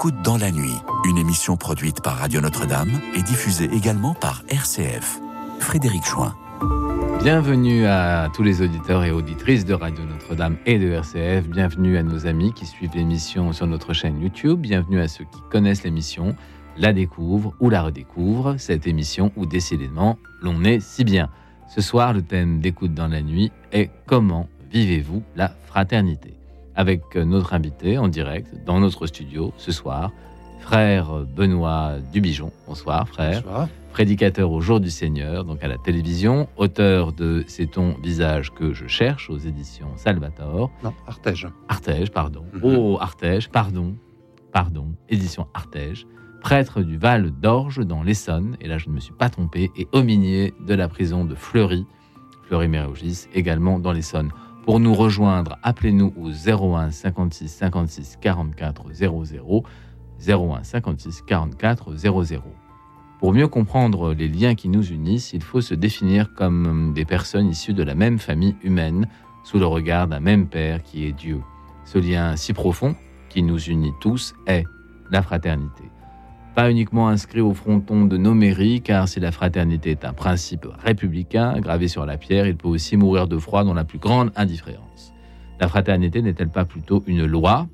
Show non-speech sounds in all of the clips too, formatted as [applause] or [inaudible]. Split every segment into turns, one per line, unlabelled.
D'écoute dans la nuit, une émission produite par Radio Notre-Dame et diffusée également par RCF. Frédéric Chouin.
Bienvenue à tous les auditeurs et auditrices de Radio Notre-Dame et de RCF. Bienvenue à nos amis qui suivent l'émission sur notre chaîne YouTube. Bienvenue à ceux qui connaissent l'émission, la découvrent ou la redécouvrent. Cette émission où décidément l'on est si bien. Ce soir, le thème d'écoute dans la nuit est Comment vivez-vous la fraternité? Avec notre invité en direct dans notre studio ce soir, frère Benoît Dubijon. Bonsoir, frère.
Bonsoir.
Prédicateur au jour du Seigneur, donc à la télévision, auteur de C'est ton visage que je cherche aux éditions Salvator.
Non, Artege.
Artege, pardon.
Mhm.
Oh, Artege, pardon. Pardon. Édition Artege. Prêtre du Val d'Orge dans l'Essonne, et là je ne me suis pas trompé, et auminier de la prison de Fleury, Fleury-Mérogis, également dans l'Essonne. Pour nous rejoindre, appelez-nous au 01 56 56 44 00, 01 56 44 00. Pour mieux comprendre les liens qui nous unissent, il faut se définir comme des personnes issues de la même famille humaine, sous le regard d'un même Père qui est Dieu. Ce lien si profond qui nous unit tous est la fraternité. Pas uniquement inscrit au fronton de nos mairies, car si la fraternité est un principe républicain gravé sur la pierre, il peut aussi mourir de froid dans la plus grande indifférence. La fraternité n'est-elle pas plutôt une loi,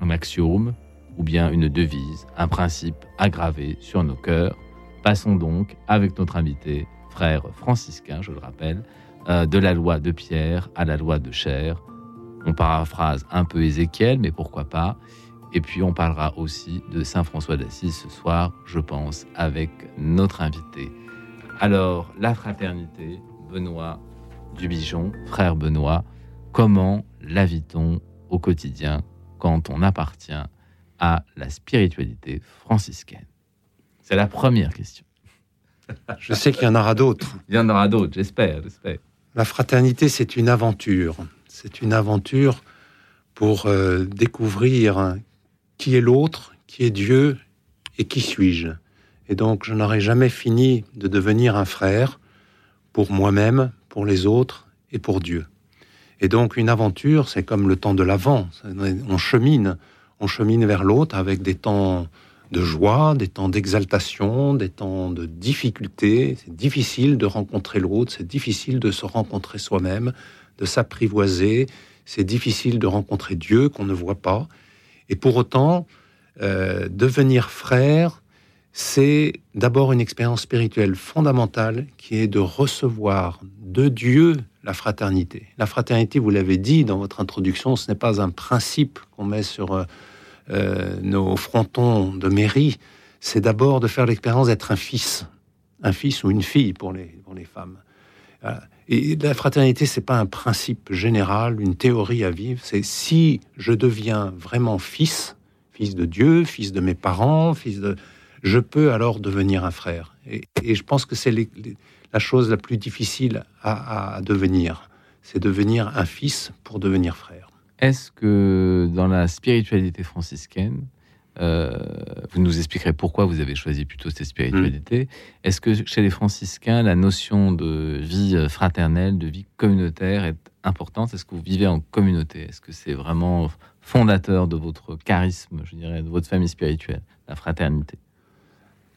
un axiome, ou bien une devise, un principe aggravé sur nos cœurs? Passons donc avec notre invité, frère franciscain, je le rappelle, euh, de la loi de Pierre à la loi de chair. On paraphrase un peu Ézéchiel, mais pourquoi pas Et puis on parlera aussi de Saint François d'Assise ce soir, je pense, avec notre invité. Alors, la fraternité, Benoît Dubijon, frère Benoît, comment la vit-on au quotidien quand on appartient à la spiritualité franciscaine? C'est la première question. [laughs]
Je sais qu'il y en aura d'autres.
Il y en aura d'autres, j'espère, j'espère.
La fraternité, c'est une aventure. C'est une aventure pour euh, découvrir qui est l'autre, qui est Dieu et qui suis-je? Et donc, je n'aurai jamais fini de devenir un frère pour moi-même, pour les autres et pour Dieu. Et donc, une aventure, c'est comme le temps de l'avant. On chemine, on chemine vers l'autre avec des temps de joie, des temps d'exaltation, des temps de difficulté. C'est difficile de rencontrer l'autre, c'est difficile de se rencontrer soi-même, de s'apprivoiser. C'est difficile de rencontrer Dieu qu'on ne voit pas. Et pour autant, euh, devenir frère, c'est d'abord une expérience spirituelle fondamentale qui est de recevoir de Dieu la fraternité. La fraternité, vous l'avez dit dans votre introduction, ce n'est pas un principe qu'on met sur euh, euh, nos frontons de mairie, c'est d'abord de faire l'expérience d'être un fils, un fils ou une fille pour les, pour les femmes. Et la fraternité, c'est pas un principe général, une théorie à vivre. C'est si je deviens vraiment fils, fils de Dieu, fils de mes parents, fils de, je peux alors devenir un frère. Et, je pense que c'est la chose la plus difficile à devenir, c'est devenir un fils pour devenir frère.
Est-ce que dans la spiritualité franciscaine, euh, vous nous expliquerez pourquoi vous avez choisi plutôt cette spiritualité, est-ce que chez les franciscains, la notion de vie euh, fraternelle, de vie communautaire est importante? Est-ce que vous vivez en communauté? Est-ce que c'est vraiment fondateur de votre charisme, je dirais, de votre famille spirituelle, la fraternité?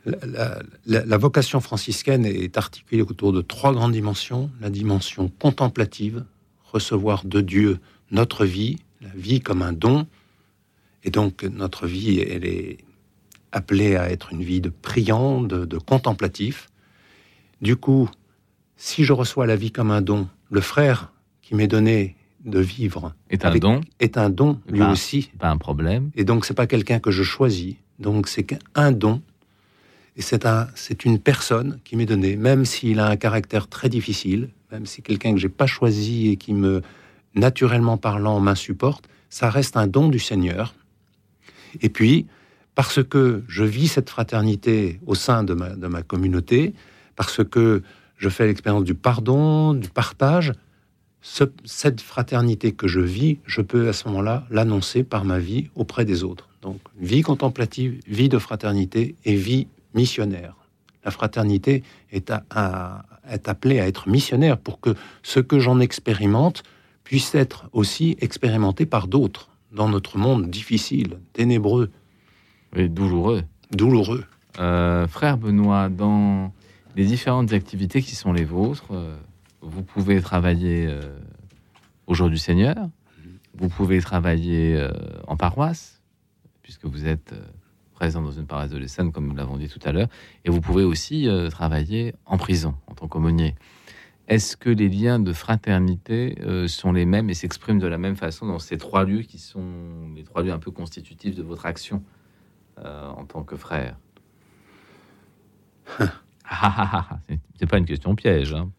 La, la- la- la vocation franciscaine est articulée autour de trois grandes dimensions. La dimension contemplative, recevoir de Dieu notre vie, la vie comme un don. Et donc notre vie, elle est appelée à être une vie de priant, de, de contemplatif. Du coup, si je reçois la vie comme un don, le frère qui m'est donné de vivre
Est un
avec-
don,
est un don lui
Ben,
aussi.
pas un problème.
Et donc, c'est pas quelqu'un que je choisis. Donc, c'est qu'un don. Et c'est un, c'est une personne qui m'est donnée, même s'il a un caractère très difficile, même si quelqu'un que j'ai pas choisi et qui me, naturellement parlant, m'insupporte, ça reste un don du Seigneur. Et puis, parce que je vis cette fraternité au sein de ma, communauté, parce que je fais l'expérience du pardon, du partage, ce- cette fraternité que je vis, je peux à ce moment-là l'annoncer par ma vie auprès des autres. Donc, vie contemplative, vie de fraternité et vie missionnaire. La fraternité est appelée à être missionnaire pour que ce que j'en expérimente puisse être aussi expérimenté par d'autres dans notre monde difficile, ténébreux.
Oui, douloureux.
Douloureux.
Euh, frère Benoît, dans les différentes activités qui sont les vôtres, euh, vous pouvez travailler euh, au jour du Seigneur, vous pouvez travailler euh, en paroisse, puisque vous êtes présent dans une paroisse de l'Essonne, comme nous l'avons dit tout à l'heure, et vous pouvez aussi travailler en prison en tant qu'aumônier. Est-ce que les liens de fraternité euh, sont les mêmes et s'expriment de la même façon dans ces trois lieux qui sont les trois lieux un peu constitutifs de votre action euh, en tant que frère? C'est- [laughs] C'est pas une question piège. hein.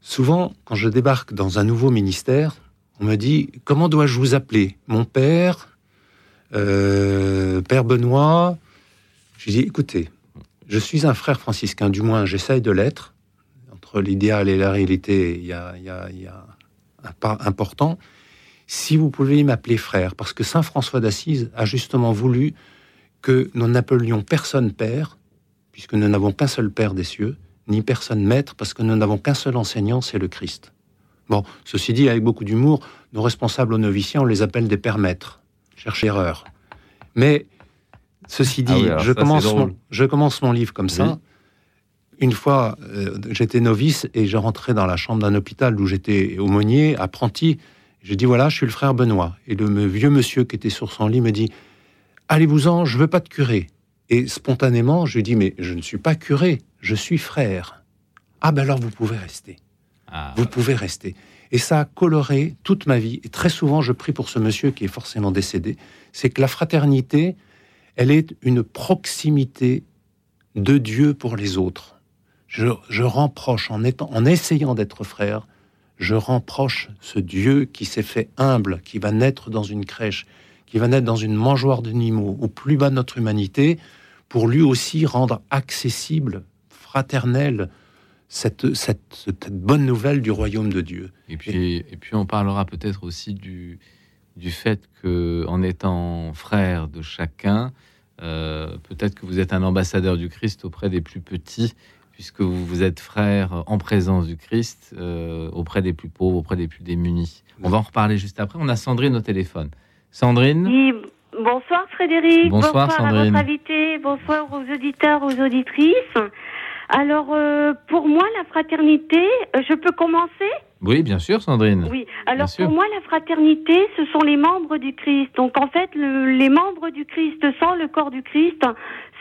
Souvent, quand je débarque dans un nouveau ministère, on me dit Comment dois-je vous appeler? Mon père euh, Père Benoît Je dis Écoutez, je suis un frère franciscain, du moins j'essaye de l'être. Entre l'idéal et la réalité, il y a, il y a- il y a un pas important. Si vous pouvez m'appeler frère, parce que Saint François d'Assise a justement voulu que nous n'appelions personne père, puisque nous n'avons qu'un seul Père des cieux, ni personne maître, parce que nous n'avons qu'un seul enseignant, c'est le Christ. Bon, ceci dit, avec beaucoup d'humour, nos responsables aux noviciens, on les appelle des pères maîtres. Cherchez erreur. Mais, ceci dit,
Ah oui, alors
je,
ça,
commence mon, je commence mon livre comme
Oui.
ça. Une fois, euh, j'étais novice et je rentrais dans la chambre d'un hôpital où j'étais aumônier, apprenti. Je dis voilà, je suis le frère Benoît. Et le vieux monsieur qui était sur son lit me dit Allez-vous-en, je veux pas de curé. Et spontanément, je lui dis Mais je ne suis pas curé, je suis frère. Ah ben alors vous pouvez rester.
Ah,
Vous pouvez rester. Et ça a coloré toute ma vie. Et très souvent, je prie pour ce monsieur qui est forcément décédé. C'est que la fraternité, elle est une proximité de Dieu pour les autres. Je, je remproche, en, étant, en essayant d'être frère, je remproche ce Dieu qui s'est fait humble, qui va naître dans une crèche, qui va naître dans une mangeoire d'animaux, au plus bas de notre humanité, pour lui aussi rendre accessible, fraternelle, cette, bonne nouvelle du royaume de Dieu.
Et puis, et puis on parlera peut-être aussi du, du fait que, en étant frère de chacun, euh, peut-être que vous êtes un ambassadeur du Christ auprès des plus petits, puisque vous, vous êtes frère en présence du Christ euh, auprès des plus pauvres, auprès des plus démunis. On va en reparler juste après. On a Sandrine au téléphone. Sandrine,
Oui, bonsoir Frédéric.
Bonsoir,
à
Sandrine.
votre invité. Bonsoir aux auditeurs, aux auditrices. Alors, euh, pour moi, la fraternité, euh, je peux commencer?
Oui, bien sûr, Sandrine.
Oui. Alors, pour moi, la fraternité, ce sont les membres du Christ. Donc, en fait, le- les membres du Christ sans le corps du Christ,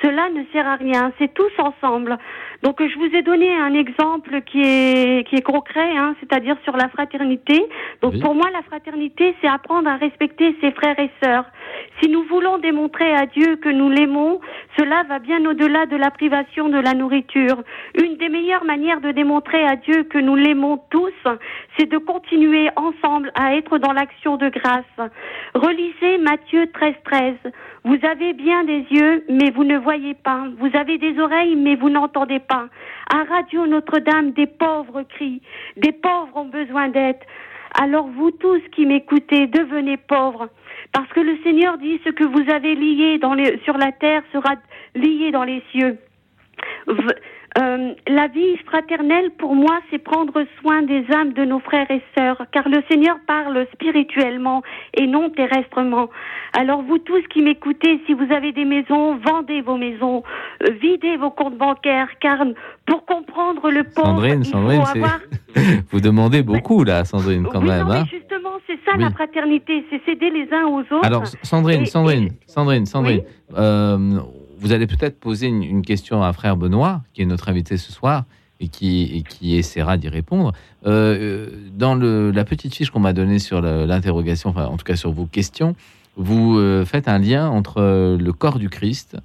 cela ne sert à rien. C'est tous ensemble. Donc, je vous ai donné un exemple qui est, qui est concret, hein, c'est-à-dire sur la fraternité. Donc,
Oui.
pour moi, la fraternité, c'est apprendre à respecter ses frères et sœurs. Si nous voulons démontrer à Dieu que nous l'aimons, cela va bien au-delà de la privation de la nourriture. Une des meilleures manières de démontrer à Dieu que nous l'aimons tous, c'est de continuer ensemble à être dans l'action de grâce. Relisez Matthieu 13, 13. Vous avez bien des yeux, mais vous ne voyez pas. Vous avez des oreilles, mais vous n'entendez pas. À Radio Notre-Dame, des pauvres crient. Des pauvres ont besoin d'aide. Alors vous tous qui m'écoutez, devenez pauvres. Parce que le Seigneur dit ce que vous avez lié sur la terre sera lié dans les cieux. Euh, la vie fraternelle, pour moi, c'est prendre soin des âmes de nos frères et sœurs, car le Seigneur parle spirituellement et non terrestrement. Alors vous tous qui m'écoutez, si vous avez des maisons, vendez vos maisons, euh, videz vos comptes bancaires, car pour comprendre le pauvre,
Sandrine,
il
Sandrine,
faut avoir... [laughs]
Vous demandez beaucoup, là, Sandrine, quand
oui,
même.
non,
hein.
mais justement, c'est ça
Oui.
la fraternité, c'est s'aider les uns aux autres.
Alors, Sandrine,
Et-
Sandrine,
et-
Sandrine, Sandrine, euh, vous allez peut-être poser une, une question à frère Benoît, qui est notre invité ce soir et qui, et qui essaiera d'y répondre. Euh, euh, dans le, la petite fiche qu'on m'a donnée sur l'interrogation, enfin, en tout cas sur vos questions, vous euh, faites un lien entre le corps du Christ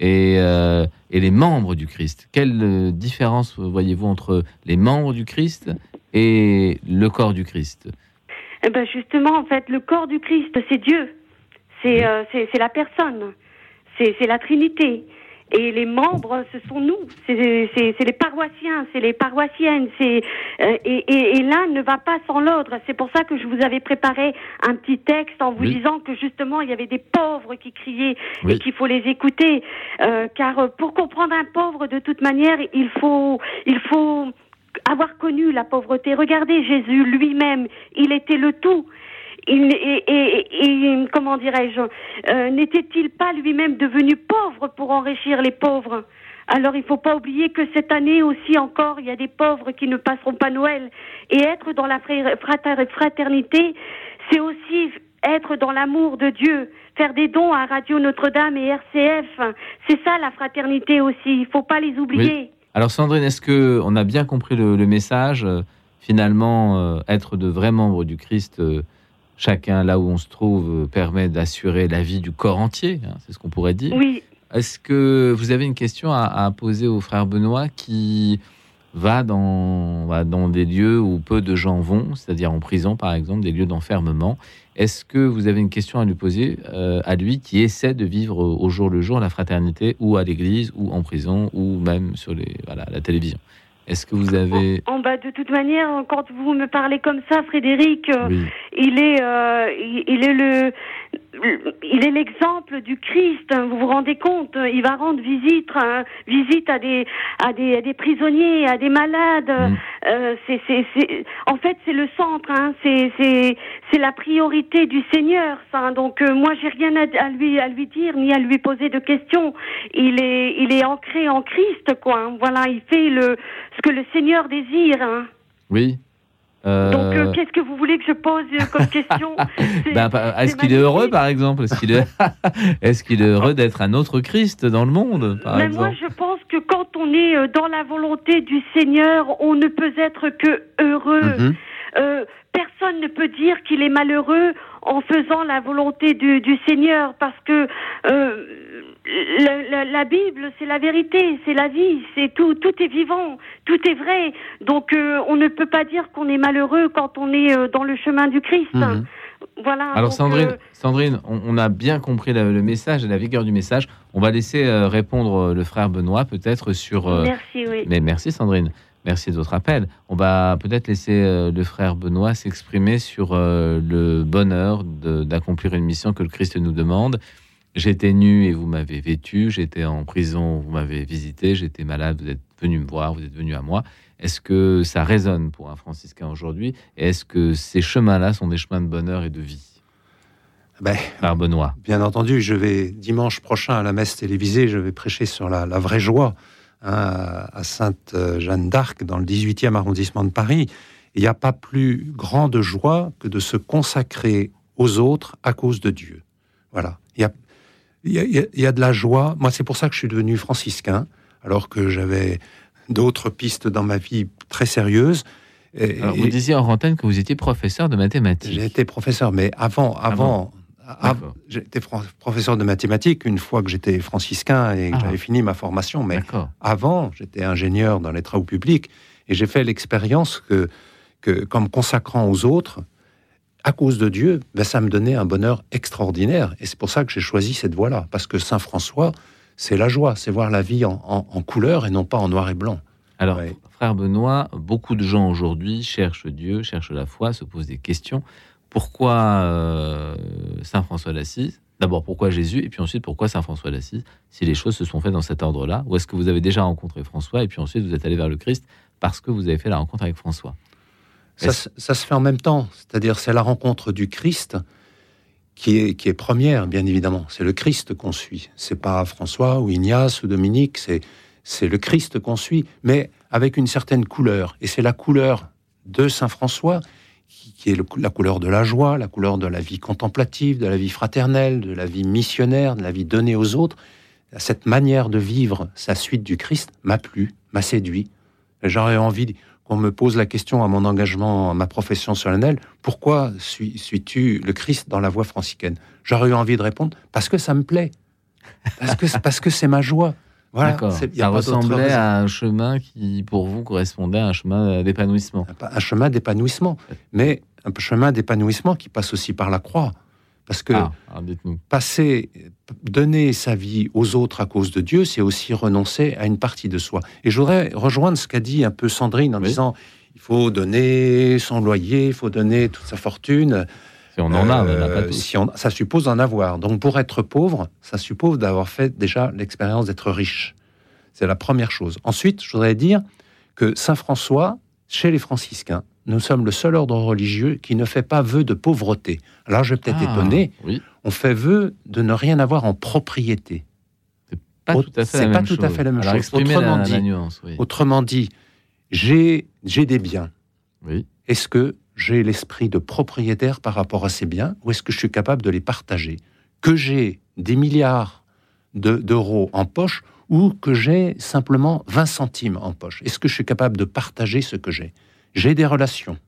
et, euh, et les membres du Christ. Quelle différence voyez-vous entre les membres du Christ et le corps du Christ?
Eh ben justement, en fait, le corps du Christ, c'est Dieu. C'est la personne. C'est la Trinité. Et les membres, ce sont nous. C'est les paroissiens, c'est les paroissiennes. C'est euh, et, et, et l'un ne va pas sans l'autre. C'est pour ça que je vous avais préparé un petit texte en vous
Oui.
disant que justement il y avait des pauvres qui criaient
Oui.
et qu'il faut les écouter. Euh, car euh, pour comprendre un pauvre, de toute manière, il faut il faut avoir connu la pauvreté. Regardez Jésus lui-même, il était le tout. Il, et, et- et- comment dirais-je, euh, n'était-il pas lui-même devenu pauvre pour enrichir les pauvres? Alors il faut pas oublier que cette année aussi encore, il y a des pauvres qui ne passeront pas Noël. Et être dans la fraternité, c'est aussi être dans l'amour de Dieu, faire des dons à Radio Notre-Dame et RCF. C'est ça la fraternité aussi, il faut pas les oublier.
Alors Sandrine, est-ce que on a bien compris le, le message euh, Finalement, euh, être de vrais membres du Christ, euh, chacun là où on se trouve, euh, permet d'assurer la vie du corps entier. hein, c'est ce qu'on pourrait dire.
Oui,
Est-ce que vous avez une question à, à poser au frère Benoît qui va dans, va dans des lieux où peu de gens vont, c'est-à-dire en prison par exemple, des lieux d'enfermement? Est-ce que vous avez une question à lui poser euh, à lui qui essaie de vivre au jour le jour la fraternité ou à l'église ou en prison ou même sur les, voilà, la télévision? Est-ce que vous avez...
en bas de toute manière, quand vous me parlez comme ça, Frédéric, euh,
Oui,
il est, euh, il, il est le, il est l'exemple du Christ. hein, Vous vous rendez compte Il va rendre visite, hein, visite à des, à des, à des prisonniers, à des malades.
Mm.
Euh, c'est, c'est, c'est, en fait, c'est le centre. Hein, c'est, c'est, c'est la priorité du Seigneur. Ça. hein. Donc euh, moi, j'ai rien à, à lui, à lui dire ni à lui poser de questions. Il est, il est ancré en Christ, quoi. hein. Voilà, il fait le, ce que le Seigneur désire. Hein.
oui. Euh,
Donc, euh, qu'est-ce que vous voulez que je pose comme [laughs] question
ben, est-ce qu'il est heureux, par exemple? Est-ce qu'il est, heureux d'être un autre Christ dans le monde, par
Mais
exemple?
moi, je pense que quand on est euh, dans la volonté du Seigneur, on ne peut être que heureux.
Mhm.
Euh, personne ne peut dire qu'il est malheureux en faisant la volonté du, du Seigneur, parce que la, la- la Bible, c'est la vérité, c'est la vie, c'est tout, tout est vivant, tout est vrai. Donc, euh, on ne peut pas dire qu'on est malheureux quand on est euh, dans le chemin du Christ.
Mhm.
Voilà.
Alors Sandrine,
euh,
Sandrine, on, on a bien compris la- le message et la vigueur du message. On va laisser répondre le frère Benoît peut-être sur.
merci, oui.
Mais merci Sandrine, merci de votre appel. On va peut-être laisser le frère Benoît s'exprimer sur le bonheur d'accomplir une mission que le Christ nous demande. J'étais nu et vous m'avez vêtu, j'étais en prison, vous m'avez visité, j'étais malade, vous êtes venu me voir, vous êtes venu à moi. Est-ce que ça résonne pour un franciscain aujourd'hui? Et est-ce que ces chemins-là sont des chemins de bonheur et de vie?
Ben,
Frère Benoît.
Bien entendu, je vais dimanche prochain à la messe télévisée, je vais prêcher sur la, la vraie joie hein, à à Sainte-Jeanne d'Arc, dans le 18e arrondissement de Paris. Il n'y a pas plus grande joie que de se consacrer aux autres à cause de Dieu. Voilà. Il y a, il y a- il y de la joie. Moi, c'est pour ça que je suis devenu franciscain, alors que j'avais d'autres pistes dans ma vie très sérieuses. Et-
Alors,
et-
vous disiez en antenne que vous étiez professeur de mathématiques.
j'ai été professeur, mais avant, avant, av-
D'accord.
j'étais professeur de mathématiques une fois que j'étais franciscain et que
Ah.
j'avais fini ma formation. Mais avant, j'étais ingénieur dans les travaux publics et j'ai fait l'expérience que, que, comme consacrant aux autres, à cause de Dieu, ben, ça me donnait un bonheur extraordinaire. Et c'est pour ça que j'ai choisi cette voie-là, parce que Saint François, c'est la joie, c'est voir la vie en, en- en couleur et non pas en noir et blanc.
Alors,
Ouais.
frère Benoît, beaucoup de gens aujourd'hui cherchent Dieu, cherchent la foi, se posent des questions. Pourquoi euh, Saint François d'Assise? D'abord, pourquoi Jésus? Et puis ensuite, pourquoi Saint François d'Assise? Si les choses se sont faites dans cet ordre-là Ou est-ce que vous avez déjà rencontré François? Et puis ensuite vous êtes allé vers le Christ parce que vous avez fait la rencontre avec François?
Ça, se- ça se fait en même temps, c'est-à-dire c'est la rencontre du Christ qui est, qui est première, bien évidemment. C'est le Christ qu'on suit. C'est pas François ou Ignace ou Dominique, c'est c'est le Christ qu'on suit, mais avec une certaine couleur. Et c'est la couleur de Saint François qui, qui est le- la couleur de la joie, la couleur de la vie contemplative, de la vie fraternelle, de la vie missionnaire, de la vie donnée aux autres. Cette manière de vivre sa suite du Christ m'a plu, m'a séduit. J'aurais envie qu'on me pose la question à mon engagement, à ma profession solennelle, pourquoi suis- suis-tu le Christ dans la voie franciscaine J'aurais eu envie de répondre, parce que ça me plaît. Parce que, parce que c'est ma joie. Voilà,
D'accord.
c'est-
Ça ressemblait à un chemin qui, pour vous, correspondait à un chemin d'épanouissement.
un chemin d'épanouissement, mais un chemin d'épanouissement qui passe aussi par la croix. Parce que
Ah, dites-nous.
passer, donner sa vie aux autres à cause de Dieu, c'est aussi renoncer à une partie de soi. Et je voudrais rejoindre ce qu'a dit un peu Sandrine en
Oui.
disant il faut donner son loyer, il faut donner toute sa fortune.
Si on en a, on n'en a pas
Euh,
tous.
si on- ça suppose d'en avoir. Donc pour être pauvre, ça suppose d'avoir fait déjà l'expérience d'être riche. C'est la première chose. Ensuite, je voudrais dire que Saint François, chez les franciscains, nous sommes le seul ordre religieux qui ne fait pas vœu de pauvreté. Alors je vais peut-être
Ah,
étonner,
Oui,
on fait vœu de ne rien avoir en propriété.
pas
Autre-
tout à fait
c'est
la
pas
même
tout à
chose.
fait la même
Alors,
chose. Autrement
la,
dit-
la nuance, oui.
Autrement dit, j'ai j'ai des biens.
Oui.
Est-ce que j'ai l'esprit de propriétaire par rapport à ces biens ou est-ce que je suis capable de les partager? Que j'ai des milliards de- d'euros en poche ou que j'ai simplement 20 centimes en poche? Est-ce que je suis capable de partager ce que j'ai? J'ai des relations.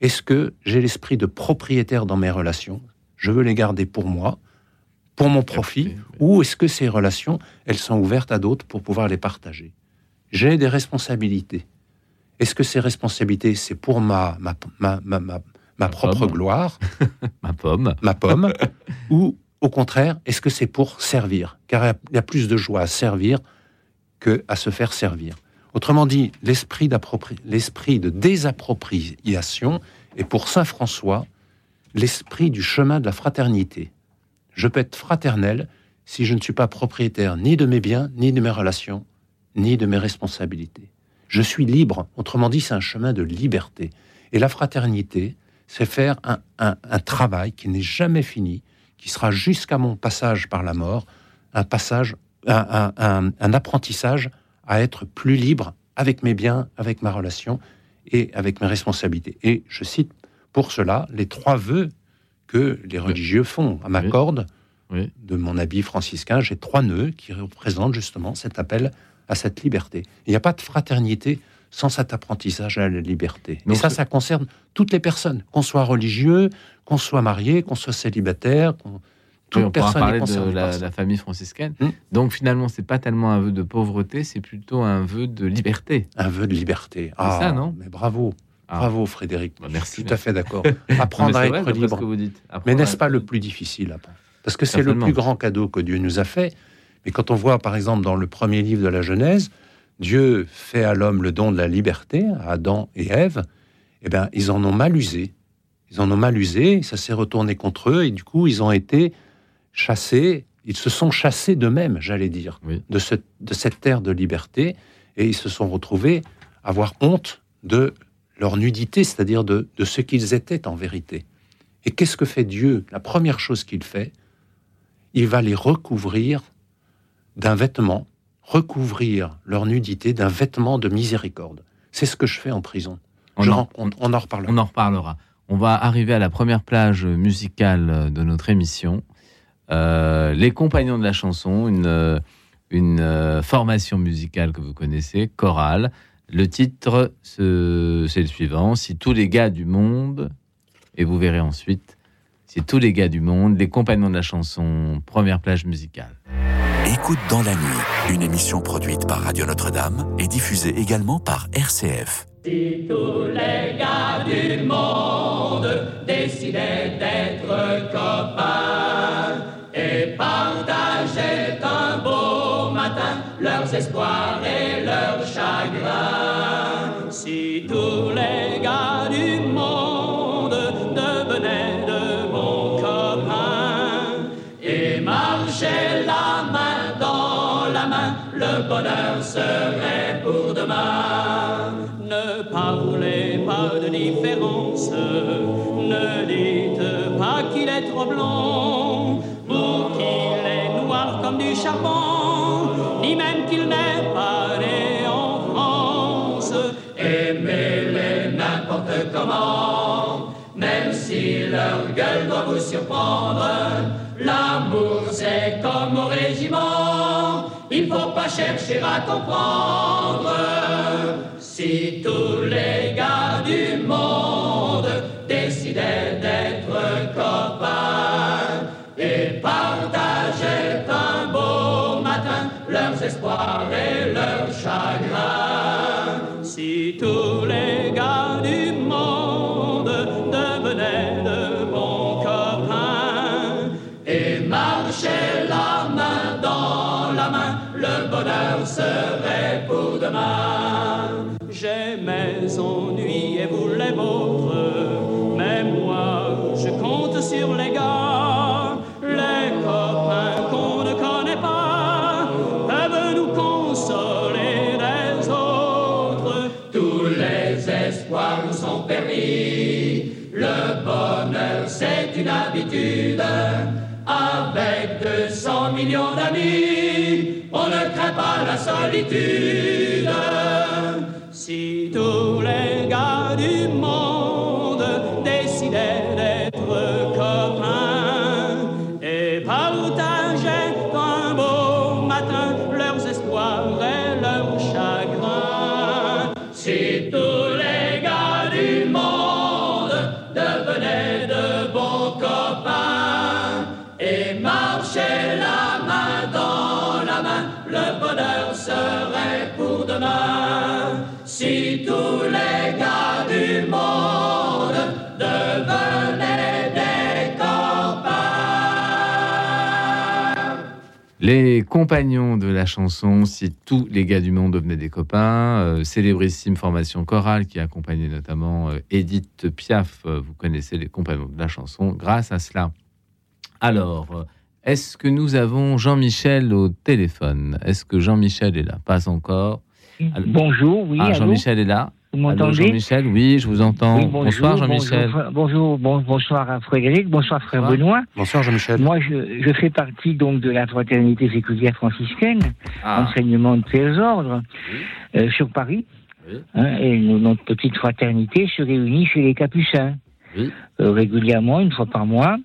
Est-ce que j'ai l'esprit de propriétaire dans mes relations? Je veux les garder pour moi, pour mon profit,
oui.
ou est-ce que ces relations, elles sont ouvertes à d'autres pour pouvoir les partager? J'ai des responsabilités. Est-ce que ces responsabilités, c'est pour ma, ma, ma, ma, ma- ma propre
pomme.
gloire, [laughs]
Ma pomme.
ma pomme, [laughs] ou au contraire, est-ce que c'est pour servir? Car il y a- il y a plus de joie à servir que à se faire servir. Autrement dit, l'esprit de désappropriation est pour Saint François l'esprit du chemin de la fraternité. Je peux être fraternel si je ne suis pas propriétaire ni de mes biens, ni de mes relations, ni de mes responsabilités. Je suis libre, autrement dit, c'est un chemin de liberté. Et la fraternité, c'est faire un, travail qui n'est jamais fini, qui sera jusqu'à mon passage par la mort, un passage, un apprentissage à être plus libre avec mes biens, avec ma relation et avec mes responsabilités. Et je cite pour cela les trois vœux que les religieux font. À ma
Oui.
corde
Oui.
de mon habit franciscain, j'ai trois nœuds qui représentent justement cet appel à cette liberté. Il n'y a pas de fraternité sans cet apprentissage à la liberté.
Donc,
et ça, ça concerne toutes les personnes, qu'on soit religieux, qu'on soit marié, qu'on soit célibataire, qu'on... toute
Oui, on pourra
personne
parler
est concernée
de la, famille franciscaine.
Hmm.
Donc finalement, c'est pas tellement un vœu de pauvreté, c'est plutôt un vœu de liberté.
Un vœu de liberté.
ça, non?
Mais bravo,
Ah.
bravo Frédéric.
Bah, merci,
Tout à fait d'accord. [laughs] Apprendre à
vrai,
être libre.
que vous dites. Apprendre
Mais
à
n'est-ce
être
pas le plus difficile après Parce que c'est le plus grand cadeau que Dieu nous a fait. Mais quand on voit, par exemple, dans le premier livre de la Genèse, Dieu fait à l'homme le don de la liberté, à Adam et Ève, eh bien, ils en ont mal usé. Ils en ont mal usé, ça s'est retourné contre eux, et du coup, ils ont été chassés, ils se sont chassés d'eux-mêmes, j'allais dire,
Oui.
de, ce- de cette terre de liberté, et ils se sont retrouvés à avoir honte de leur nudité, c'est-à-dire de, de ce qu'ils étaient en vérité. Et qu'est-ce que fait Dieu? La première chose qu'il fait, il va les recouvrir d'un vêtement, recouvrir leur nudité d'un vêtement de miséricorde. C'est ce que je fais en prison.
On
je
en-
on en reparlera.
On en reparlera. On va arriver à la première plage musicale de notre émission. Euh, les Compagnons de la chanson, une, euh, une euh, formation musicale que vous connaissez, chorale. Le titre, ce- c'est le suivant Si tous les gars du monde, et vous verrez ensuite, si tous les gars du monde, les Compagnons de la chanson, première plage musicale.
Écoute dans la nuit, une émission produite par Radio Notre-Dame et diffusée également par RCF.
Si tous les gars du monde décidaient d'être copains leurs espoirs et leurs chagrins. Si tous les gars du monde devenaient de bons copains et marchaient la main dans la main, le bonheur serait pour demain. Ne parlez pas de différence, ne dites pas qu'il est trop blond, ou qu'il est noir comme du charbon, qu'il n'est pas né en France. Aimez-les n'importe comment, même si leur gueule doit vous surprendre. L'amour c'est comme au régiment, il faut pas chercher à comprendre. Si tous les gars du monde décidaient espoirs et leurs chagrins. Si tous les 200 millions d'amis, on ne craint pas la solitude. Si tous les gars du monde décidaient Les
compagnons de la chanson, si tous les gars du monde devenaient des copains, euh, célébrissime formation chorale qui accompagnait notamment euh, Edith Piaf, euh, vous connaissez les compagnons de la chanson, grâce à cela. Alors, euh, est-ce que nous avons Jean-Michel au téléphone? Est-ce que Jean-Michel est là? Pas encore.
Bonjour, oui,
ah, Jean-Michel est là
vous m'entendez
Jean-Michel, oui, je vous entends.
Oui, bonjour,
bonsoir Jean-Michel.
Bonjour, bonjour, bon- bonsoir à Frédéric, bonsoir frère
Bonsoir.
Benoît.
Bonsoir Jean-Michel.
Moi, je, je fais partie donc de la fraternité séculière franciscaine,
Ah,
enseignement de 13 ordres,
Oui.
euh, sur Paris.
Oui.
Hein, et notre petite fraternité se réunit chez les Capucins,
oui.
euh, régulièrement, une fois par mois.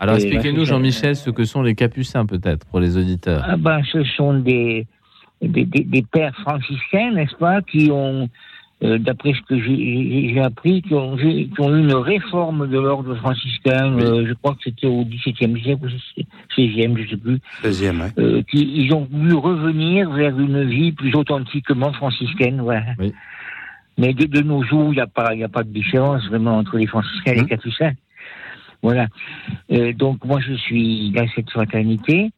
Alors expliquez-nous Jean-Michel ce que sont les capucins peut-être pour les auditeurs.
Ah ben, ce sont des, des, des- des pères franciscains, n'est-ce pas, qui ont, euh, d'après ce que j'ai- appris, qui ont, qui ont eu une réforme de l'ordre franciscain, euh, je crois que c'était au XVIIe siècle ou XVIe, je ne sais plus,
16e, ouais.
euh, qui, ils ont voulu revenir vers une vie plus authentiquement franciscaine, voilà.
Oui.
Mais de, de nos jours, il n'y a, pas- y a pas de différence vraiment entre les franciscains et les
Mhm.
capucins. Voilà. Euh, donc moi, je suis dans cette fraternité.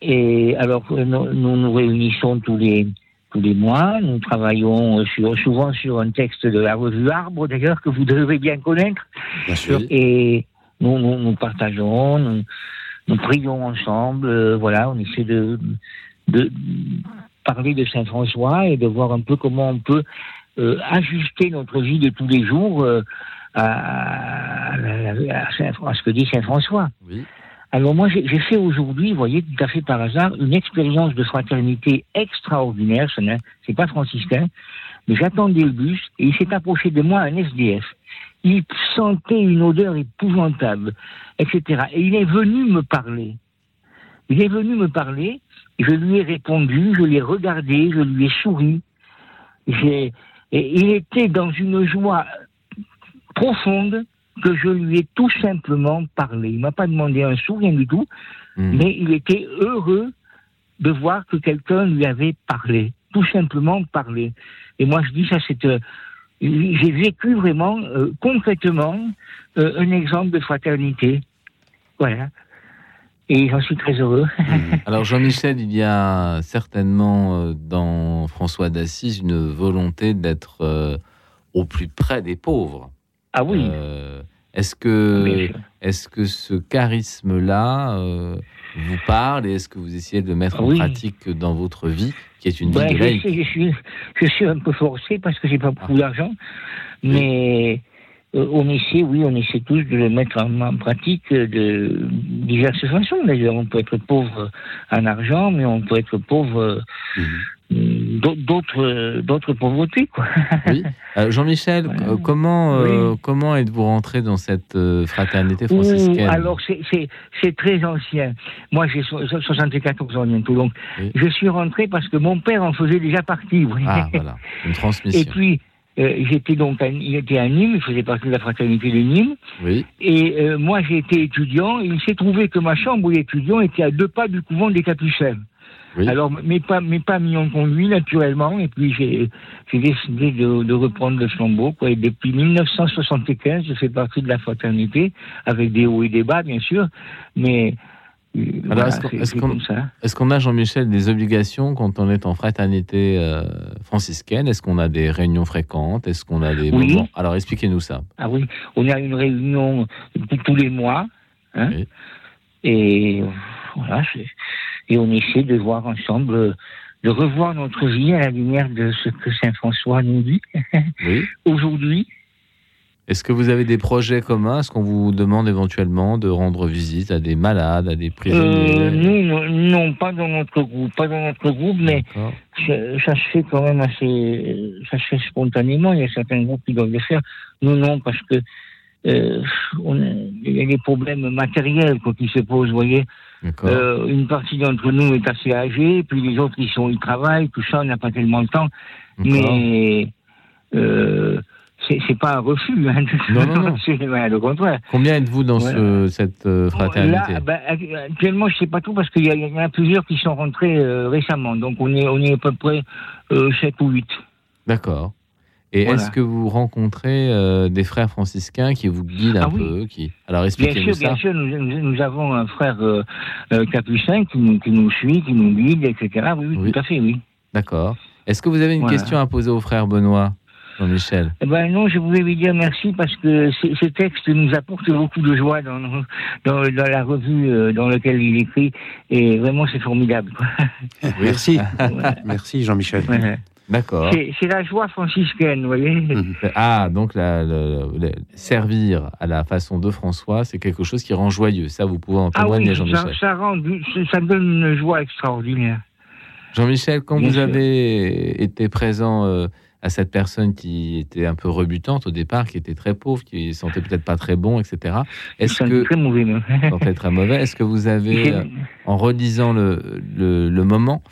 Et alors, euh, nous, nous réunissons tous les tous les mois. Nous travaillons euh, sur, souvent sur un texte de la revue Arbre, d'ailleurs, que vous devez bien connaître.
Bien sûr.
Et nous, nous, nous partageons, nous, nous prions ensemble. euh, voilà, on essaie de, de parler de Saint François et de voir un peu comment on peut euh, ajuster notre vie de tous les jours euh, à, à- à Saint- à ce que dit Saint François.
Oui.
Alors moi, j'ai fait aujourd'hui, vous voyez, tout à fait par hasard, une expérience de fraternité extraordinaire. Ce n'est pas franciscain, mais j'attendais le bus et il s'est approché de moi un SDF. Il sentait une odeur épouvantable, etc. Et il est venu me parler. Il est venu me parler, je lui ai répondu, je l'ai regardé, je lui ai souri. Et il était dans une joie profonde que je lui ai tout simplement parlé. Il m'a pas demandé un sou, rien du tout,
Hmm.
mais il était heureux de voir que quelqu'un lui avait parlé, tout simplement parlé. Et moi, je dis ça, c'est euh, j'ai vécu vraiment euh, concrètement euh, un exemple de fraternité. Voilà. Et j'en suis très heureux.
Mhm. [laughs]
Alors Jean-Michel, il y a certainement dans François d'Assise une volonté d'être au plus près des pauvres.
Ah oui.
Euh, est-ce que,
sûr.
est-ce que ce charisme-là euh, vous parle et est-ce que vous essayez de le mettre en pratique dans votre vie, qui est une
Ben,
vie de
je, sais, je, suis, je suis un peu forcé parce que j'ai pas beaucoup d'argent, mais on essaie, oui, on essaie tous de le mettre en, en pratique de diverses façons. D'ailleurs, on peut être pauvre en argent, mais on peut être pauvre euh,
Mhm.
d'au- d'autres d'autres pauvretés, quoi. [laughs]
Oui. Euh, Jean-Michel,
Voilà.
euh, comment, euh,
Oui.
comment êtes-vous rentré dans cette euh, fraternité
Ouh,
franciscaine?
alors c'est très ancien. Moi j'ai so- 74 ans bientôt, donc
Oui.
je suis rentré parce que mon père en faisait déjà partie.
Ah, voilà, une [laughs]
Et
transmission.
puis euh, j'étais donc à, il était à Nîmes, il faisait partie de la fraternité de Nîmes.
Oui,
Et euh, moi, été étudiant. Et il s'est trouvé que ma chambre d'étudiant était à deux pas du couvent des Capucins.
oui.
Alors, mes pas, mes pas m'y ont conduit naturellement. Et puis, j'ai j'ai décidé de, de reprendre le flambeau. Quoi. Et depuis 1975, je fais partie de la fraternité, avec des hauts et des bas, bien sûr. Mais voilà,
est-ce qu'on- est-ce. Est-ce a, Jean-Michel, des obligations quand on est en fraternité euh, franciscaine? Est-ce qu'on a des réunions fréquentes? Est-ce qu'on a des
Oui.
moments? Alors, expliquez-nous ça.
Ah oui, on a une réunion tous- les mois. Hein,
Oui.
Et voilà, c'est- et on essaie de voir ensemble, de revoir notre vie à la lumière de ce que Saint François nous dit
Oui, [laughs]
aujourd'hui.
Est-ce que vous avez des projets communs? Est-ce qu'on vous demande éventuellement de rendre visite à des malades, à des prisonniers?
Euh, nous, non, non, pas dans notre groupe, pas dans notre groupe, mais ça, ça se fait quand même assez, ça se fait spontanément. Il y a certains groupes qui doivent le faire. Nous, non, parce que euh, on a- il y a des problèmes matériels quoi, qui se posent. Vous voyez. Euh, une partie d'entre nous est assez âgée, puis les autres ils sont, ils travaillent, tout ça, on n'a pas tellement le temps. Mais euh, c'est pas un refus. Hein,
Non, non, [laughs]
le contraire.
Combien êtes-vous dans ce- cette euh, fraternité?
Là, ben, actuellement, je sais pas tout parce qu'il y, en a plusieurs qui sont rentrés euh, récemment. Donc, on est, on est à peu près euh, 7 ou 8.
D'accord. Et
Voilà.
est-ce que vous rencontrez euh, des frères franciscains qui vous guident un
Ah oui.
peu qui... Alors
Bien sûr,
ça.
bien sûr, nous, avons un frère capucin qui nous, qui nous suit, qui nous guide, etc. Oui, oui,
Oui.
tout à fait, oui.
D'accord. Est-ce que vous avez une
Voilà.
question à poser au frère Benoît, Jean-Michel
Eh ben non, je voulais lui dire merci parce que ces, textes nous apportent beaucoup de joie dans, dans, dans la revue euh, dans laquelle il écrit. Et vraiment, c'est formidable. quoi. [laughs]
Merci.
Voilà.
Merci Jean-Michel.
Voilà.
D'accord.
C'est la joie franciscaine, vous voyez.
Mhm.
Ah, donc la- le- le- servir à la façon de François, c'est quelque chose qui rend joyeux. Ça, vous pouvez en
Ah
témoigner,
oui, ça,
Jean-Michel.
ça, rend, du- ça donne une joie extraordinaire.
Jean-Michel, quand
Bien
vous
sûr.
avez été présent euh, à cette personne qui était un peu rebutante au départ, qui était très pauvre, qui sentait peut-être pas très bon, etc. Est-ce que
très mauvais, même.
sentait très mauvais Est-ce que vous avez, euh, en relisant le, le, le moment,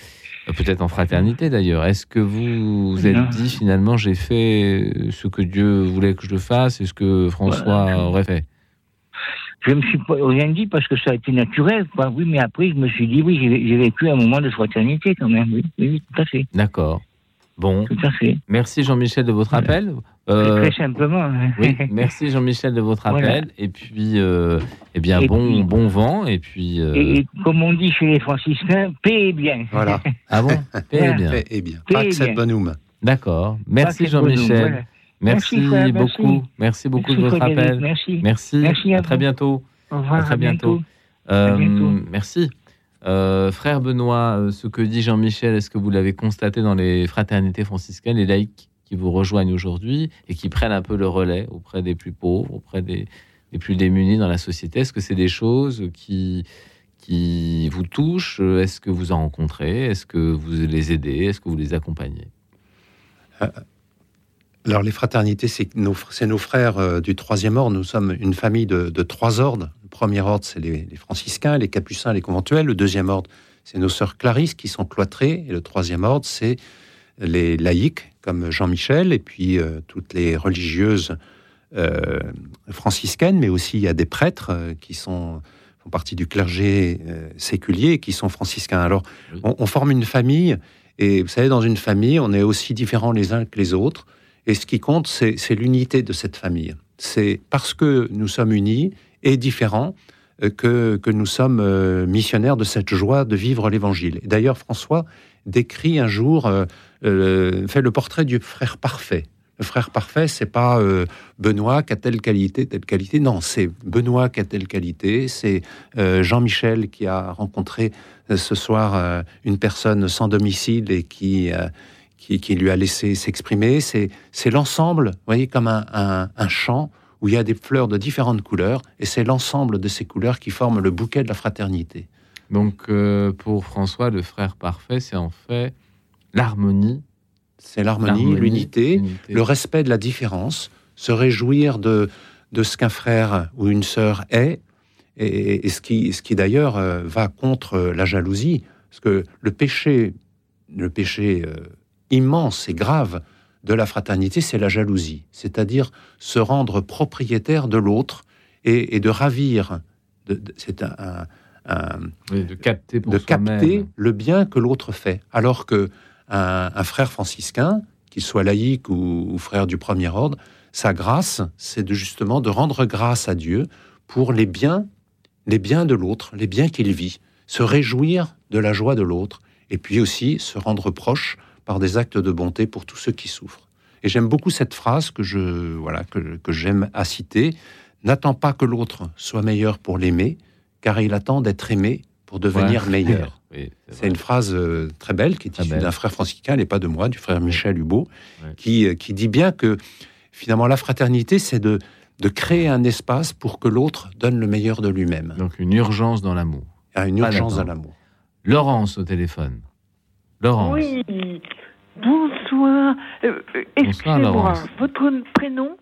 euh, peut-être en fraternité d'ailleurs, est-ce que vous vous êtes dit finalement j'ai fait ce que Dieu voulait que je fasse et ce que François aurait fait?
Je me suis pas rien dit parce que ça a été naturel, quoi. Oui, mais après, je me suis dit, oui, j'ai vécu un moment de fraternité quand même. Oui, oui, tout à fait.
D'accord. Bon,
Tout à fait.
merci Jean-Michel de votre appel. Euh,
Très simplement.
oui, [laughs] merci Jean-Michel de votre appel.
Voilà.
Et puis, euh, eh bien,
Et
bon,
puis-
bon vent. Et puis, euh,
Et, et comme on dit chez les franciscains, paix et bien.
Voilà.
ah bon, [laughs] eh bien,
Eh, eh bien,
Paix
pas
et
que cette
bien.
bonhomme.
d'accord. Merci Jean-Michel.
voilà.
Merci,
Merci, frère, merci.
beaucoup. Merci beaucoup de votre appel.
Merci.
Merci.
Merci à
à très bientôt.
Au revoir.
À très bientôt.
À
Euh,
bientôt.
merci. Euh, frère Benoît, euh, ce que dit Jean-Michel, est-ce que vous l'avez constaté dans les fraternités franciscaines, les laïcs qui vous rejoignent aujourd'hui et qui prennent un peu le relais auprès des plus pauvres, auprès des, plus démunis dans la société? Est-ce que c'est des choses qui, qui vous touchent? Est-ce que vous en rencontrez? Est-ce que vous les aidez? Est-ce que vous les accompagnez?
Alors les fraternités, c'est nos, frères euh, du troisième ordre. Nous sommes une famille de trois ordres. Le premier ordre, c'est les, les franciscains, les capucins, les conventuels. Le deuxième ordre, c'est nos sœurs Clarisse qui sont cloîtrées. Et le troisième ordre, c'est les laïcs comme Jean-Michel et puis euh, toutes les religieuses euh, franciscaines, mais aussi il y a des prêtres euh, qui sont font partie du clergé séculier et qui sont franciscains. Alors
Oui.
on, on forme une famille et vous savez dans une famille on est aussi différents les uns que les autres. Et ce qui compte, c'est l'unité de cette famille. C'est parce que nous sommes unis et différents euh, que, que nous sommes euh, missionnaires de cette joie de vivre l'Évangile. D'ailleurs, François décrit un jour, euh, fait le portrait du frère parfait. Le frère parfait, c'est pas Benoît qui a telle qualité, telle qualité. Non, c'est Benoît qui a telle qualité. C'est Jean-Michel qui a rencontré ce soir une personne sans domicile et qui, qui, lui a laissé s'exprimer. C'est l'ensemble, vous voyez, comme un, un, un champ où il y a des fleurs de différentes couleurs, et c'est l'ensemble de ces couleurs qui forment le bouquet de la fraternité.
Donc, euh, pour François, le frère parfait, c'est en fait l'harmonie,
C'est l'harmonie, l'unité,
l'unité.
le respect de la différence, se réjouir de, de ce qu'un frère ou une sœur est, et, et ce qui, ce qui d'ailleurs euh, va contre la jalousie, parce que le péché, le péché euh, immense et grave de la fraternité, c'est la jalousie, c'est-à-dire se rendre propriétaire de l'autre et, et de ravir. de- de- c'est un- un- un,
Oui, de capter pour
de
soi-même.
capter le bien que l'autre fait. Alors que un, un frère franciscain, qu'il soit laïque ou, ou frère du premier ordre, sa grâce, c'est de justement de rendre grâce à Dieu pour les biens, les biens de l'autre, les biens qu'il vit, se réjouir de la joie de l'autre, et puis aussi se rendre proche par des actes de bonté pour tous ceux qui souffrent. Et j'aime beaucoup cette phrase que je voilà que, que j'aime à citer n'attends pas que l'autre soit meilleur pour l'aimer, car il attend d'être aimé pour devenir
Ouais.
meilleur. [laughs]
Oui,
C'est une phrase euh, très belle qui est issue d'un frère franciscain, et pas de moi, du frère Michel
Ouais.
qui, euh, qui dit bien que Finalement, la fraternité, c'est de, de créer un espace pour que l'autre donne le meilleur de lui-même.
Donc une urgence dans l'amour.
Il y a une
Pas
urgence dans l'amour.
Laurence au téléphone. Laurence.
Oui, bonsoir. Euh, euh, Excusez-moi,
Laurence.
votre prénom?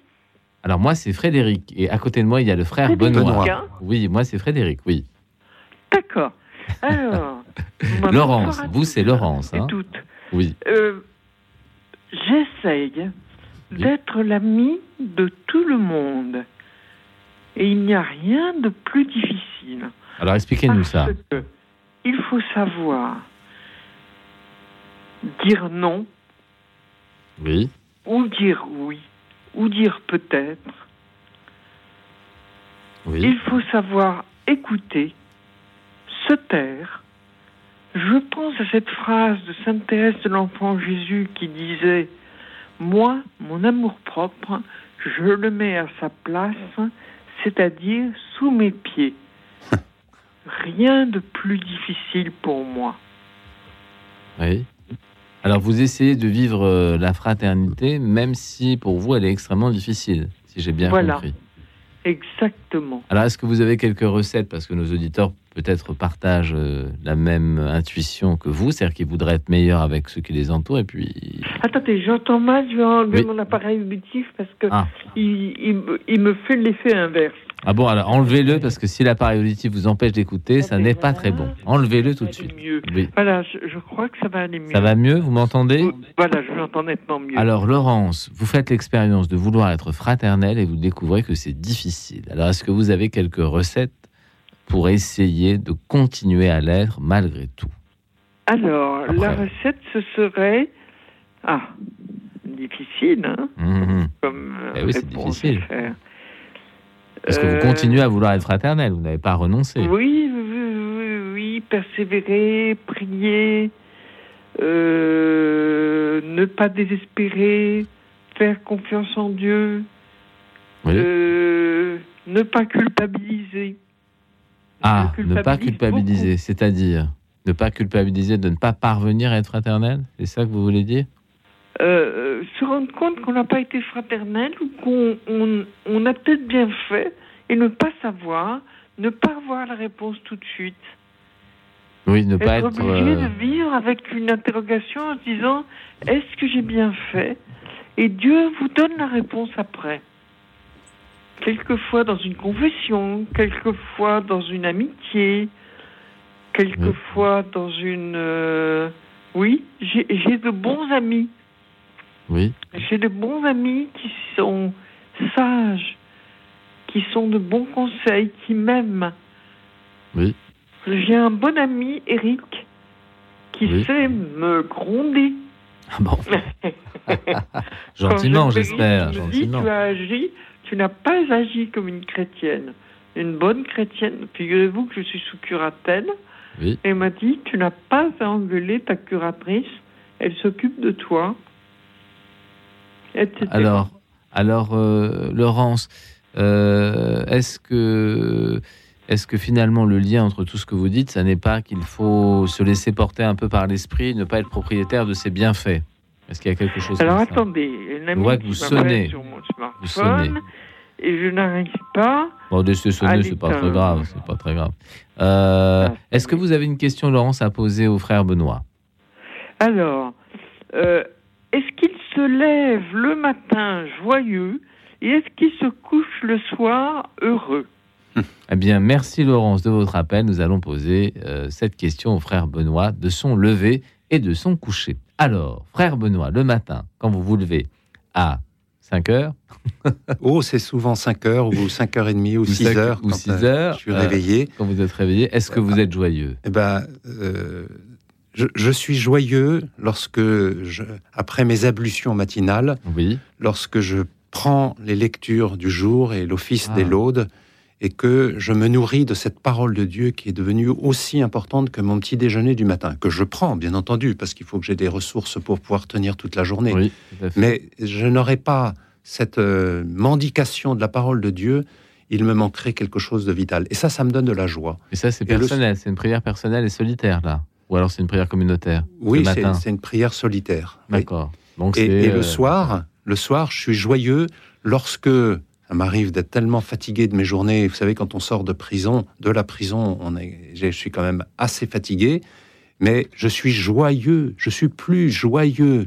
Alors moi c'est Frédéric et à côté de moi il y a le frère Benoît.
hein
Oui, moi c'est Frédéric, oui.
D'accord. Alors, [laughs]
Laurence, vous, c'est Laurence,
Et
hein
toutes.
Oui.
Euh, J'essaye
Oui.
d'être l'ami de tout le monde. Et il n'y a rien de plus difficile.
Alors expliquez-nous ça.
Il faut savoir dire non,
Oui.
ou dire oui, ou dire peut-être.
Oui.
Il faut savoir écouter, se taire. Je pense à cette phrase de Sainte Thérèse de l'Enfant Jésus qui disait Moi, mon amour-propre, je le mets à sa place, c'est-à-dire sous mes pieds. [laughs] Rien de plus difficile pour moi.
Oui. Alors vous essayez de vivre euh, la fraternité même si pour vous elle est extrêmement difficile, si j'ai bien
Voilà.
compris.
Exactement.
Alors est-ce que vous avez quelques recettes? Parce que nos auditeurs peut-être partagent euh, la même intuition que vous, c'est-à-dire qu'ils voudraient être meilleurs avec ceux qui les entourent et puis
Attendez, j'entends mal, je vais enlever
Oui.
mon appareil auditif parce que
Ah.
il, il me- il me fait l'effet inverse.
Ah bon, alors enlevez-le parce que si l'appareil auditif vous empêche d'écouter, ça n'est pas très bon. Enlevez-le tout de suite. Oui.
Voilà, je, crois que ça va aller mieux.
Ça va mieux, vous m'entendez
Voilà, je l'entends nettement mieux.
Alors Laurence, vous faites l'expérience de vouloir être fraternelle et vous découvrez que c'est difficile. Alors est-ce que vous avez quelques recettes pour essayer de continuer à l'être malgré tout?
Alors,
Après.
la recette, ce serait... Ah, difficile, hein,
Mhm.
comme euh,
Eh oui, c'est difficile.
faire.
Est-ce que vous
Euh,
continuez à vouloir être fraternelle Vous n'avez pas renoncé
Oui, oui, persévérer, prier, euh, ne pas désespérer, faire confiance en Dieu,
Oui.
euh, ne pas culpabiliser.
Ah, ne pas
culpabilise
culpabiliser, c'est-à-dire ne pas culpabiliser de ne pas parvenir à être fraternelle C'est ça que vous voulez dire?
Euh, se rendre compte qu'on n'a pas été fraternel ou qu'on on, on a peut-être bien fait et ne pas savoir, ne pas avoir la réponse tout de suite.
Oui, ne pas
être
être...
obligé
euh,
de vivre avec une interrogation en se disant est-ce que j'ai bien fait? Et Dieu vous donne la réponse après. Quelquefois dans une confession, quelquefois dans une amitié, quelquefois dans une... euh, Oui, j'ai de bons amis.
Oui,
J'ai de bons amis qui sont sages, qui sont de bons conseils, qui m'aiment.
oui.
J'ai un bon ami, Eric, qui
Oui.
sait me gronder.
Ah bon, [laughs] gentiment,
je
j'espère,
dit,
gentiment.
tu as agi, tu n'as pas agi comme une chrétienne. Une bonne chrétienne. Figurez-vous que je suis sous curatelle.
Oui.
Et m'a dit, tu n'as pas à engueuler ta curatrice. Elle s'occupe de toi.
Alors, alors euh, Laurence, euh, est-ce que, est-ce que finalement le lien entre tout ce que vous dites, ça n'est pas qu'il faut se laisser porter un peu par l'esprit, ne pas être propriétaire de ses bienfaits? Est-ce qu'il y a quelque chose
Alors attendez, une amie
voit que
qui
vous sonnez.
sur mon
Vous sonnez.
et je n'arrive pas.
Bon, de se sonner, c'est pas très grave, c'est pas très grave. Euh,
Ah,
est-ce que vous avez une question, Laurence, à poser au frère Benoît?
Alors, est-ce qu'il se lève le matin joyeux et est-ce qu'il se couche le soir heureux
Eh bien, merci Laurence de votre appel. Nous allons poser euh, cette question au frère Benoît de son lever et de son coucher. Alors, frère Benoît, le matin, quand vous vous levez à 5 heures, [laughs]
Oh, c'est souvent 5 heures ou 5h30 ou 6
cinq-
heures.
ou
quand,
6
euh,
heures,
Je suis
euh,
réveillé.
quand vous êtes réveillé, est-ce que vous êtes joyeux?
Eh ben, euh, je, je suis joyeux lorsque, je, après mes ablutions matinales,
Oui.
lorsque je prends les lectures du jour et l'office
Ah.
des laudes, et que je me nourris de cette parole de Dieu qui est devenue aussi importante que mon petit déjeuner du matin, que je prends, bien entendu, parce qu'il faut que j'ai des ressources pour pouvoir tenir toute la journée.
Oui.
Mais je n'aurais pas cette euh, mendication de la parole de Dieu, il me manquerait quelque chose de vital. Et ça, ça me donne de la joie.
Et ça, c'est
le-
personnel, c'est une prière personnelle et solitaire, là. Ou alors c'est une prière communautaire
Oui, c'est une prière solitaire.
D'accord.
Et, et
euh,
le soir, le soir, je suis joyeux lorsque ça m'arrive d'être tellement fatigué de mes journées. Vous savez, quand on sort de prison, de la prison, on est, je suis quand même assez fatigué, mais je suis joyeux. Je suis plus joyeux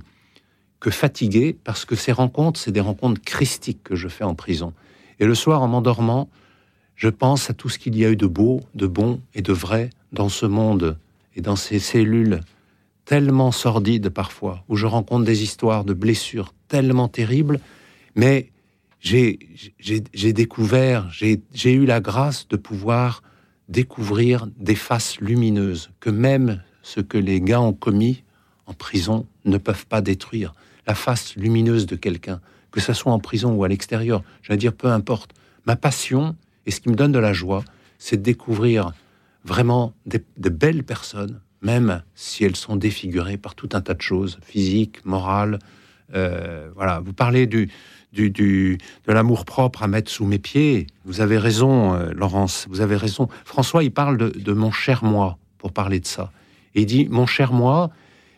que fatigué parce que ces rencontres, c'est des rencontres christiques que je fais en prison. Et le soir, en m'endormant, je pense à tout ce qu'il y a eu de beau, de bon et de vrai dans ce monde et dans ces cellules tellement sordides parfois, où je rencontre des histoires de blessures tellement terribles, mais j'ai découvert, j'ai eu la grâce de pouvoir découvrir des faces lumineuses que même ce que les gars ont commis en prison ne peuvent pas détruire. La face lumineuse de quelqu'un, que ce soit en prison ou à l'extérieur, je veux dire, peu importe. Ma passion et ce qui me donne de la joie, c'est de découvrir vraiment de belles personnes, même si elles sont défigurées par tout un tas de choses, physiques, morales. Euh, voilà, vous parlez du, du, de l'amour propre à mettre sous mes pieds. Vous avez raison, euh, Laurence, vous avez raison. François, il parle de, mon cher moi pour parler de ça. Et il dit, mon cher moi,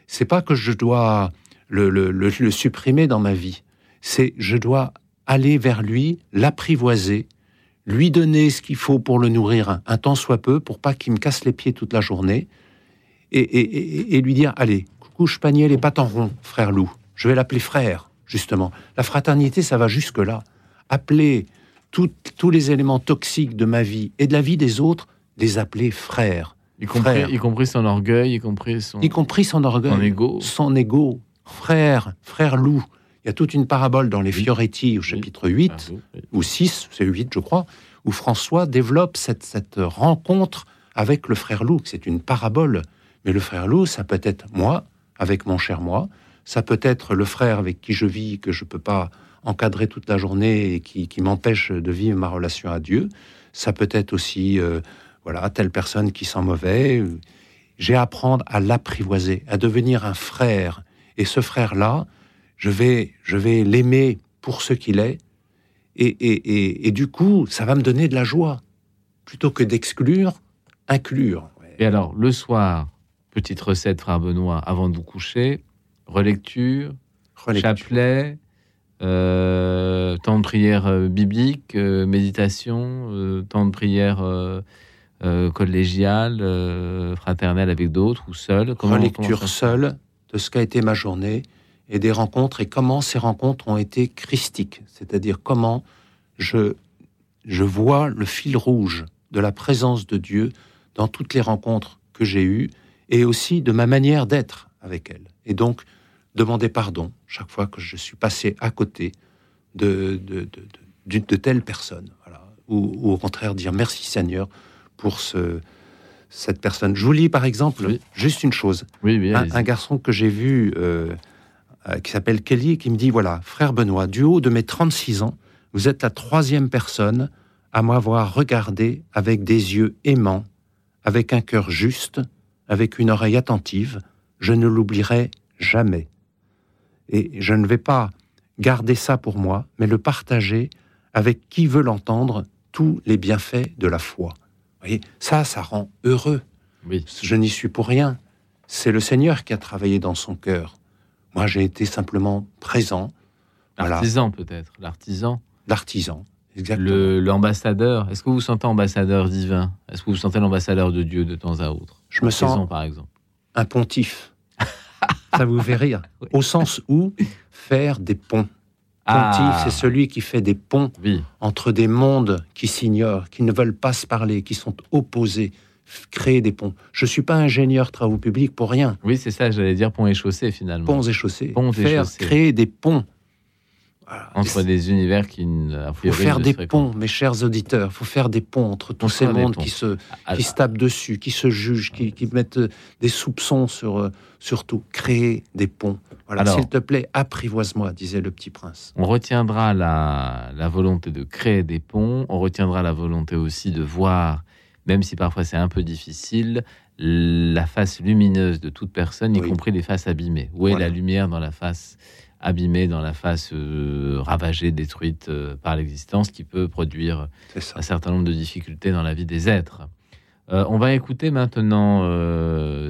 c'est pas que je dois le, le supprimer dans ma vie, c'est je dois aller vers lui, l'apprivoiser, lui donner ce qu'il faut pour le nourrir un, temps soit peu, pour pas qu'il me casse les pieds toute la journée, et, lui dire allez, couche panier les pattes en rond, frère loup. Je vais l'appeler frère, justement. La fraternité, ça va jusque-là. Appeler tous les éléments toxiques de ma vie et de la vie des autres, les appeler frères.
Y compris, y compris son orgueil, y compris son...
Y compris son orgueil.
Son ego.
Son ego. Frère, frère loup. Il y a toute une parabole dans les Fioretti au chapitre 8, ou 6, c'est 8 je crois, où François développe cette, cette rencontre avec le frère loup. C'est une parabole. Mais le frère loup, ça peut être moi, avec mon cher moi, ça peut être le frère avec qui je vis, que je ne peux pas encadrer toute la journée et qui, m'empêche de vivre ma relation à Dieu. Ça peut être aussi, euh, voilà, telle personne qui sent mauvais. J'ai à apprendre à l'apprivoiser, à devenir un frère. Et ce frère-là, je vais, je vais l'aimer pour ce qu'il est, et, du coup, ça va me donner de la joie. Plutôt que d'exclure, inclure.
Et alors, le soir, petite recette, frère Benoît, avant de vous coucher, relecture, chapelet, euh, temps de prière euh, biblique, euh, méditation, temps de prière collégiale, fraternelle avec d'autres ou seul.
Relecture seule de ce qu'a été ma journée et des rencontres et comment ces rencontres ont été christiques, c'est-à-dire comment je, je vois le fil rouge de la présence de Dieu dans toutes les rencontres que j'ai eues et aussi de ma manière d'être avec elle. Et donc, demander pardon chaque fois que je suis passé à côté de, de, de, de telle personne. Voilà. Ou, au contraire, dire merci Seigneur pour ce, cette personne. Je vous lis par exemple juste une chose.
Oui,
un, un, garçon que j'ai vu euh, euh, qui s'appelle Kelly, qui me dit, voilà, frère Benoît, du haut de mes 36 ans, vous êtes la troisième personne à m'avoir regardé avec des yeux aimants, avec un cœur juste, avec une oreille attentive. Je ne l'oublierai jamais. Et je ne vais pas garder ça pour moi, mais le partager avec qui veut l'entendre, tous les bienfaits de la foi. Vous voyez, ça, ça rend heureux.
Oui.
Je n'y suis pour rien. C'est le Seigneur qui a travaillé dans son cœur. Moi, j'ai été simplement présent.
L'artisan, peut-être. L'artisan.
L'artisan, exactement.
L'ambassadeur. Est-ce que vous vous sentez ambassadeur divin? Est-ce que vous vous sentez l'ambassadeur de Dieu de temps à autre?
Je me sens,
par exemple.
un pontife. [laughs] Ça vous fait rire? Au sens où faire des ponts. Pontife, ah. c'est celui qui fait des ponts entre des mondes qui s'ignorent, qui ne veulent pas se parler, qui sont opposés, créer des ponts. Je ne suis pas ingénieur travaux publics pour rien.
Oui, c'est ça, j'allais dire ponts et chaussées finalement.
Ponts et chaussées. Ponts faire, créer des ponts.
Entre des univers qui...
Il faut faire des ponts, mes chers auditeurs. Il faut faire des ponts entre tous ces mondes qui se, qui se tapent dessus, qui se jugent, qui, mettent euh, des soupçons sur, euh, surtout. Créer des ponts. Voilà, s'il te plaît, apprivoise-moi, disait le petit prince.
On retiendra la, la volonté de créer des ponts, on retiendra la volonté aussi de voir même si parfois c'est un peu difficile, la face lumineuse de toute personne, y compris les faces abîmées. Où est la lumière dans la face abîmée, dans la face euh, ravagée, détruite euh, par l'existence, qui peut produire un certain nombre de difficultés dans la vie des êtres? Euh, on va écouter maintenant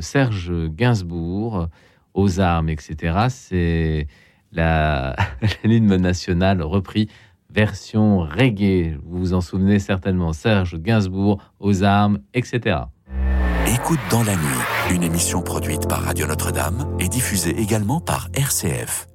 Serge Gainsbourg, aux armes, etc. C'est la [laughs] l'hymne national repris version reggae. Vous vous en souvenez certainement, Serge Gainsbourg aux armes, etc.
Écoute dans la nuit, une émission produite par Radio Notre-Dame et diffusée également par RCF.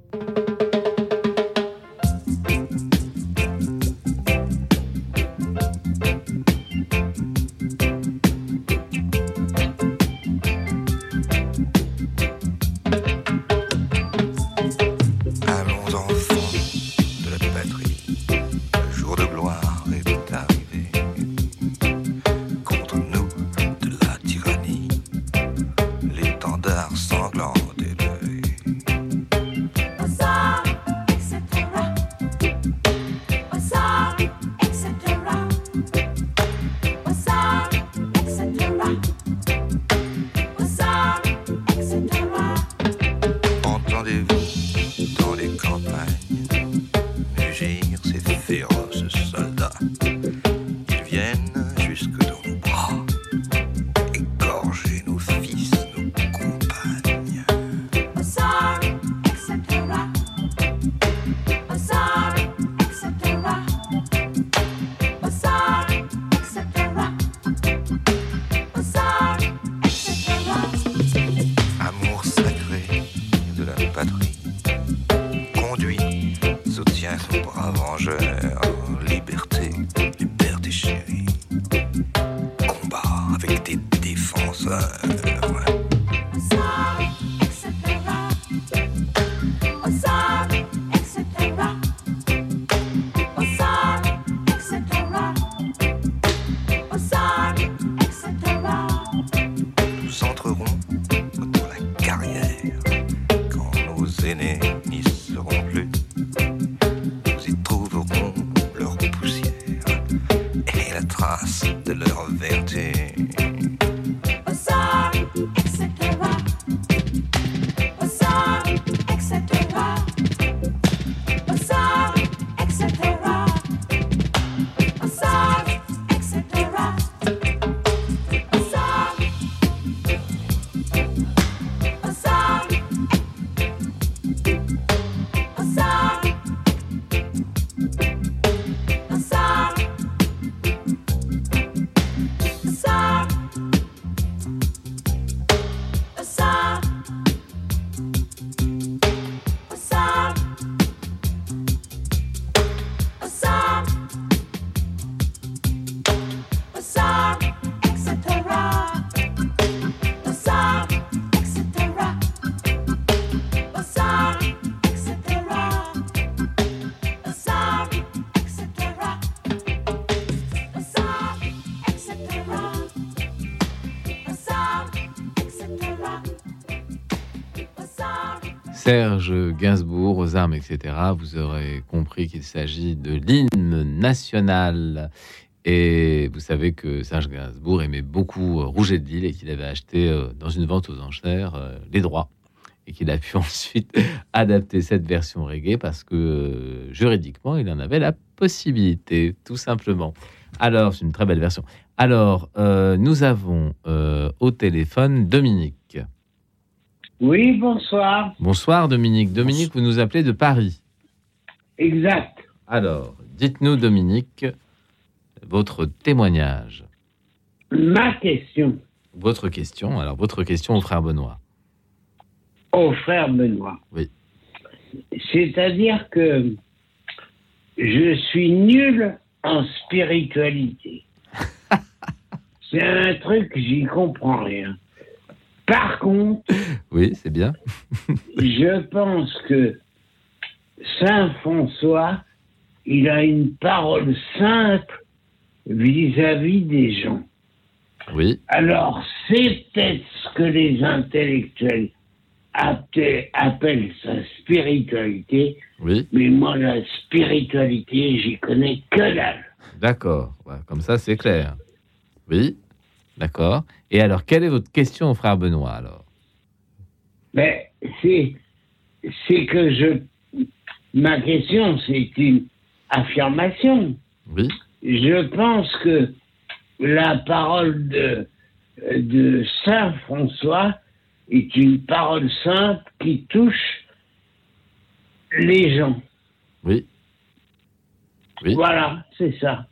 Serge Gainsbourg aux armes, etc. Vous aurez compris qu'il s'agit de l'hymne national. Et vous savez que Serge Gainsbourg aimait beaucoup euh, Rouget de Lille et qu'il avait acheté euh, dans une vente aux enchères euh, les droits. Et qu'il a pu [laughs] ensuite adapter cette version reggae parce que juridiquement, il en avait la possibilité, tout simplement. Alors, c'est une très belle version. Alors, nous avons au téléphone Dominique.
Oui, bonsoir.
Bonsoir Dominique. Dominique, vous nous appelez de Paris.
Exact.
Alors, dites-nous Dominique, votre témoignage,
Ma question
votre question. Alors, votre question au frère Benoît.
au frère Benoît.
Oui.
C'est-à-dire que je suis nul en spiritualité. [laughs] C'est un truc, j'y comprends rien. Par contre,
Oui, c'est bien.
je pense que Saint François, il a une parole simple vis-à-vis des gens.
Oui,
Alors, c'est peut-être ce que les intellectuels appellent, sa spiritualité,
oui,
mais moi, la spiritualité, j'y connais que dalle.
d'accord. Comme ça, c'est clair. Oui, d'accord. Et alors, quelle est votre question au frère Benoît alors?
Mais c'est, c'est que je. Ma question, c'est une affirmation.
Oui,
Je pense que la parole de, de Saint François est une parole simple qui touche les gens.
Oui. Oui.
Voilà, c'est ça.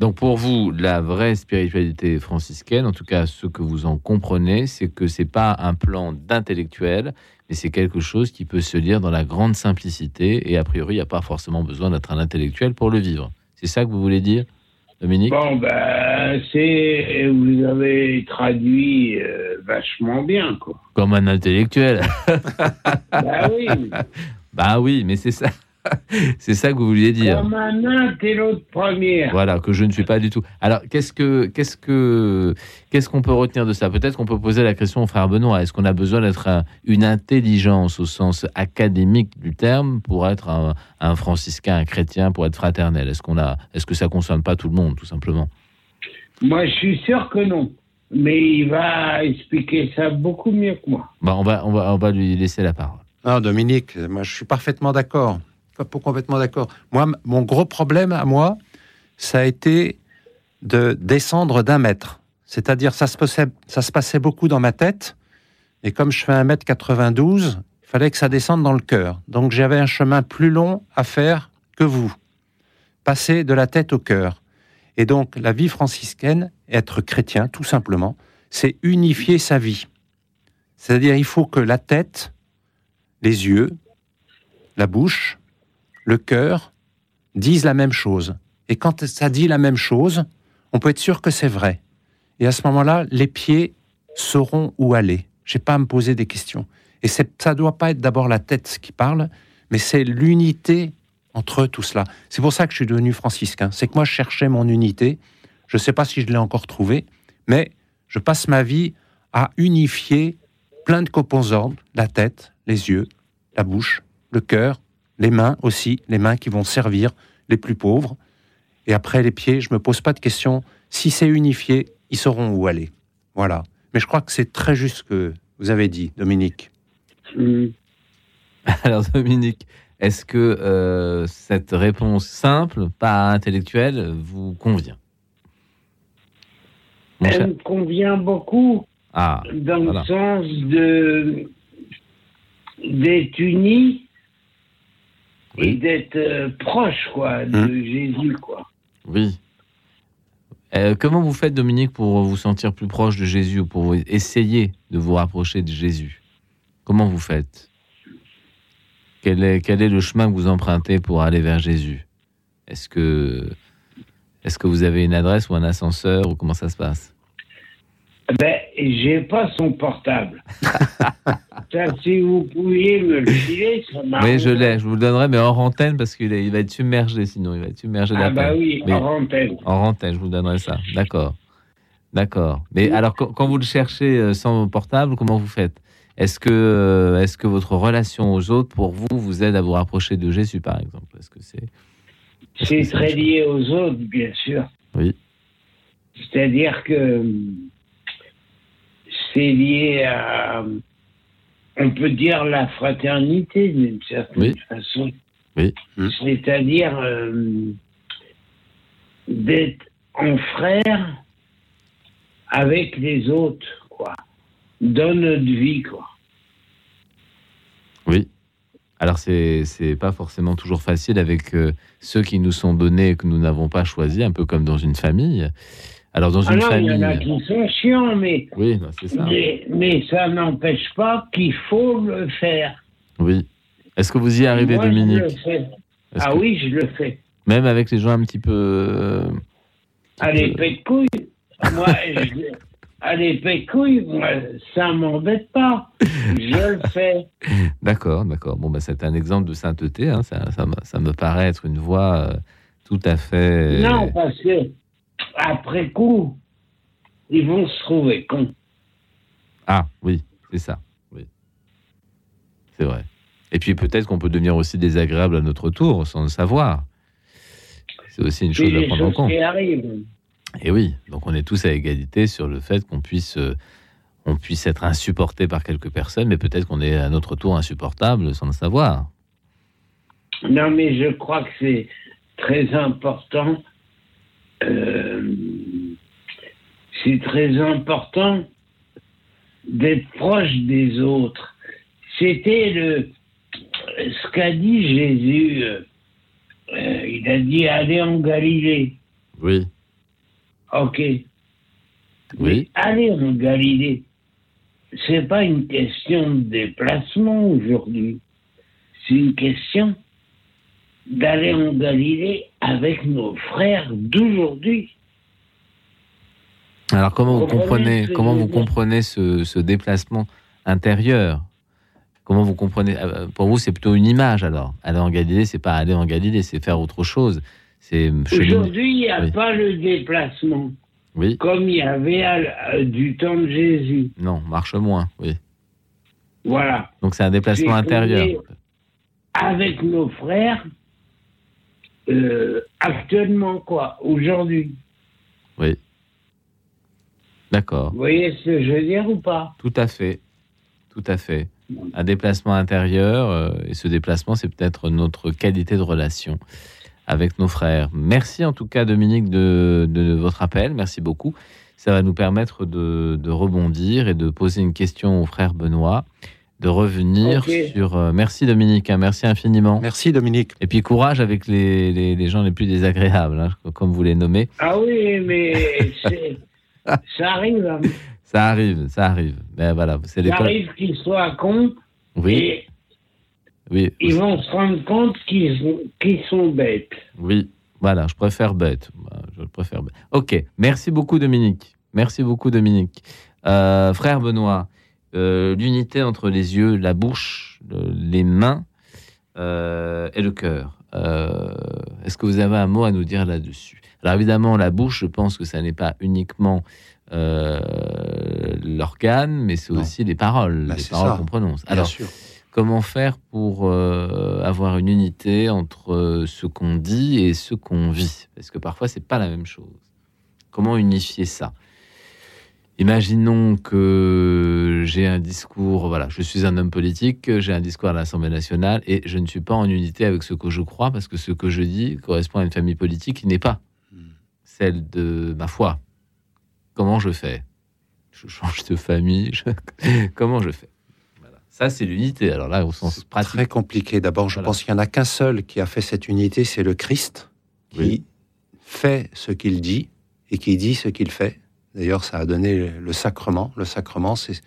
Donc pour vous, la vraie spiritualité franciscaine, en tout cas ce que vous en comprenez, c'est que c'est pas un plan d'intellectuel, mais c'est quelque chose qui peut se lire dans la grande simplicité et a priori, il n'y a pas forcément besoin d'être un intellectuel pour le vivre. C'est ça que vous voulez dire, Dominique?
Bon, ben, c'est. Vous avez traduit euh, vachement bien, quoi.
Comme un intellectuel. [laughs]
bah oui.
bah oui, mais c'est ça. [laughs] c'est ça que vous vouliez dire.
Comme un intello première.
Voilà, que je ne suis pas du tout. Alors, qu'est-ce que, qu'est-ce que, qu'est-ce qu'on peut retenir de ça? Peut-être qu'on peut poser la question au frère Benoît. Est-ce qu'on a besoin d'être un, une intelligence au sens académique du terme pour être un, un franciscain, un chrétien, pour être fraternel? Est-ce qu'on a, est-ce que ça concerne pas tout le monde, tout simplement?
Moi, je suis sûr que non. Mais il va expliquer ça beaucoup mieux que moi.
Bah, on va, on va, on va lui laisser la parole.
Non, Dominique, moi je suis parfaitement d'accord. Pas complètement d'accord. Moi, mon gros problème à moi, ça a été de descendre d'un mètre. C'est-à-dire, ça se, passait, ça se passait beaucoup dans ma tête. Et comme je fais 1m92, il fallait que ça descende dans le cœur. Donc j'avais un chemin plus long à faire que vous. Passer de la tête au cœur. Et donc, la vie franciscaine, être chrétien, tout simplement, c'est unifier sa vie. C'est-à-dire, il faut que la tête, les yeux, la bouche, le cœur disent la même chose. Et quand ça dit la même chose, on peut être sûr que c'est vrai. Et à ce moment-là, les pieds sauront où aller. Je n'ai pas à me poser des questions. Et ça ne doit pas être d'abord la tête qui parle, mais c'est l'unité entre tout cela. C'est pour ça que je suis devenu franciscain. C'est que moi, je cherchais mon unité. Je ne sais pas si je l'ai encore trouvée, mais je passe ma vie à unifier plein de composantes, la tête, les yeux, la bouche, le cœur, les mains aussi, les mains qui vont servir les plus pauvres. Et après les pieds, je me pose pas de questions. Si c'est unifié, ils sauront où aller. Voilà. Mais je crois que c'est très juste ce que vous avez dit, Dominique. [laughs]
Alors Dominique, est-ce que euh, cette réponse simple, pas intellectuelle, vous convient? Mon cher-
Elle me convient beaucoup
Ah,
dans
voilà.
le sens de d'être unis et
Oui.
d'être euh, proche quoi de
Hum.
Jésus quoi.
oui. Euh, comment vous faites, Dominique, pour vous sentir plus proche de Jésus ou pour essayer de vous rapprocher de Jésus? Comment vous faites? Quel est, quel est le chemin que vous empruntez pour aller vers Jésus? Est-ce que, est que vous avez une adresse ou un ascenseur ou comment ça se passe?
Ben j'ai pas son portable. [laughs] ça si vous pouviez me le filer ça.
Oui, je l'ai, je vous le donnerai, mais hors antenne parce qu'il est- il va être submergé sinon, il va être submergé
Ah bah oui,
Mais-
en antenne.
En antenne, je vous donnerai ça. D'accord. D'accord. Mais alors, quand, vous le cherchez euh, sans portable, comment vous faites? Est-ce que, euh, est-ce que votre relation aux autres, pour vous, vous aide à vous rapprocher de Jésus, par exemple? Est-ce que c'est est-ce que
C'est très lié aux autres, bien sûr.
Oui.
C'est-à-dire que c'est lié à, on peut dire, la fraternité d'une certaine
Oui.
façon.
Oui.
Mm.
C'est-à-dire euh, d'être en frère avec les autres, quoi, dans notre vie, quoi.
Oui. Alors, c'est c'est pas forcément toujours facile avec euh, ceux qui nous sont donnés et que nous n'avons pas choisis, un peu comme dans une famille. Alors, dans une
il
famille.
y en a qui sont chiants, mais,
Oui, bah, c'est ça.
mais, mais ça n'empêche pas qu'il faut le faire.
Oui. Est-ce que vous y arrivez,
Moi, je
Dominique
le fais.
Est-ce
Ah
que-
oui, je le fais.
Même avec les gens un petit peu. euh,
Allez, paix de couilles. Moi, [laughs] je... Allez, couilles, moi, ça m'embête pas. Je le fais. [laughs]
D'accord, d'accord. Bon, bah, c'est un exemple de sainteté. hein. Ça, ça me paraît être une voie euh, tout à fait.
Non, parce que après coup, ils vont se trouver cons.
Ah, oui, c'est ça. Oui. C'est vrai. Et puis peut-être qu'on peut devenir aussi désagréable à notre tour sans le savoir. C'est aussi une chose à prendre en compte. Et oui, donc on est tous à égalité sur le fait qu'on puisse, euh, on puisse être insupporté par quelques personnes, mais peut-être qu'on est à notre tour insupportable sans le savoir.
Non, mais je crois que c'est très important. Euh, c'est très important d'être proche des autres. C'était le, ce qu'a dit Jésus, euh, euh, il a dit allez en Galilée.
Oui.
Ok.
Oui.
Allez en Galilée. C'est pas une question de déplacement aujourd'hui. C'est une question d'aller en Galilée avec nos frères d'aujourd'hui.
Alors comment vous
Comprenez
comment vous comprenez ce, ce déplacement intérieur? Comment vous comprenez euh, Pour vous, c'est plutôt une image alors. Aller en Galilée, c'est pas aller en Galilée, c'est faire autre chose. C'est.
Aujourd'hui, il n'y a
Oui.
pas le déplacement
Oui.
comme il y avait à- à- du temps de Jésus.
Non, marche moins. Oui.
Voilà.
Donc c'est un déplacement intérieur.
Avec nos frères, euh, actuellement, quoi, aujourd'hui.
Oui. D'accord.
Vous voyez ce que je veux dire ou pas?
Tout à fait. Tout à fait. Un déplacement intérieur, euh, et ce déplacement, c'est peut-être notre qualité de relation avec nos frères. Merci en tout cas, Dominique, de, de votre appel. Merci beaucoup. Ça va nous permettre de, de rebondir et de poser une question au frère Benoît, de revenir sur. euh, merci, Dominique. hein, merci infiniment.
Merci Dominique.
Et puis courage avec les, les- les gens les plus désagréables, hein, comme vous les nommez.
Ah oui, mais [laughs] ça arrive. hein.
Ça arrive, ça arrive. Ben voilà, c'est
Ça arrive qu'ils soient cons
Oui,
et
oui.
ils vont se rendre compte qu'ils sont, qu'ils sont bêtes.
Oui, voilà, je préfère bête. Bah, Je préfère bête. Ok, merci beaucoup Dominique. Merci beaucoup Dominique. Euh, frère Benoît, euh, l'unité entre les yeux, la bouche, le- les mains euh, et le cœur. Euh, Est-ce que vous avez un mot à nous dire là-dessus? Alors évidemment, la bouche, je pense que ça n'est pas uniquement l'organe, mais c'est aussi les paroles,
Bah,
les paroles qu'on prononce.
Bien
Alors,
sûr.
Comment faire pour avoir une unité entre ce qu'on dit et ce qu'on vit? Parce que parfois, c'est pas la même chose. Comment unifier ça? Imaginons que j'ai un discours, voilà, je suis un homme politique, j'ai un discours à l'Assemblée nationale et je ne suis pas en unité avec ce que je crois parce que ce que je dis correspond à une famille politique qui n'est pas celle de ma foi. Comment je fais? Je change de famille je- [laughs] Comment je fais? Voilà. Ça, c'est l'unité. Alors là, au sens pratique.
très compliqué. D'abord, je
Voilà.
pense qu'il n'y en a qu'un seul qui a fait cette unité, c'est le Christ, qui
Oui.
fait ce qu'il dit et qui dit ce qu'il fait. D'ailleurs, ça a donné le sacrement. Le sacrement, c'est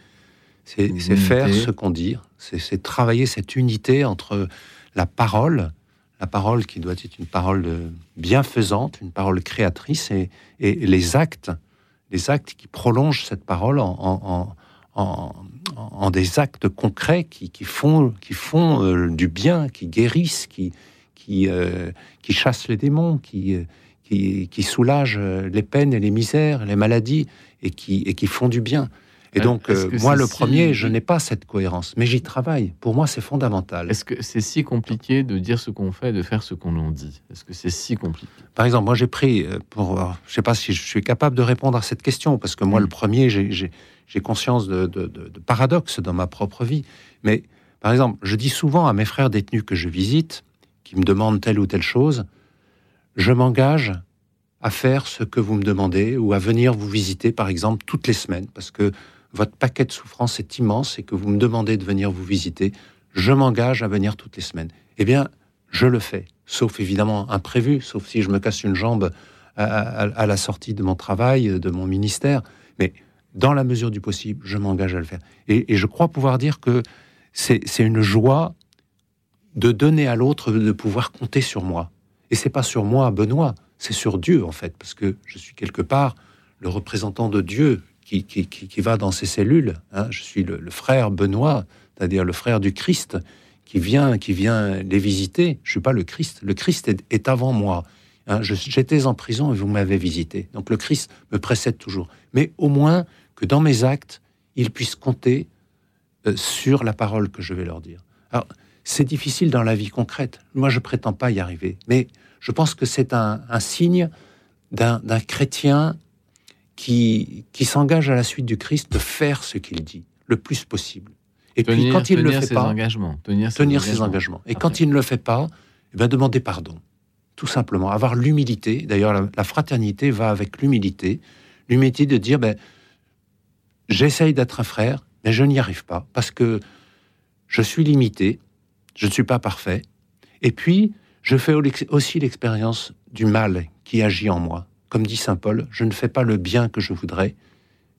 faire ce qu'on dit. C'est travailler cette unité entre la parole, la parole qui doit être une parole bienfaisante, une parole créatrice, et, et les actes, les actes qui prolongent cette parole en, en- en- en- en des actes concrets qui, qui font, qui font euh, du bien, qui guérissent, qui, qui, euh, qui chassent les démons, qui, euh, qui, qui soulagent euh, les peines et les misères, les maladies, et qui, et qui font du bien. Et donc, euh, moi, le
si-
premier, je n'ai pas cette cohérence, mais j'y travaille. Pour moi, c'est fondamental.
Est-ce que c'est si compliqué de dire ce qu'on fait et de faire ce qu'on en dit? Est-ce que c'est si compliqué?
Par exemple, moi, j'ai pris, euh, pour, je sais pas si je suis capable de répondre à cette question, parce que moi,
Mm.
le premier, j'ai- conscience de, de, de- de paradoxes dans ma propre vie. Mais, par exemple, je dis souvent à mes frères détenus que je visite, qui me demandent telle ou telle chose, je m'engage à faire ce que vous me demandez ou à venir vous visiter, par exemple, toutes les semaines, parce que votre paquet de souffrance est immense et que vous me demandez de venir vous visiter. Je m'engage à venir toutes les semaines. Eh bien, je le fais, sauf évidemment imprévu, sauf si je me casse une jambe à, la sortie de mon travail, de mon ministère. Mais dans la mesure du possible, je m'engage à le faire. Et, et je crois pouvoir dire que c'est une joie de donner à l'autre de pouvoir compter sur moi. Et c'est pas sur moi, Benoît, c'est sur Dieu en fait, parce que je suis quelque part le représentant de Dieu qui, qui, qui- va dans ses cellules. hein. Je suis le, frère Benoît, c'est-à-dire le frère du Christ qui vient, qui vient les visiter. Je suis pas le Christ. Le Christ est, avant moi. hein. J'étais en prison et vous m'avez visité. Donc le Christ me précède toujours. Mais au moins que dans mes actes, ils puissent compter euh, sur la parole que je vais leur dire. Alors, c'est difficile dans la vie concrète. Moi, je prétends pas y arriver. Mais je pense que c'est un, un signe d'un chrétien qui, qui s'engage à la suite du Christ de faire ce qu'il dit le plus possible. Et puis, quand il ne le fait
ses
pas,
engagements. Tenir ses
tenir ses
engagements.
engagements. Et quand il ne le fait pas, eh ben, demander pardon. Tout simplement. Avoir l'humilité. D'ailleurs, la, la fraternité va avec l'humilité. L'humilité de dire, ben, j'essaye d'être un frère, mais je n'y arrive pas parce que je suis limité. Je ne suis pas parfait. Et puis, je fais aussi l'expérience du mal qui agit en moi. Comme dit Saint Paul, je ne fais pas le bien que je voudrais,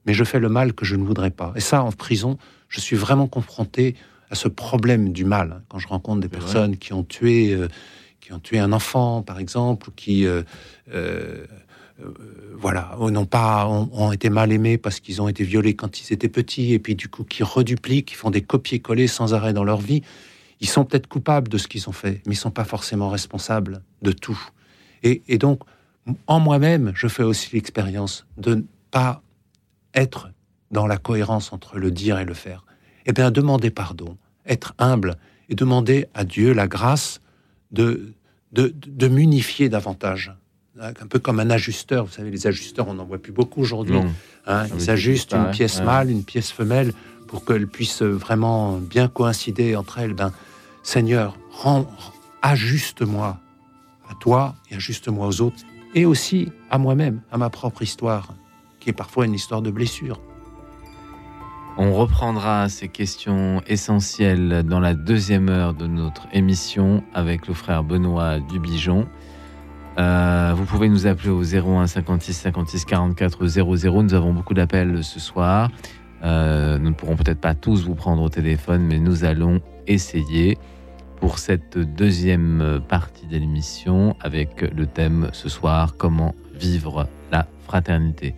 mais je fais le mal que je ne voudrais pas. Et ça, en prison, je suis vraiment confronté à ce problème du mal. Quand je rencontre des personnes qui ont tué, euh, qui ont tué un enfant, par exemple, ou qui euh, euh, voilà, n'ont pas, ont, été mal aimés parce qu'ils ont été violés quand ils étaient petits, et puis du coup qui redupliquent, qui font des copier-coller sans arrêt dans leur vie. Ils sont peut-être coupables de ce qu'ils ont fait, mais ils sont pas forcément responsables de tout. Et, et donc, en moi-même, je fais aussi l'expérience de ne pas être dans la cohérence entre le dire et le faire. Eh bien, demander pardon, être humble et demander à Dieu la grâce de, de, de m'unifier davantage. Un peu comme un ajusteur. Vous savez, les ajusteurs, on n'en voit plus beaucoup aujourd'hui. Hein, ah ils ajustent une pièce mâle, une pièce femelle, pour qu'elles puissent vraiment bien coïncider entre elles. Ben, Seigneur, ajuste-moi à toi et ajuste-moi aux autres, et aussi à moi-même, à ma propre histoire, qui est parfois une histoire de blessure.
On reprendra ces questions essentielles dans la deuxième heure de notre émission avec le frère Benoît Dubigeon. Euh, vous pouvez nous appeler au 01 56 56 44 00. Nous avons beaucoup d'appels ce soir. Euh, nous ne pourrons peut-être pas tous vous prendre au téléphone, mais nous allons essayer pour cette deuxième partie de l'émission avec le thème ce soir comment vivre la fraternité.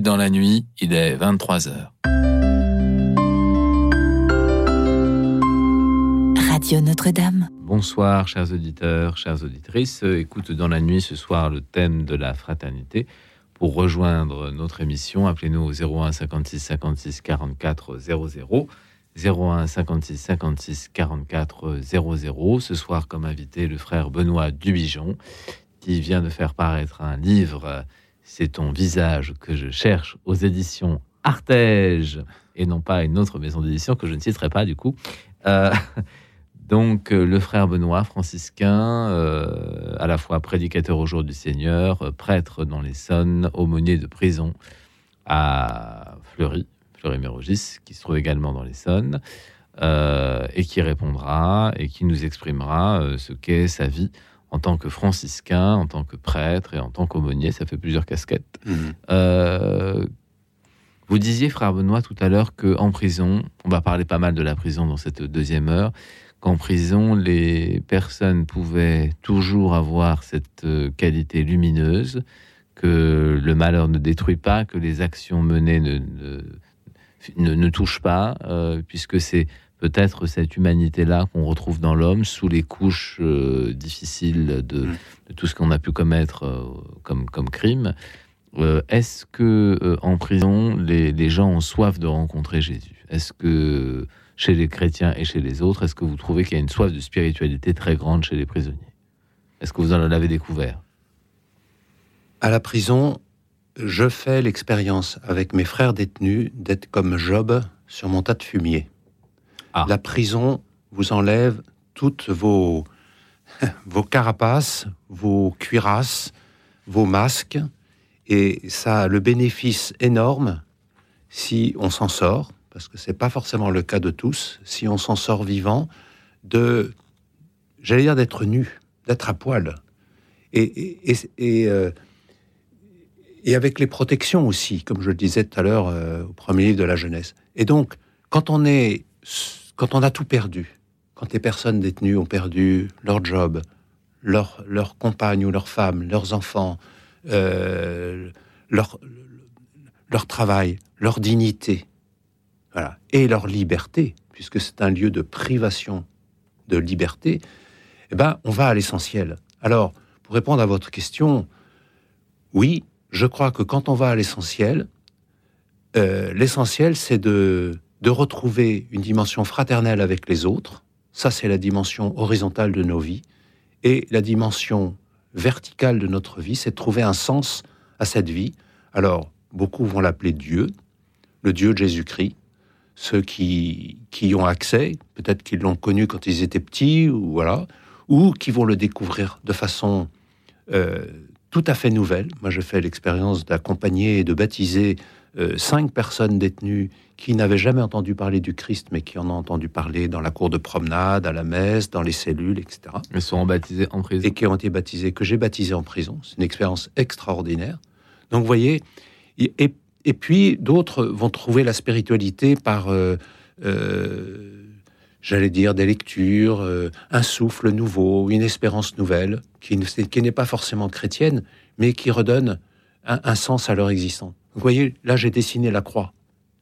Écoute dans la nuit, il est 23h.
Radio Notre-Dame.
Bonsoir, chers auditeurs, chères auditrices. Écoute dans la nuit ce soir le thème de la fraternité. Pour rejoindre notre émission, appelez-nous au 01 56 56 44 00. 01 56 56 44 00. Ce soir, comme invité, le frère Benoît Dubigeon, qui vient de faire paraître un livre c'est ton visage que je cherche aux éditions Artege et non pas une autre maison d'édition que je ne citerai pas du coup. Euh, [laughs] donc euh, le frère Benoît, franciscain, euh, à la fois prédicateur au jour du Seigneur, prêtre dans l'Essonne, aumônier de prison à Fleury, Fleury-Mérogis, qui se trouve également dans l'Essonne, et qui répondra et qui nous exprimera ce qu'est sa vie en tant que franciscain, en tant que prêtre et en tant qu'aumônier, ça fait plusieurs casquettes.
Mhm.
Euh, vous disiez, frère Benoît, tout à l'heure qu'en prison, on va parler pas mal de la prison dans cette deuxième heure, qu'en prison, les personnes pouvaient toujours avoir cette euh, qualité lumineuse, que le malheur ne détruit pas, que les actions menées ne, ne, ne, touchent pas, euh, puisque c'est peut-être cette humanité-là qu'on retrouve dans l'homme sous les couches euh, difficiles de,
Mm.
de tout ce qu'on a pu commettre euh, comme, comme crime. Euh, Est-ce que euh, en prison, les, les gens ont soif de rencontrer Jésus? Est-ce que chez les chrétiens et chez les autres, est-ce que vous trouvez qu'il y a une soif de spiritualité très grande chez les prisonniers? Est-ce que vous en avez découvert?
À la prison, je fais l'expérience avec mes frères détenus d'être comme Job sur mon tas de fumier.
Ah.
La prison vous enlève toutes vos, [laughs] vos carapaces, vos cuirasses, vos masques, et ça a le bénéfice énorme si on s'en sort, parce que c'est pas forcément le cas de tous, si on s'en sort vivant, de, j'allais dire d'être nu, d'être à poil. Et, et, euh, avec les protections aussi, comme je le disais tout à l'heure euh, au premier livre de la jeunesse. Et donc, quand on est, quand on a tout perdu, quand les personnes détenues ont perdu leur job, leur, leur compagne ou leur femme, leurs enfants, euh, leur, leur travail, leur dignité, voilà, et leur liberté, puisque c'est un lieu de privation de liberté, eh ben, on va à l'essentiel. Alors, pour répondre à votre question, oui, je crois que quand on va à l'essentiel, euh, l'essentiel, c'est de, de retrouver une dimension fraternelle avec les autres. Ça, c'est la dimension horizontale de nos vies. Et la dimension verticale de notre vie, c'est de trouver un sens à cette vie. Alors, beaucoup vont l'appeler Dieu, le Dieu de Jésus-Christ. Ceux qui, qui y ont accès, peut-être qu'ils l'ont connu quand ils étaient petits, ou voilà, ou qui vont le découvrir de façon euh, tout à fait nouvelle. Moi, je fais l'expérience d'accompagner et de baptiser euh, cinq personnes détenues qui n'avaient jamais entendu parler du Christ, mais qui en ont entendu parler dans la cour de promenade, à la messe, dans les cellules, etc.
Ils seront baptisés en prison.
Et qui ont été baptisés, que j'ai baptisés en prison. C'est une expérience extraordinaire. Donc, vous voyez, et, puis d'autres vont trouver la spiritualité par, euh, euh, j'allais dire, des lectures, euh, un souffle nouveau, une espérance nouvelle, qui, ne- qui n'est pas forcément chrétienne, mais qui redonne un, un sens à leur existence. Vous voyez, là j'ai dessiné la croix,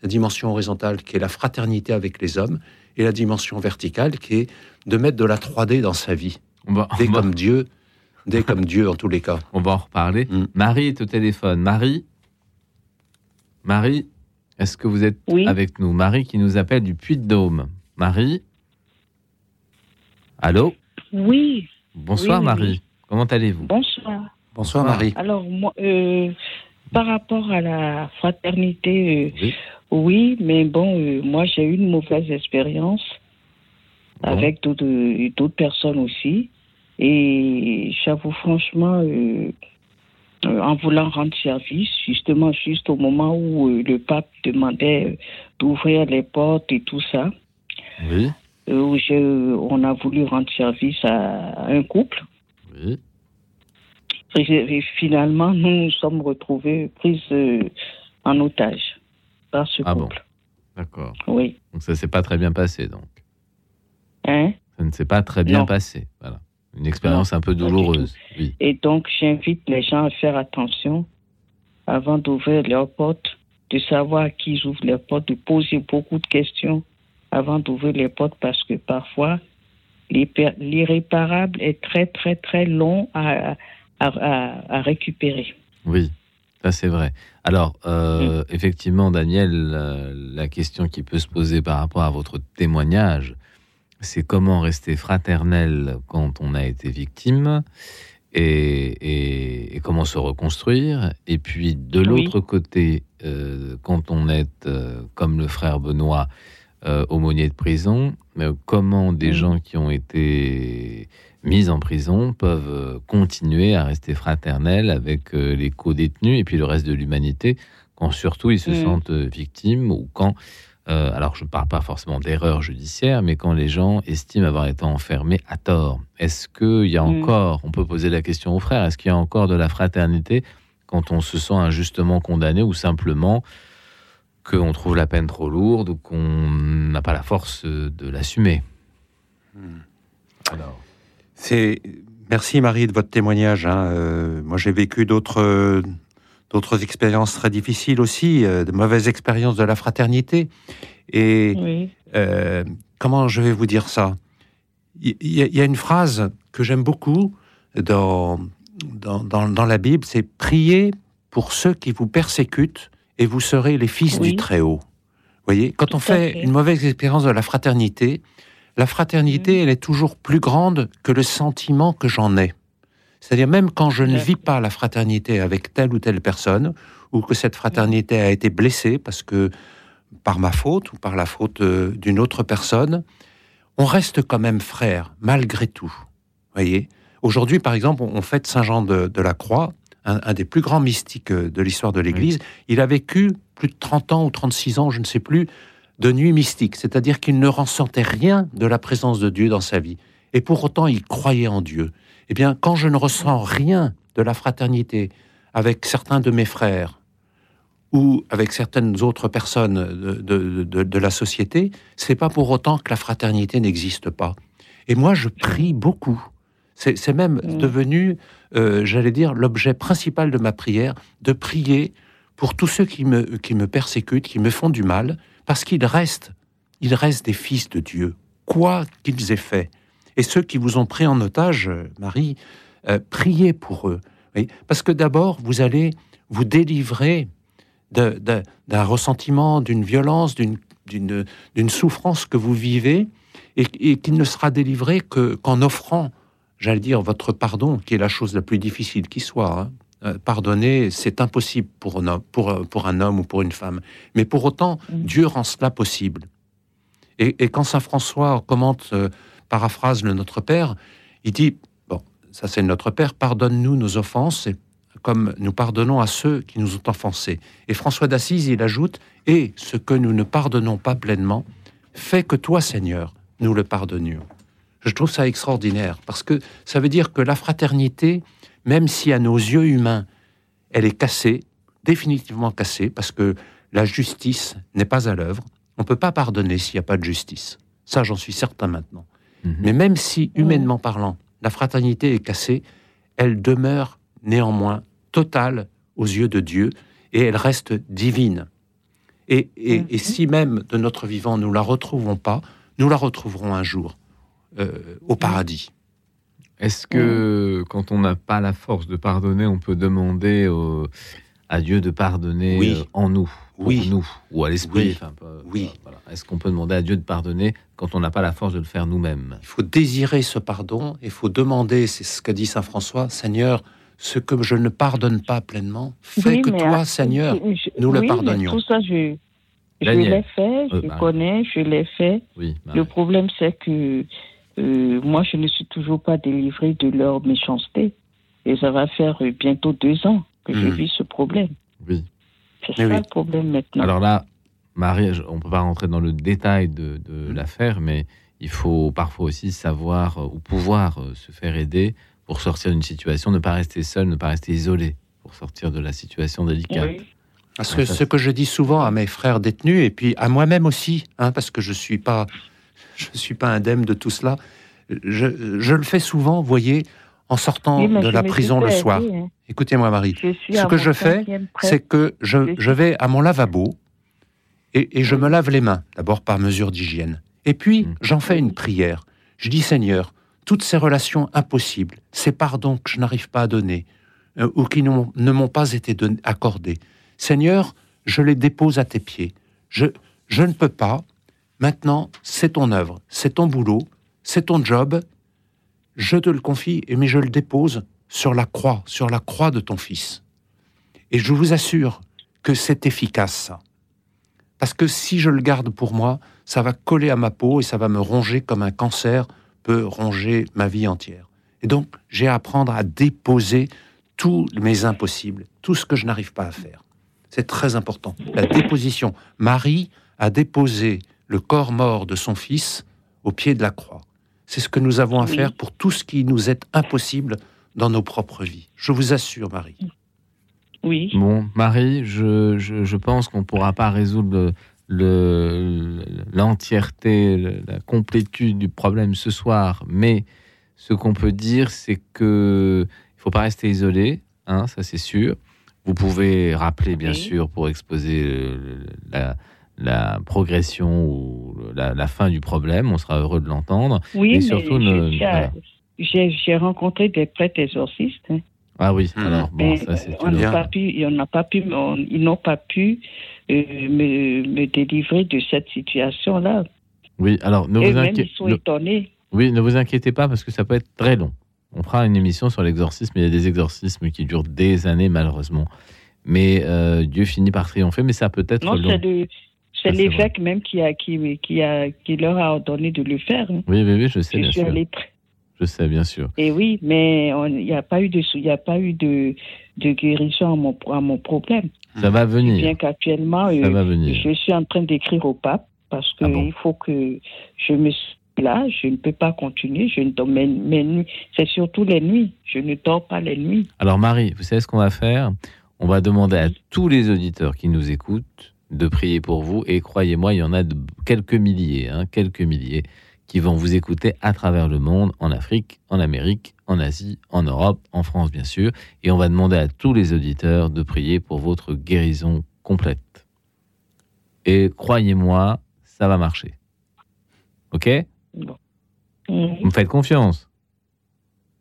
la dimension horizontale qui est la fraternité avec les hommes, et la dimension verticale qui est de mettre de la 3D dans sa vie,
On va,
dès
on va-
comme Dieu, dès comme Dieu en tous les cas.
on va en reparler.
Mm.
Marie est au téléphone. Marie Marie, est-ce que vous êtes
Oui.
avec nous? Marie qui nous appelle du Puy-de-Dôme. Marie? Allô?
Oui,
Bonsoir
Oui, oui,
Marie.
oui.
Comment allez-vous?
Bonsoir.
Bonsoir
Bonsoir.
Marie.
Alors, moi, euh, par rapport à la fraternité, euh,
Oui.
oui, mais bon, euh, moi, j'ai eu une mauvaise expérience
Bon.
avec d'autres euh, personnes aussi. Et j'avoue franchement, euh, euh, en voulant rendre service, justement, juste au moment où euh, le pape demandait euh, d'ouvrir les portes et tout ça,
Oui.
euh, où on a voulu rendre service à un couple.
Oui.
Et, finalement, nous nous sommes retrouvés prises euh, en otage par ce
Ah bon. D'accord.
Oui.
Donc ça s'est pas très bien passé donc.
Hein?
Ça ne s'est pas très bien
Non.
passé. Voilà. Une expérience un peu douloureuse. Oui.
Et donc, j'invite les gens à faire attention avant d'ouvrir leurs portes, de savoir à qui ils ouvrent les portes, de poser beaucoup de questions avant d'ouvrir les portes parce que parfois, l'irréparable est très, très, très long à, à, à- à récupérer.
Oui, ça c'est vrai. Alors, euh, effectivement, Daniel, euh, la question qui peut se poser par rapport à votre témoignage, c'est comment rester fraternel quand on a été victime et, et- et comment se reconstruire. Et puis, de
Oui.
l'autre côté, euh, quand on est, euh, comme le frère Benoît, euh, aumônier de prison, euh, comment des gens qui ont été mis en prison peuvent euh, continuer à rester fraternels avec euh, les co-détenus et puis le reste de l'humanité, quand surtout ils se
Mm.
sentent euh, victimes ou quand, euh, alors je ne parle pas forcément d'erreur judiciaire, mais quand les gens estiment avoir été enfermés à tort. Est-ce qu'il y a
Mm.
encore, on peut poser la question aux frères, est-ce qu'il y a encore de la fraternité quand on se sent injustement condamné ou simplement qu'on trouve la peine trop lourde ou qu'on n'a pas la force de l'assumer Alors,
C'est merci Marie de votre témoignage. hein. Euh, moi, j'ai vécu d'autres d'autres expériences très difficiles aussi, euh, de mauvaises expériences de la fraternité. Et
Oui.
euh, comment je vais vous dire ça? Il y, a- il y a une phrase que j'aime beaucoup dans, dans, dans, dans la Bible, c'est priez pour ceux qui vous persécutent et vous serez les fils
Oui.
du Très-Haut. Voyez, quand on
Tout
fait
fait.
une mauvaise expérience de la fraternité, la fraternité, elle est toujours plus grande que le sentiment que j'en ai. C'est-à-dire même quand je ne vis pas la fraternité avec telle ou telle personne, ou que cette fraternité a été blessée parce que par ma faute ou par la faute euh, d'une autre personne, on reste quand même frères, malgré tout. Voyez? Aujourd'hui, par exemple, on on fête Saint Jean de, de la Croix, un, un des plus grands mystiques euh, de l'histoire de l'Église. Il a vécu plus de 30 ans ou 36 ans, je ne sais plus, de nuit mystique, c'est-à-dire qu'il ne ressentait rien de la présence de Dieu dans sa vie. Et pour autant, il croyait en Dieu. Eh bien, quand je ne ressens rien de la fraternité avec certains de mes frères ou avec certaines autres personnes de, de- de- de la société, c'est pas pour autant que la fraternité n'existe pas. Et moi, je prie beaucoup. C'est même
Mm.
devenu, euh, j'allais dire, l'objet principal de ma prière, de prier pour tous ceux qui me, qui me persécutent, qui me font du mal, parce qu'ils restent, ils restent des fils de Dieu, quoi qu'ils aient fait. Et ceux qui vous ont pris en otage, euh, Marie, euh, priez pour eux. Parce que d'abord, vous allez vous délivrer d'un ressentiment, d'une violence, d'une- d'une d'une souffrance que vous vivez et, et qui ne sera délivré que qu'en offrant, j'allais dire, votre pardon, qui est la chose la plus difficile qui soit. hein. Euh, pardonner, c'est impossible pour un, homme, pour, euh, pour un homme ou pour une femme. Mais pour autant, Dieu rend cela possible. Et, et quand Saint François commente, euh, paraphrase le Notre Père, il dit, bon, ça c'est le Notre Père, pardonne-nous nos offenses, et comme nous pardonnons à ceux qui nous ont offensés. Et François d'Assise, il ajoute, et ce que nous ne pardonnons pas pleinement, fais que toi, Seigneur, nous le pardonnions. Je trouve ça extraordinaire, parce que ça veut dire que la fraternité, même si à nos yeux humains, elle est cassée, définitivement cassée, parce que la justice n'est pas à l'œuvre, on ne peut pas pardonner s'il n'y a pas de justice. Ça, j'en suis certain maintenant. Mais même si, humainement parlant, la fraternité est cassée, elle demeure néanmoins totale aux yeux de Dieu et elle reste divine. Et, et- et si même de notre vivant nous la retrouvons pas, nous la retrouverons un jour au paradis.
Est-ce que quand on n'a pas la force de pardonner, on peut demander au- à Dieu de pardonner
Oui.
euh, en nous, pour
Oui.
nous, ou à l'esprit
Oui.
enfin, pas-
Oui.
voilà. Est-ce qu'on peut demander à Dieu de pardonner quand on n'a pas la force de le faire nous-mêmes?
Il faut désirer ce pardon, il faut demander, c'est ce qu'a dit Saint François, Seigneur, ce que je ne pardonne pas pleinement, fais
Oui,
que toi,
à-
Seigneur,
je-
nous le pardonnions.
Tout ça, je, je l'ai fait, je
Euh, bah.
connais, je l'ai fait.
Oui.
Le problème, c'est que euh, moi, je ne suis toujours pas délivrée de leur méchanceté. Et ça va faire bientôt deux ans que je
Mhm.
vis ce problème.
Oui.
C'est
Eh
ça
oui.
le problème maintenant.
Alors là, Marie, je- on ne peut pas rentrer dans le détail de, de l'affaire, mais il faut parfois aussi savoir euh, ou pouvoir euh, se faire aider pour sortir d'une situation, ne pas rester seul, ne pas rester isolé, pour sortir de la situation délicate.
Oui.
Parce
Ah,
que ce que je dis souvent à mes frères détenus, et puis à moi-même aussi, hein, parce que je suis pas, je suis pas indemne de tout cela, je, je le fais souvent, vous voyez, en sortant
Oui,
de la prison le soir.
hein.
Écoutez-moi, Marie. Ce que je fais, c'est que je, vais à mon lavabo et, et je me lave les mains, d'abord par mesure d'hygiène. Et puis,
Mm.
j'en fais une prière. Je dis, Seigneur, toutes ces relations impossibles, ces pardons que je n'arrive pas à donner, euh, ou qui ne m'ont pas été accordés, Seigneur, je les dépose à tes pieds. Je, je ne peux pas. Maintenant, c'est ton œuvre, c'est ton boulot, c'est ton job. Je te le confie, mais je le dépose sur la croix, sur la croix de ton Fils. Et je vous assure que c'est efficace. Parce que si je le garde pour moi, ça va coller à ma peau et ça va me ronger comme un cancer peut ronger ma vie entière. Et donc, j'ai à apprendre à déposer tous mes impossibles, tout ce que je n'arrive pas à faire. C'est très important. La déposition. Marie a déposé le corps mort de son fils au pied de la croix. C'est ce que nous avons à
Oui.
faire pour tout ce qui nous est impossible dans nos propres vies. Je vous assure, Marie.
Oui.
Bon, Marie, je, je, je pense qu'on ne pourra pas résoudre le- le- l'entièreté, le- la complétude du problème ce soir, mais ce qu'on peut dire, c'est que il faut pas rester isolé, hein, ça c'est sûr. Vous pouvez rappeler, bien
Oui.
sûr, pour exposer la, la progression ou la, la fin du problème. On sera heureux de l'entendre.
Oui,
Et
mais
surtout,
j'ai- rencontré des prêtres exorcistes. hein.
Ah oui,
Mhm.
alors bon,
Mais
ça c'est
on n'a
bien.
pas pu, on n'a pas pu, on- ils n'ont pas pu euh, me, me délivrer de cette situation-là.
Oui, alors ne
Et
vous,
même
inquié-
ils sont
ne-
étonnés.
oui, ne vous inquiétez pas parce que ça peut être très long. On fera une émission sur l'exorcisme. Il y a des exorcismes qui durent des années, malheureusement. Mais euh, Dieu finit par triompher, mais ça peut être
Non,
long.
C'est le- c'est l'évêque même qui a, qui, qui a, qui leur a ordonné de le faire. hein.
Oui, oui, oui, je sais,
Je
bien
suis
sûr.
allée
Je sais, bien sûr.
Et oui, mais il n'y a pas eu de, y a pas eu de, de guérison à mon, à mon problème.
Ça va venir.
Bien qu'actuellement, euh, je suis en train d'écrire au pape parce qu'il
Ah bon?
faut que je me là, je ne peux pas continuer. Je ne dors mes, mes nuits. C'est surtout les nuits. Je ne dors pas les nuits.
Alors Marie, vous savez ce qu'on va faire? On va demander à tous les auditeurs qui nous écoutent de prier pour vous. Et croyez-moi, il y en a de quelques milliers, hein, quelques milliers, qui vont vous écouter à travers le monde, en Afrique, en Amérique, en Asie, en Europe, en France bien sûr. Et on va demander à tous les auditeurs de prier pour votre guérison complète. Et croyez-moi, ça va marcher. Ok? Vous me faites confiance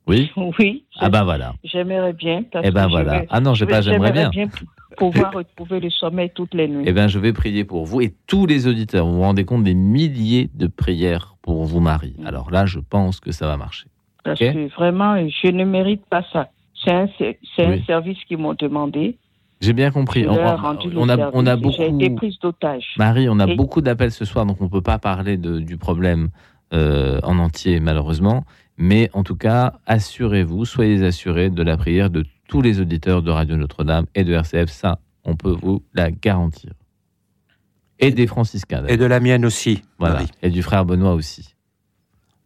Oui [laughs]
Oui.
Ah bah voilà.
J'aimerais bien. parce
Eh ben
que
voilà. Ah non, j'ai pas, j'aimerais bien.
pouvoir [laughs] retrouver le sommeil toutes les nuits.
Eh bien, je vais prier pour vous et tous les auditeurs. Vous vous rendez compte des milliers de prières pour vous, Marie. Alors là, je pense que ça va marcher.
Parce que vraiment, je ne mérite pas ça. C'est un,
Oui.
service qu'ils m'ont demandé.
J'ai bien compris. On, a, on a
service. J'ai été
beaucoup.
prise d'otage.
Marie, on a
Et-
beaucoup d'appels ce soir, donc on ne peut pas parler de- du problème euh, en entier, malheureusement. Mais en tout cas, assurez-vous, soyez assurés de la prière de tous les auditeurs de Radio Notre-Dame et de RCF. Ça, on peut vous la garantir. Et des franciscains.
Et de la mienne aussi,
Voilà.
Marie.
Et du frère Benoît aussi.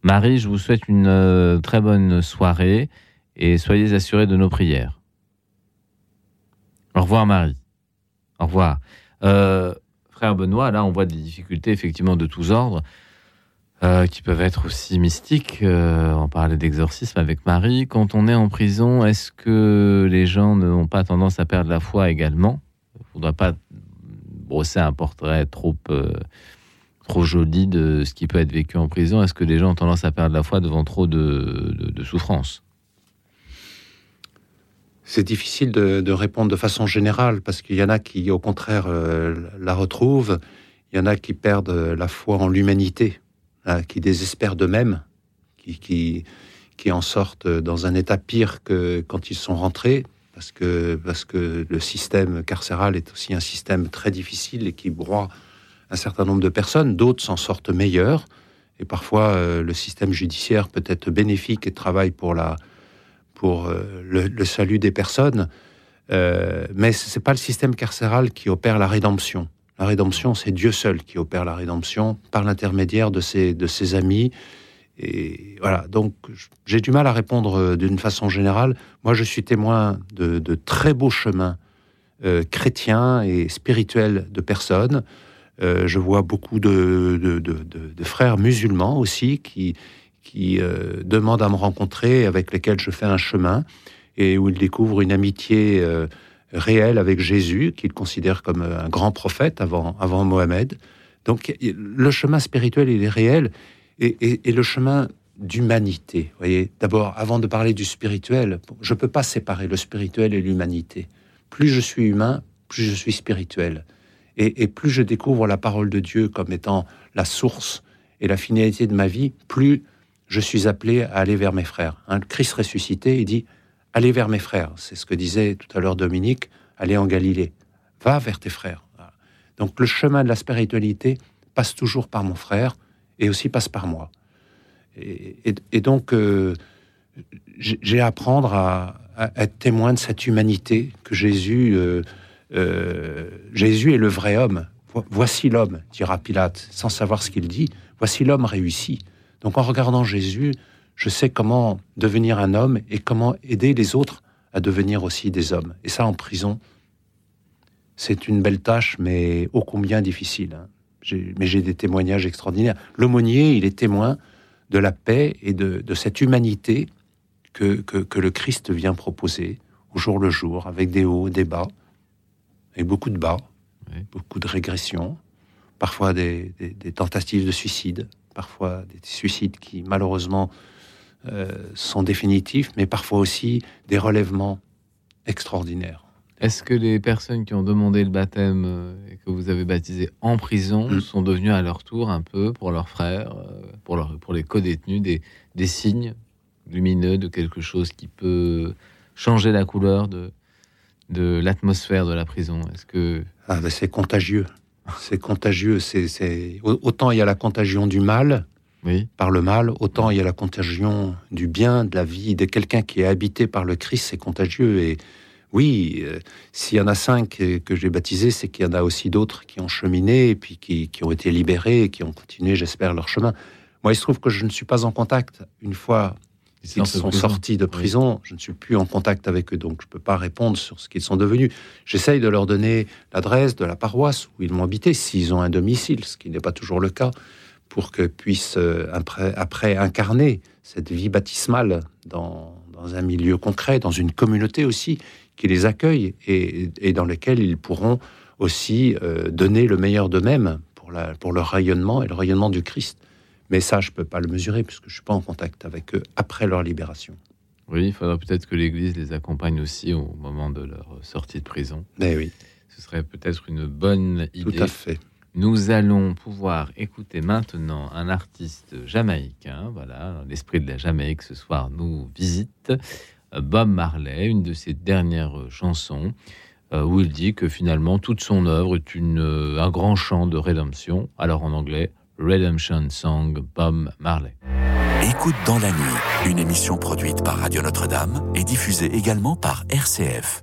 Marie, je vous souhaite une euh, très bonne soirée et soyez assurés de nos prières. Au revoir, Marie. Au revoir. Euh, frère Benoît, là, on voit des difficultés effectivement de tous ordres euh, qui peuvent être aussi mystiques. Euh, on parlait d'exorcisme avec Marie. Quand on est en prison, est-ce que les gens n'ont pas tendance à perdre la foi également? Il ne faudrait pas brosser un portrait trop, euh, trop joli de ce qui peut être vécu en prison. Est-ce que les gens ont tendance à perdre la foi devant trop de, de, souffrance
C'est difficile de, répondre de façon générale parce qu'il y en a qui, au contraire, la retrouvent. Il y en a qui perdent la foi en l'humanité, qui désespèrent d'eux-mêmes, qui, en sortent dans un état pire que quand ils sont rentrés, parce que, parce que le système carcéral est aussi un système très difficile et qui broie un certain nombre de personnes. D'autres s'en sortent meilleurs. Et parfois, euh, le système judiciaire peut être bénéfique et travaille pour la, pour euh, le, salut des personnes. Euh, mais ce n'est pas le système carcéral qui opère la rédemption. La rédemption, c'est Dieu seul qui opère la rédemption par l'intermédiaire de ses, amis. Et voilà, donc j'ai du mal à répondre euh, d'une façon générale. Moi, je suis témoin de, très beaux chemins euh, chrétiens et spirituels de personnes. Euh, je vois beaucoup de, frères musulmans aussi qui, demandent à me rencontrer, avec lesquels je fais un chemin, et où ils découvrent une amitié réelle avec Jésus, qu'ils considèrent comme un grand prophète avant, avant. Donc le chemin spirituel, il est réel, et, le chemin d'humanité. Voyez, d'abord, avant de parler du spirituel, je ne peux pas séparer le spirituel et l'humanité. Plus je suis humain, plus je suis spirituel. Et, plus je découvre la parole de Dieu comme étant la source et la finalité de ma vie, plus je suis appelé à aller vers mes frères. Le Christ ressuscité, il dit Allez vers mes frères. C'est ce que disait tout à l'heure Dominique Allez en Galilée. Va vers tes frères. Donc le chemin de la spiritualité passe toujours par mon frère et aussi passe par moi. Et, donc, euh, j'ai à apprendre à, être témoin de cette humanité que Jésus. euh, euh, Jésus est le vrai homme. Vo- Voici l'homme, dira Pilate, sans savoir ce qu'il dit. Voici l'homme réussi. Donc, en regardant Jésus, je sais comment devenir un homme et comment aider les autres à devenir aussi des hommes. Et ça, en prison, c'est une belle tâche, mais ô combien difficile. hein. Mais j'ai des témoignages extraordinaires. L'aumônier, il est témoin de la paix et de, de cette humanité que, que, que le Christ vient proposer au jour le jour, avec des hauts, des bas, avec beaucoup de bas, beaucoup de régressions, parfois des, des- des tentatives de suicide, parfois des suicides qui malheureusement sont définitifs, mais parfois aussi des relèvements extraordinaires.
Est-ce que les personnes qui ont demandé le baptême euh, et que vous avez baptisé en prison
Mm.
sont devenues à leur tour un peu pour leurs frères, euh, pour, leur- pour les co-détenus, des, des signes lumineux de quelque chose qui peut changer la couleur de, de l'atmosphère de la prison? Est-ce que
Ah, ben, c'est contagieux. C'est contagieux. C'est, Autant il y a la contagion du mal, par le mal, autant il y a la contagion du bien, de la vie, de quelqu'un qui est habité par le Christ, c'est contagieux. Et oui, euh, s'il y en a cinq que j'ai baptisés, c'est qu'il y en a aussi d'autres qui ont cheminé et puis qui, qui ont été libérés et qui ont continué, j'espère, leur chemin. Moi, il se trouve que je ne suis pas en contact. Une fois
Ils
qu'ils sont
prison.
sortis de prison, je ne suis plus en contact avec eux, donc je ne peux pas répondre sur ce qu'ils sont devenus. J'essaye de leur donner l'adresse de la paroisse où ils m'ont habité, s'ils ont un domicile, ce qui n'est pas toujours le cas, pour que puissent euh, après, après incarner cette vie baptismale dans, dans un milieu concret, dans une communauté aussi qui les accueille et, et dans lequel ils pourront aussi euh, donner le meilleur d'eux-mêmes pour, la- pour leur rayonnement et le rayonnement du Christ. Mais ça, je ne peux pas le mesurer puisque je ne suis pas en contact avec eux après leur libération.
Oui, il faudra peut-être que l'Église les accompagne aussi au moment de leur sortie de prison.
Mais oui.
Ce serait peut-être une bonne idée.
Tout à fait.
Nous allons pouvoir écouter maintenant un artiste jamaïcain. Voilà, l'esprit de la Jamaïque ce soir nous visite. euh, Bob Marley, une de ses dernières chansons, euh, où il dit que finalement toute son œuvre est une, euh, un grand chant de rédemption. Alors en anglais, Redemption Song, Bob Marley.
Écoute dans la nuit, une émission produite par Radio Notre-Dame et diffusée également par RCF.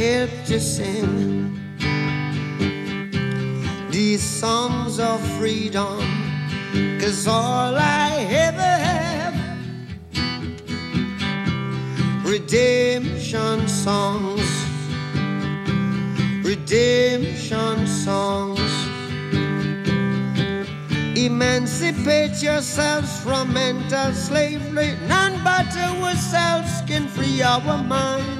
Help to sing these songs of freedom? Cause all I ever have, redemption songs, redemption songs. Emancipate yourselves from mental slavery. None but ourselves can free our minds.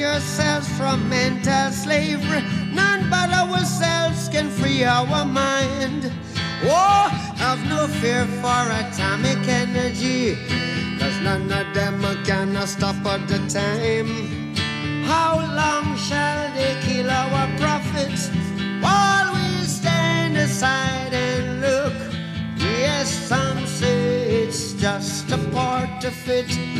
Yourselves from mental slavery. None but ourselves can free our mind. Oh, have no fear for atomic energy. Cause none of them can stop at the time. How long shall they kill our prophets while we stand aside and look? Yes, some say it's just a part of it.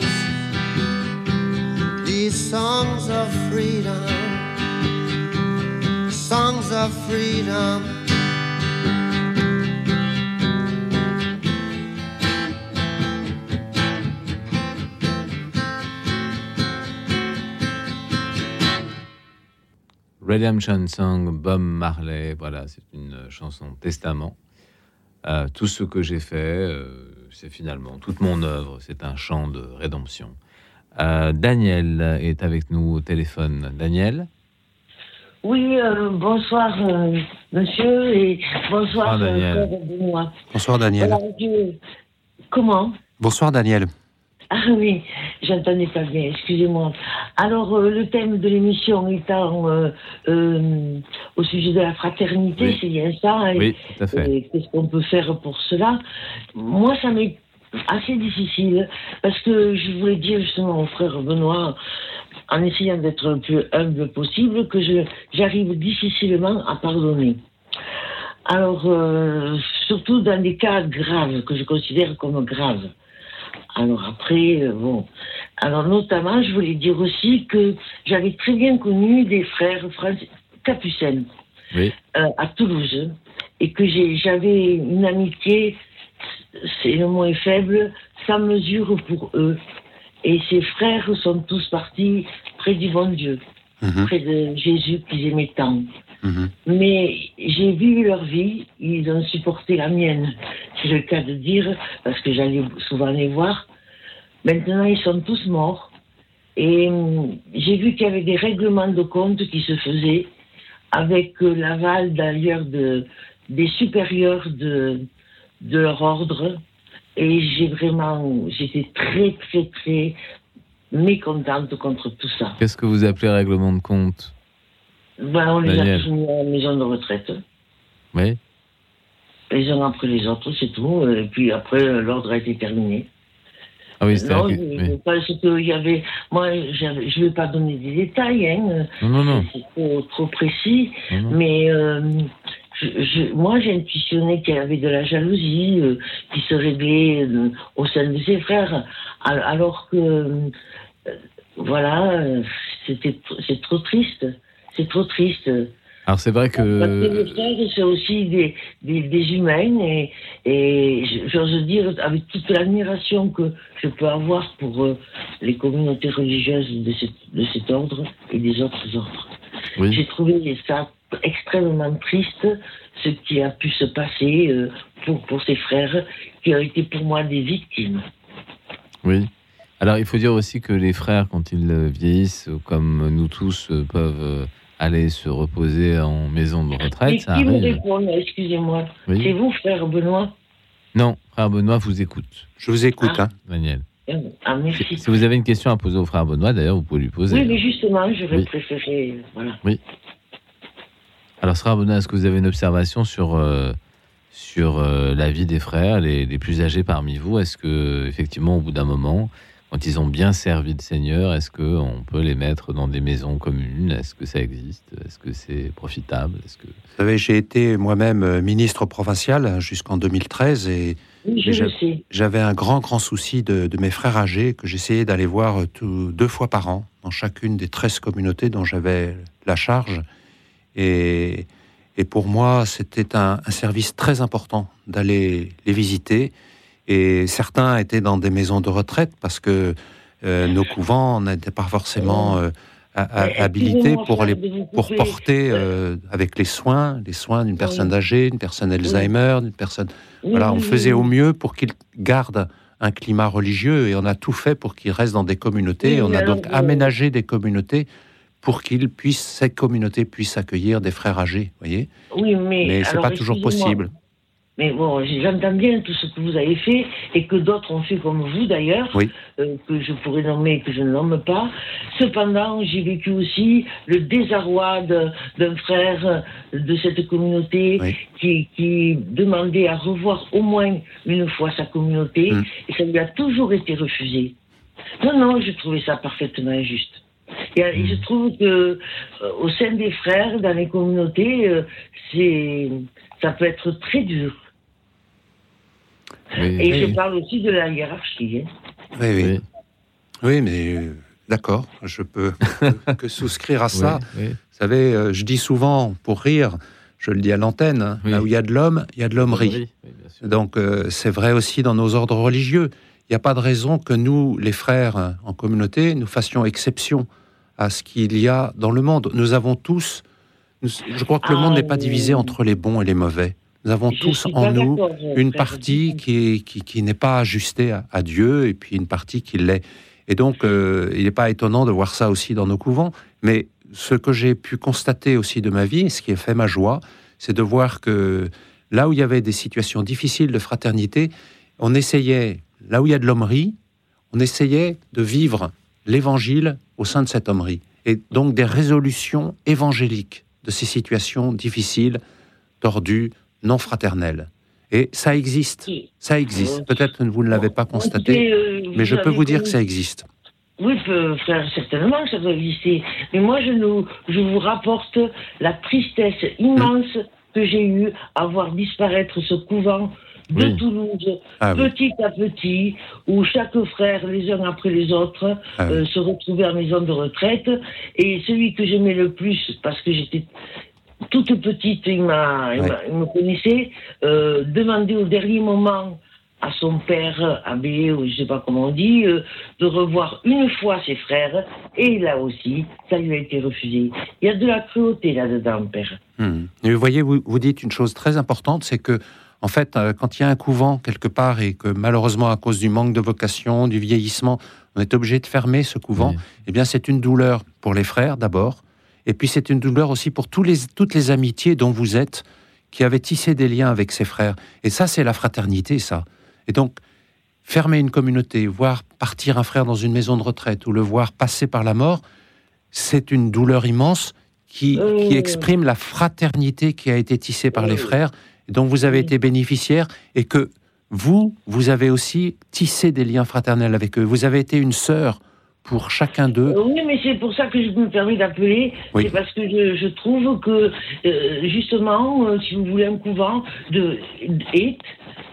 songs of freedom, songs of freedom.
Redemption Song, Bob Marley, voilà, c'est une chanson testament. Euh, tout ce que j'ai fait, euh, c'est finalement toute mon œuvre, c'est un chant de rédemption. Euh, Daniel est avec nous au téléphone. Daniel
Oui, euh, bonsoir, euh, monsieur, et bonsoir,
Bonsoir, Daniel.
euh.
Bonsoir Daniel.
Je- Comment
Bonsoir Daniel.
Ah oui, j'entendais pas bien, excusez-moi. Alors, euh, le thème de l'émission étant euh, euh, au sujet de la fraternité,
Oui.
c'est bien ça. et-
Oui, tout à fait.
et Qu'est-ce qu'on peut faire pour cela? Moi, ça m'est assez difficile, parce que je voulais dire justement au frère Benoît, en essayant d'être le plus humble possible, que j'arrive difficilement à pardonner. Alors, euh, surtout dans des cas graves, que je considère comme graves. Alors après, euh, bon. Alors notamment, je voulais dire aussi que j'avais très bien connu des frères capucins
Oui.
euh, à Toulouse et que j'avais une amitié, c'est le mot est faible, sans mesure pour eux. Et ces frères sont tous partis près du bon Dieu,
Mhm,
près de Jésus qu'ils aimaient tant.
mhm.
Mais j'ai vu leur vie, ils ont supporté la mienne, c'est le cas de dire, parce que j'allais souvent les voir. Maintenant, ils sont tous morts. Et hum, j'ai vu qu'il y avait des règlements de compte qui se faisaient avec euh, l'aval d'ailleurs de, des supérieurs de, de leur ordre. Et j'ai vraiment, j'étais très, très, très mécontente contre tout ça.
Qu'est-ce que vous appelez règlement de compte?
Ben, on les
Daniel.
a tous mis à la maison de retraite.
Oui.
les uns après les autres, c'est tout. Et puis après, euh, l'ordre a été terminé.
Ah oui,
non,
que- oui.
pense qu'il y avait. Moi, je ne vais pas donner des détails, hein.
Non, non, non.
C'est trop, trop précis.
Non, non.
Mais euh, je, je- moi, j'ai intuitionné qu'il y avait de la jalousie euh, qui se réglait euh, au sein de ses frères, al- alors que, euh, voilà, c'était, c'est trop triste. C'est trop triste.
Alors c'est vrai
que c'est aussi des, des, des humains et, et j'ose dire, avec toute l'admiration que je peux avoir pour euh, les communautés religieuses de, cet- de cet ordre et des autres ordres.
Oui.
J'ai trouvé ça extrêmement triste, ce qui a pu se passer euh, pour, pour ces frères qui ont été pour moi des victimes.
oui. Alors il faut dire aussi que les frères, quand ils euh, vieillissent, euh, comme nous tous, peuvent aller se reposer en maison de
Et
retraite, ça
qui me
arrive.
répond, excusez-moi
Oui.
C'est vous, frère Benoît?
Non, frère Benoît vous écoute.
Je vous écoute,
Ah.
hein.
Daniel.
Ah, merci.
Si vous avez une question à poser au frère Benoît, d'ailleurs, vous pouvez lui poser.
Oui, mais justement, j'aurais
Oui.
préféré. Voilà.
Oui. Alors, Benoît, est-ce que vous avez une observation sur, euh, sur euh, la vie des frères, les, les plus âgés parmi vous. Est-ce que, effectivement, au bout d'un moment, quand ils ont bien servi le Seigneur, est-ce qu'on peut les mettre dans des maisons communes? Est-ce que ça existe? Est-ce que c'est profitable? Est-ce que...
Vous savez, j'ai été moi-même euh, ministre provincial hein, jusqu'en 2013 et
Oui,
j'avais un grand, grand souci de, de mes frères âgés que j'essayais d'aller voir tout- deux fois par an dans chacune des 13 communautés dont j'avais la charge. Et, et pour moi, c'était un, un service très important d'aller les visiter. Et certains étaient dans des maisons de retraite parce que euh, nos couvents n'étaient pas forcément euh, habilités pour, les, pour porter euh, avec les soins, les soins d'une personne âgée, d'une personne Alzheimer, d'une personne. Voilà, on faisait au mieux pour qu'ils gardent un climat religieux et on a tout fait pour qu'ils restent dans des communautés. Et on a donc aménagé des communautés pour qu'ils puissent, ces communautés puissent accueillir des frères âgés, voyez?
Oui, mais.
Mais c'est pas toujours possible.
Mais bon, j'entends bien tout ce que vous avez fait et que d'autres ont fait comme vous d'ailleurs,
Oui.
euh, que je pourrais nommer et que je ne nomme pas. Cependant, j'ai vécu aussi le désarroi d'un frère de cette communauté
Oui.
qui, qui demandait à revoir au moins une fois sa communauté
Mm.
et ça lui a toujours été refusé. Non, non, je trouvais ça parfaitement injuste. Et, et je trouve que euh, au sein des frères, dans les communautés, euh, c'est ça peut être très dur.
Oui.
Et
Oui.
je parle aussi de la hiérarchie. hein.
Oui, oui.
Oui.
Oui, mais euh, d'accord, je peux [laughs] que souscrire à ça.
Oui, oui.
Vous savez, euh, je dis souvent, pour rire, je le dis à l'antenne, hein,
Oui.
là où il y a de l'homme, il y a de l'hommerie. Donc euh, c'est vrai aussi dans nos ordres religieux. Il n'y a pas de raison que nous, les frères en communauté, nous fassions exception à ce qu'il y a dans le monde. Nous avons tous, je crois que le
Ah,
monde n'est pas divisé entre les bons et les mauvais. Nous avons tous en nous une partie qui, qui, qui n'est pas ajustée à, à Dieu et puis une partie qui l'est. Et donc, euh, il n'est pas étonnant de voir ça aussi dans nos couvents. Mais ce que j'ai pu constater aussi de ma vie, et ce qui a fait ma joie, c'est de voir que là où il y avait des situations difficiles de fraternité, on essayait, là où il y a de l'hommerie, on essayait de vivre l'évangile au sein de cette hommerie. Et donc des résolutions évangéliques de ces situations difficiles, tordues, non fraternelles. Et ça existe. Ça existe. Peut-être que vous ne l'avez pas constaté,
Écoutez, euh,
mais je peux vous dire que ça existe.
Oui, frère, certainement que ça doit exister. Mais moi, je, nous, je vous rapporte la tristesse immense que j'ai eue à voir disparaître ce couvent de
Oui.
Toulouse,
Ah oui.
petit à petit, où chaque frère, les uns après les autres,
Ah oui.
euh, se retrouvait en maison de retraite. Et celui que j'aimais le plus, parce que j'étais toute petite, il, m'a, il, me connaissait, euh, demandait au dernier moment à son père, abbé, ou je sais pas comment on dit, euh, de revoir une fois ses frères, et là aussi, ça lui a été refusé. Il y a de la cruauté là-dedans, père.
Hmm. Et vous voyez, vous, vous dites une chose très importante, c'est que, en fait, euh, quand il y a un couvent quelque part et que malheureusement, à cause du manque de vocation, du vieillissement, on est obligé de fermer ce couvent,
Oui.
eh bien, c'est une douleur pour les frères d'abord, et puis c'est une douleur aussi pour tous les, toutes les amitiés dont vous êtes, qui avaient tissé des liens avec ses frères. Et ça, c'est la fraternité, ça. Et donc, fermer une communauté, voir partir un frère dans une maison de retraite ou le voir passer par la mort, c'est une douleur immense qui,
Euh.
qui exprime la fraternité qui a été tissée par les
Euh.
frères, dont vous avez été bénéficiaire, et que vous, vous avez aussi tissé des liens fraternels avec eux. Vous avez été une sœur pour chacun d'eux.
Oui, mais c'est pour ça que je me permets d'appeler.
Oui.
C'est parce que je, je trouve que, euh, justement, euh, si vous voulez, un couvent de, est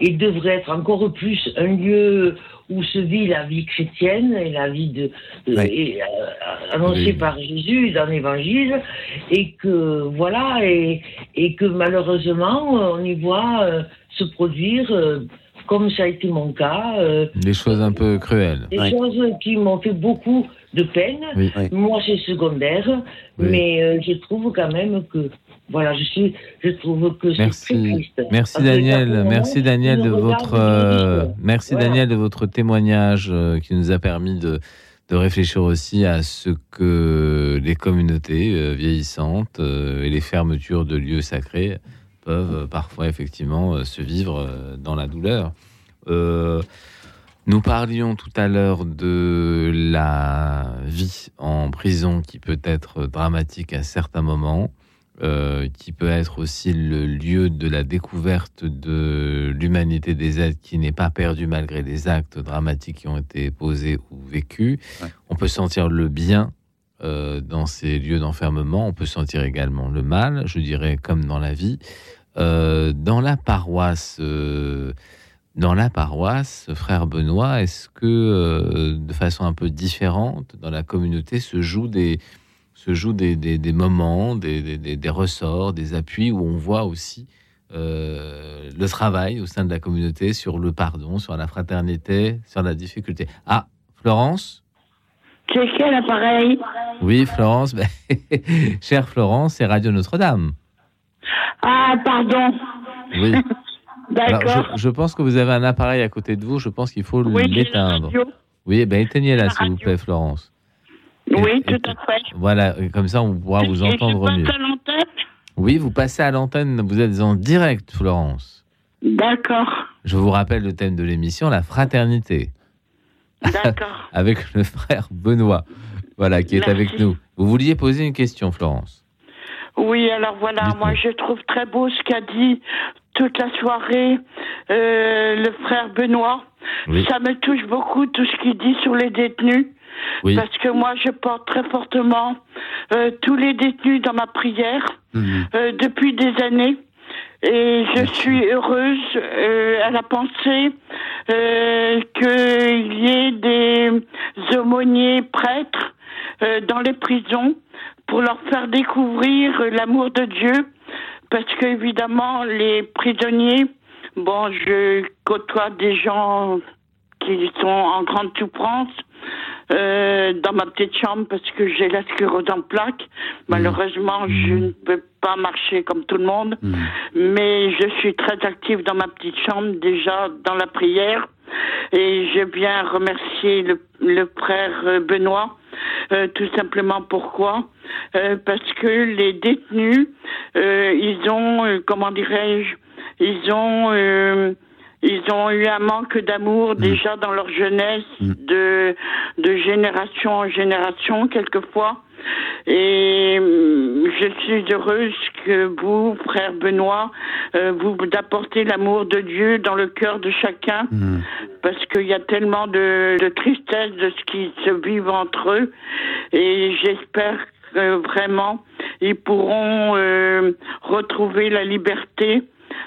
et devrait être encore plus un lieu où se vit la vie chrétienne et la vie de, de-
Oui.
et, euh, annoncée
Oui.
par Jésus dans l'Évangile, et que voilà, et, et que malheureusement on y voit euh, se produire, euh, comme ça a été mon cas, euh,
Des choses un peu cruelles.
des
Oui.
choses qui m'ont fait beaucoup de peine. Moi, c'est secondaire,
Oui.
mais euh, je trouve quand même que, voilà, je suis, je trouve que très
Merci,
triste.
merci
Parce
Daniel, merci Daniel de votre, euh,
choses.
merci
Voilà.
Daniel de votre témoignage euh, qui nous a permis de, de réfléchir aussi à ce que les communautés euh, vieillissantes et les fermetures de lieux sacrés peuvent parfois effectivement se vivre dans la douleur. Nous parlions tout à l'heure de la vie en prison qui peut être dramatique à certains moments, euh, qui peut être aussi le lieu de la découverte de l'humanité des êtres qui n'est pas perdue malgré les actes dramatiques qui ont été posés ou vécus. On peut sentir le bien euh, dans ces lieux d'enfermement, on peut sentir également le mal, je dirais comme dans la vie. Euh, dans la paroisse, dans la paroisse, frère Benoît, est-ce que de façon un peu différente dans la communauté se jouent des se jouent des, des- des moments, des, des- ressorts, des appuis où on voit aussi euh, le travail au sein de la communauté sur le pardon, sur la fraternité, sur la difficulté. Ah, Florence?
C'est quel appareil
Oui, Florence. ben, [laughs] Chère Florence, c'est Radio Notre-Dame.
Ah, pardon.
Oui. [laughs] Alors, je, je pense que vous avez un appareil à côté de vous. Je pense qu'il faut
Oui,
l'éteindre. Oui, ben éteignez-la, s'il vous plaît, Florence.
Oui, tout à fait.
Voilà, comme ça, on pourra vous entendre mieux.
à l'antenne
Oui, vous passez à l'antenne. Vous êtes en direct, Florence.
D'accord.
Je vous rappelle le thème de l'émission, la fraternité.
D'accord. [laughs]
avec le frère Benoît, voilà, qui est
Merci.
avec nous. Vous vouliez poser une question, Florence.
Oui, alors voilà, moi je trouve très beau ce qu'a dit toute la soirée euh, le frère Benoît.
Oui.
Ça me touche beaucoup tout ce qu'il dit sur les détenus.
Oui.
Parce que moi je porte très fortement euh, tous les détenus dans ma prière euh, depuis des années. Et je suis heureuse euh, à la pensée qu'il y ait des aumôniers prêtres dans les prisons pour leur faire découvrir l'amour de Dieu. Parce qu'évidemment, les prisonniers, bon, je côtoie des gens qui sont en grande souffrance euh, dans ma petite chambre parce que j'ai la sclérose en plaques. Malheureusement, je ne peux pas marcher comme tout le monde, mais je suis très active dans ma petite chambre déjà dans la prière. Et je viens remercier le, le frère euh, Benoît. euh, tout simplement pourquoi? Euh, Parce que les détenus, euh, ils ont, euh, comment dirais-je, ils ont, euh, ils ont eu un manque d'amour déjà dans leur jeunesse, de, de génération en génération quelquefois. Et hum, je suis heureuse que vous, frère Benoît, euh, vous apportez l'amour de Dieu dans le cœur de chacun, parce qu'il y a tellement de, de tristesse de ce qui se vit entre eux. Et j'espère que vraiment ils pourront euh, retrouver la liberté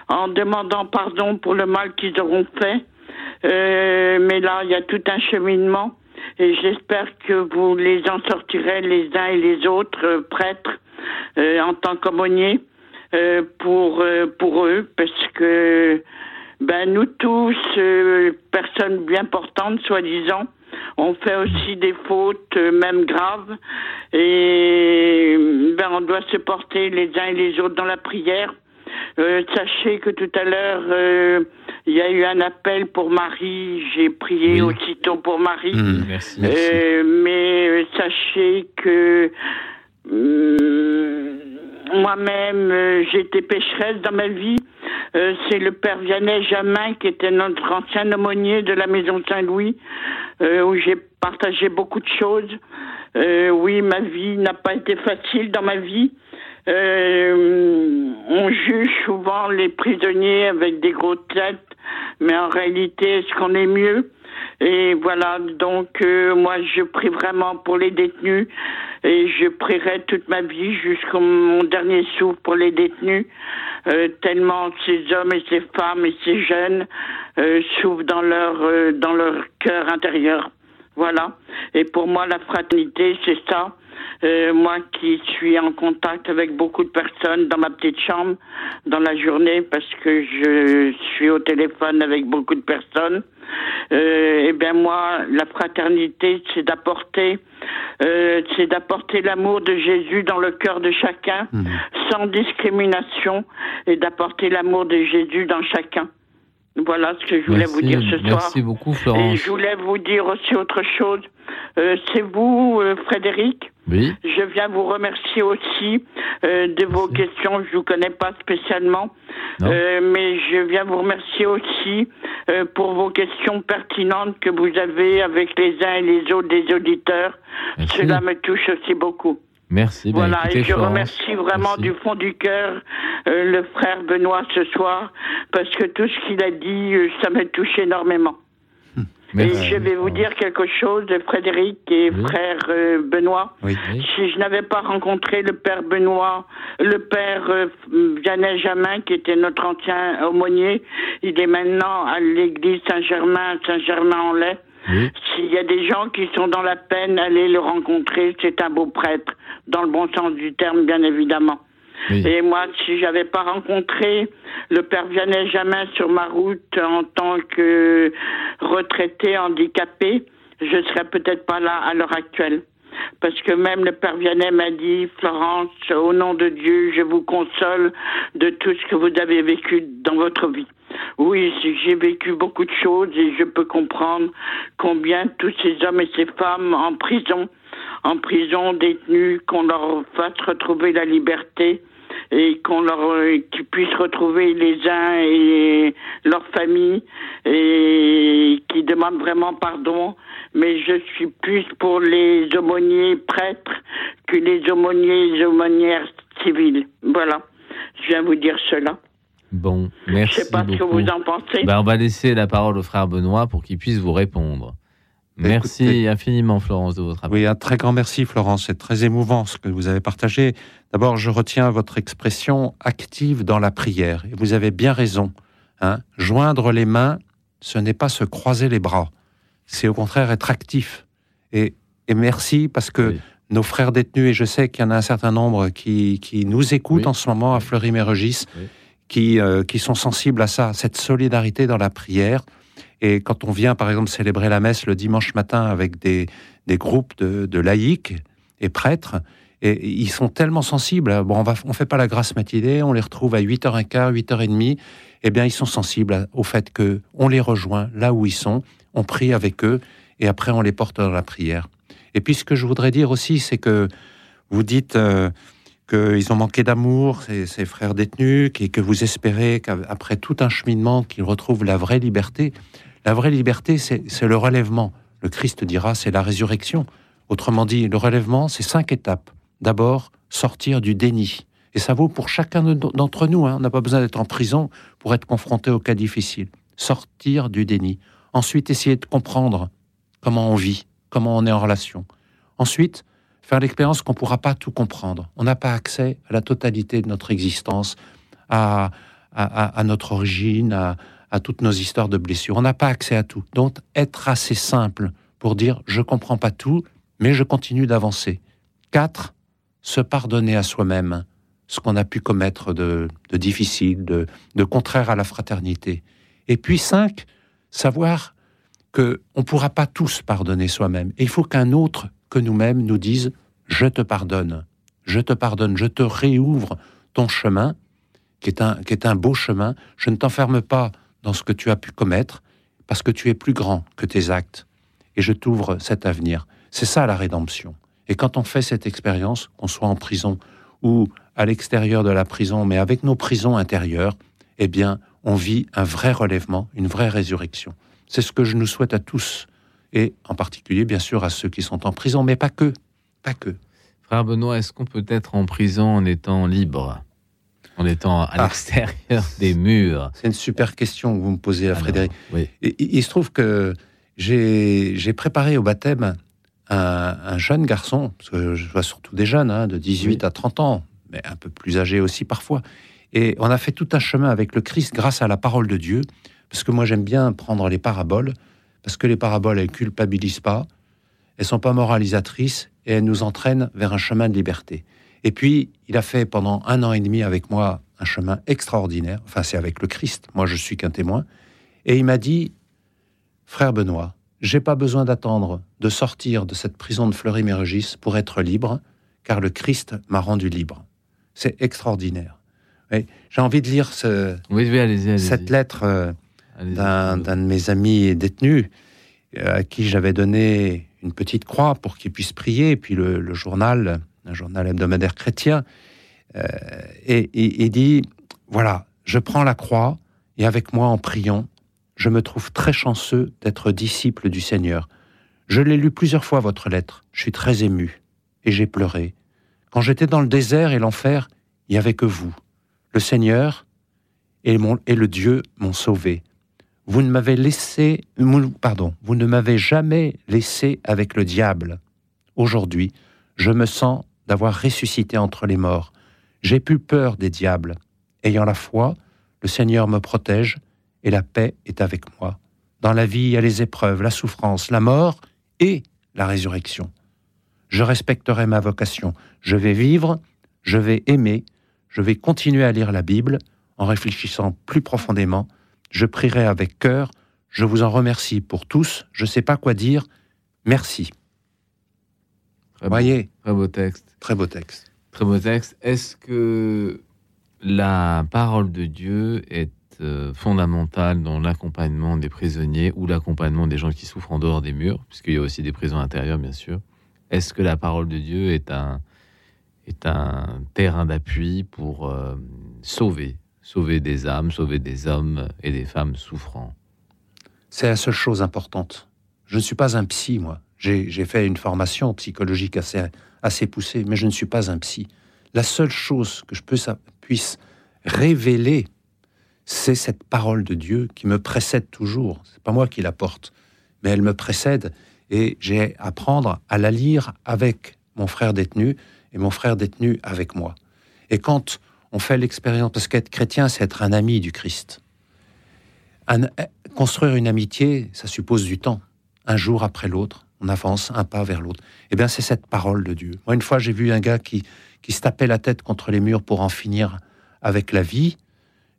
en demandant pardon pour le mal qu'ils auront fait. Euh, mais là, il y a tout un cheminement. Et j'espère que vous les en sortirez les uns et les autres euh, prêtres euh, en tant qu'aumôniers euh, pour pour eux. Parce que ben nous tous personnes bien portantes soi-disant on fait aussi des fautes même graves. Et ben on doit se porter les uns et les autres dans la prière euh, sachez que tout à l'heure, euh, il y a eu un appel pour Marie. J'ai prié aussitôt pour Marie.
merci.
Euh, mais euh, sachez que hum, moi-même, j'étais pécheresse dans ma vie. Euh, C'est le père Vianney Jamin qui était notre ancien aumônier de la maison Saint-Louis, euh, où j'ai partagé beaucoup de choses. Euh, oui, ma vie n'a pas été facile dans ma vie. Euh, on juge souvent les prisonniers avec des grosses têtes, mais en réalité, est-ce qu'on est mieux? Et voilà, donc euh, moi, je prie vraiment pour les détenus et je prierai toute ma vie jusqu'au mon dernier souffle pour les détenus, euh, tellement ces hommes et ces femmes et ces jeunes euh, souffrent dans leur euh, dans leur cœur intérieur. Voilà. Et pour moi, la fraternité, c'est ça. Euh, moi qui suis en contact avec beaucoup de personnes dans ma petite chambre dans la journée parce que je suis au téléphone avec beaucoup de personnes, euh, eh bien moi, la fraternité, c'est d'apporter, euh, c'est d'apporter l'amour de Jésus dans le cœur de chacun, sans discrimination, et d'apporter l'amour de Jésus dans chacun. Voilà ce que je voulais
Merci,
vous dire ce soir.
merci beaucoup,
Et
Florence.
je voulais vous dire aussi autre chose. euh, c'est vous, euh, Frédéric.
Oui.
Je viens vous remercier aussi euh, de vos questions. Je vous connais pas spécialement, Euh, mais je viens vous remercier aussi euh, pour vos questions pertinentes que vous avez avec les uns et les autres des auditeurs. Cela me touche aussi beaucoup.
Merci. Ben,
Voilà,
écoutez,
et je
Florence,
remercie vraiment du fond du cœur euh, le frère Benoît ce soir, parce que tout ce qu'il a dit, euh, ça m'a touché énormément.
Merci.
Et je vais vous dire quelque chose, Frédéric et frère euh, Benoît. Si je n'avais pas rencontré le père Benoît, le père euh, Vianney Jamin, qui était notre ancien aumônier, il est maintenant à l'église Saint-Germain, Saint-Germain-en-Laye. S'il y a des gens qui sont dans la peine, allez le rencontrer. C'est un beau prêtre, dans le bon sens du terme, bien évidemment. Et moi, si j'avais pas rencontré le père Vianney Jamin sur ma route en tant que retraité handicapé, je serais peut-être pas là à l'heure actuelle. Parce que même le père Vianney m'a dit, Florence, au nom de Dieu, je vous console de tout ce que vous avez vécu dans votre vie. Oui, j'ai vécu beaucoup de choses et je peux comprendre combien tous ces hommes et ces femmes en prison, en prison détenus, qu'on leur fasse retrouver la liberté et qu'on leur euh, qu'ils puissent retrouver les uns et leur famille et qui demandent vraiment pardon. Mais je suis plus pour les aumôniers prêtres que les aumôniers et aumônières civiles voilà. Je viens vous dire cela
Bon, merci
je sais pas ce que
beaucoup.
vous en pensez
Ben, on va laisser la parole au frère Benoît pour qu'il puisse vous répondre. Merci infiniment, Florence, de votre appel.
Oui, un très grand merci, Florence. C'est très émouvant ce que vous avez partagé. D'abord, je retiens votre expression active dans la prière. Et vous avez bien raison. hein. Joindre les mains, ce n'est pas se croiser les bras. C'est au contraire être actif. Et, et merci parce que nos frères détenus, et je sais qu'il y en a un certain nombre qui, qui nous écoutent en ce moment à Fleury-Mérogis, qui, euh, qui sont sensibles à ça, cette solidarité dans la prière. Et quand on vient, par exemple, célébrer la messe le dimanche matin avec des, des groupes de, laïcs et prêtres, et ils sont tellement sensibles. Bon, on ne on fait pas la grâce matinée, on les retrouve à 8h15, 8h30. Eh bien, ils sont sensibles au fait que on les rejoint là où ils sont, on prie avec eux, et après on les porte dans la prière. Et puis, ce que je voudrais dire aussi, c'est que vous dites euh, qu'ils ont manqué d'amour, ces, ces frères détenus, et que vous espérez qu'après tout un cheminement, qu'ils retrouvent la vraie liberté. La vraie liberté, c'est le relèvement. Le Christ dira, c'est la résurrection. Autrement dit, le relèvement, c'est cinq étapes. D'abord, sortir du déni. Et ça vaut pour chacun de- d'entre nous. hein. On n'a pas besoin d'être en prison pour être confronté aux cas difficiles. Sortir du déni. Ensuite, essayer de comprendre comment on vit, comment on est en relation. Ensuite, faire l'expérience qu'on ne pourra pas tout comprendre. On n'a pas accès à la totalité de notre existence, à, à- notre origine, à, à toutes nos histoires de blessures. On n'a pas accès à tout. Donc, être assez simple pour dire je ne comprends pas tout, mais je continue d'avancer. Quatre, se pardonner à soi-même ce qu'on a pu commettre de, difficile, de, de contraire à la fraternité. Et puis cinq, savoir que on ne pourra pas tous pardonner soi-même. Et il faut qu'un autre que nous-mêmes nous dise je te pardonne, je te pardonne, je te réouvre ton chemin, qui est un, qui est un beau chemin. Je ne t'enferme pas dans ce que tu as pu commettre, parce que tu es plus grand que tes actes, et je t'ouvre cet avenir. C'est ça la rédemption. Et quand on fait cette expérience, qu'on soit en prison ou à l'extérieur de la prison, mais avec nos prisons intérieures, eh bien, on vit un vrai relèvement, une vraie résurrection. C'est ce que je nous souhaite à tous, et en particulier, bien sûr, à ceux qui sont en prison, mais pas que, pas que.
Frère Benoît, est-ce qu'on peut être en prison en étant libre? En étant à
Ah.
l'extérieur des murs?
C'est une super question que vous me posez, là, Frédéric. Et- il, il se trouve que j'ai préparé au baptême un, un jeune garçon, parce que je vois surtout des jeunes, hein, de 18 à 30 ans, mais un peu plus âgés aussi parfois. Et on a fait tout un chemin avec le Christ grâce à la parole de Dieu, parce que moi j'aime bien prendre les paraboles, parce que les paraboles, elles culpabilisent pas, elles sont pas moralisatrices, et elles nous entraînent vers un chemin de liberté. Et puis, il a fait pendant un an et demi avec moi un chemin extraordinaire, enfin c'est avec le Christ, moi je suis qu'un témoin, et il m'a dit, frère Benoît, j'ai pas besoin d'attendre de sortir de cette prison de Fleury-Mérogis pour être libre, car le Christ m'a rendu libre. C'est extraordinaire. J'ai envie de lire ce-
Oui, oui, allez-y, allez-y.
cette lettre euh, d'un de mes amis détenus, euh, à qui j'avais donné une petite croix pour qu'il puisse prier, et puis le, le journal, un journal hebdomadaire chrétien, euh, et, et dit, voilà, je prends la croix, et avec moi en priant, je me trouve très chanceux d'être disciple du Seigneur. Je l'ai lu plusieurs fois, votre lettre, je suis très ému, et j'ai pleuré. Quand j'étais dans le désert et l'enfer, il n'y avait que vous. Le Seigneur et, mon, et le Dieu m'ont sauvé. Vous ne m'avez laissé, pardon, vous ne m'avez jamais laissé avec le diable. Aujourd'hui, je me sens d'avoir ressuscité entre les morts. J'ai plus peur des diables. Ayant la foi, le Seigneur me protège et la paix est avec moi. Dans la vie, il y a les épreuves, la souffrance, la mort et la résurrection. Je respecterai ma vocation. Je vais vivre, je vais aimer, je vais continuer à lire la Bible en réfléchissant plus profondément. Je prierai avec cœur. Je vous en remercie pour tous. Je ne sais pas quoi dire. Merci.
Très
Voyez,
Très beau texte.
très beau texte.
Très beau texte. Est-ce que la parole de Dieu est euh, fondamentale dans l'accompagnement des prisonniers ou l'accompagnement des gens qui souffrent en dehors des murs, puisqu'il y a aussi des prisons intérieures, bien sûr Est-ce que la parole de Dieu est un, est un terrain d'appui pour euh, sauver, sauver des âmes, sauver des hommes et des femmes souffrants
C'est la seule chose importante. Je ne suis pas un psy, moi. J'ai fait une formation psychologique assez, assez poussée, mais je ne suis pas un psy. La seule chose que je peux, puisse révéler, c'est cette parole de Dieu qui me précède toujours. C'est pas moi qui la porte, mais elle me précède et j'ai à apprendre à la lire avec mon frère détenu et mon frère détenu avec moi. Et quand on fait l'expérience, parce qu'être chrétien, c'est être un ami du Christ. Un- construire une amitié, ça suppose du temps. Un jour après l'autre, on avance un pas vers l'autre. Eh bien, c'est cette parole de Dieu. Moi, une fois, j'ai vu un gars qui, qui se tapait la tête contre les murs pour en finir avec la vie.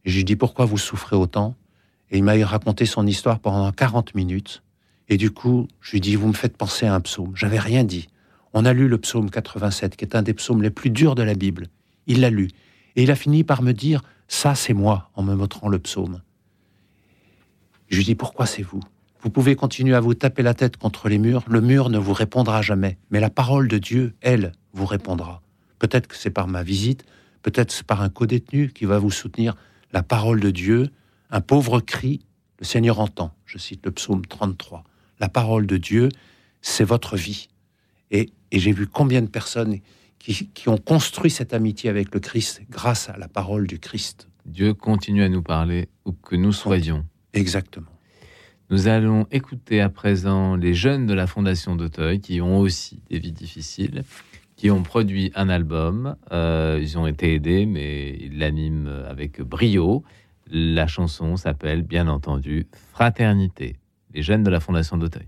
Et je lui pourquoi vous souffrez autant? Et il m'a raconté son histoire pendant 40 minutes. Et du coup, je lui dis vous me faites penser à un psaume. J'avais rien dit. On a lu le psaume 87, qui est un des psaumes les plus durs de la Bible. Il l'a lu. Et il a fini par me dire ça, c'est moi, en me montrant le psaume. Je lui dis pourquoi c'est vous? Vous pouvez continuer à vous taper la tête contre les murs, le mur ne vous répondra jamais, mais la parole de Dieu, elle, vous répondra. Peut-être que c'est par ma visite, peut-être c'est par un codétenu qui va vous soutenir. La parole de Dieu, un pauvre cri, le Seigneur entend. Je cite le psaume 33. La parole de Dieu, c'est votre vie. Et, et j'ai vu combien de personnes qui, qui ont construit cette amitié avec le Christ grâce à la parole du Christ.
Dieu continue à nous parler où que nous soyons.
Exactement.
Nous allons écouter à présent les jeunes de la Fondation d'Auteuil qui ont aussi des vies difficiles, qui ont produit un album. Euh, ils ont été aidés, mais ils l'animent avec brio. La chanson s'appelle, bien entendu, Fraternité. Les jeunes de la Fondation d'Auteuil.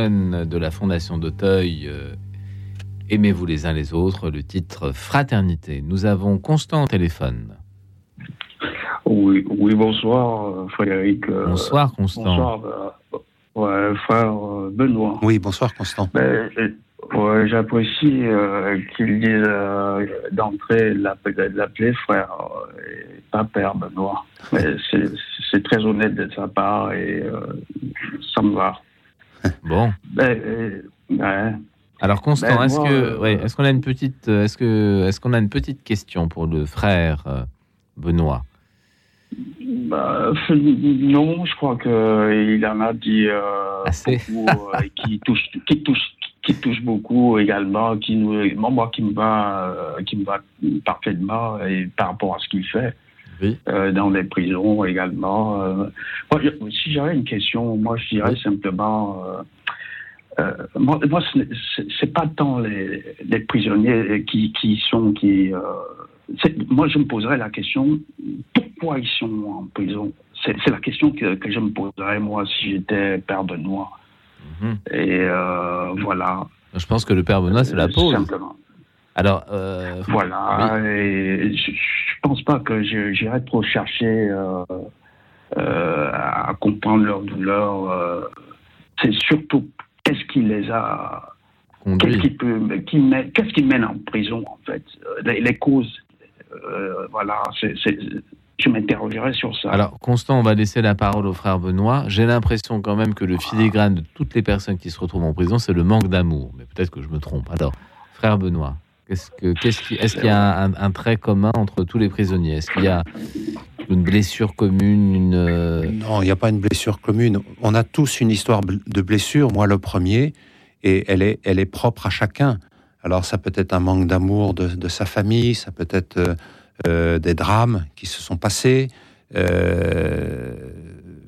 Jeunes de la Fondation d'Auteuil, euh, aimez-vous les uns les autres, le titre Fraternité. Nous avons Constant au téléphone.
Oui, oui, bonsoir Frédéric. Euh,
Bonsoir, Constant.
Bonsoir, euh, ouais, frère Benoît.
Oui, bonsoir Constant.
Ben, ouais, J'apprécie euh, qu'il dise euh, d'entrée l'app- l'appeler frère et pas père Benoît. C'est- C'est très honnête de sa part et euh, ça me va.
Bon.
Ben, euh, ouais.
Alors Constant,
Ben,
est-ce
euh,
ouais, est-ce qu'on a une petite, euh, est-ce que, est-ce qu'on a une petite question pour le frère Benoît?
Bah, non, je crois qu'il en a dit euh, beaucoup, euh, qui touche, qui touche, qui touche beaucoup également, qui nous, moi, moi, qui me va, euh, qui me va parfaitement et par rapport à ce qu'il fait euh, dans les prisons également. euh. Moi, je- si j'avais une question, moi, je dirais simplement. euh, moi, moi, ce n'est- c'est c'est pas tant les, les prisonniers qui, qui sont qui. c'est- moi, je me poserais la question pourquoi ils sont en prison? C'est c'est la question que, que je me poserais moi si j'étais père Benoît. Et euh, voilà.
Je pense que le père Benoît se la pose.
Simplement.
Alors, euh,
Voilà. Et je, je pense pas que j'irai trop chercher euh, euh, à comprendre leur douleur. C'est surtout qu'est-ce qui les a. Qu'est-ce qui peut, qui mène, qu'est-ce qui mène en prison en fait les, les causes. voilà. c'est- je m'interrogerai sur ça.
Alors, Constant, on va laisser la parole au frère Benoît. J'ai l'impression quand même que le filigrane de toutes les personnes qui se retrouvent en prison, c'est le manque d'amour. Mais peut-être que je me trompe. Alors, frère Benoît, est-ce qu'il y a un, un trait commun entre tous les prisonniers? Est-ce qu'il y a une blessure commune une... euh,
Non, il n'y a pas une blessure commune. On a tous une histoire de blessure, moi le premier, et elle est, elle est propre à chacun. Alors ça peut être un manque d'amour de, de sa famille, ça peut être euh, euh, des drames qui se sont passés. Euh,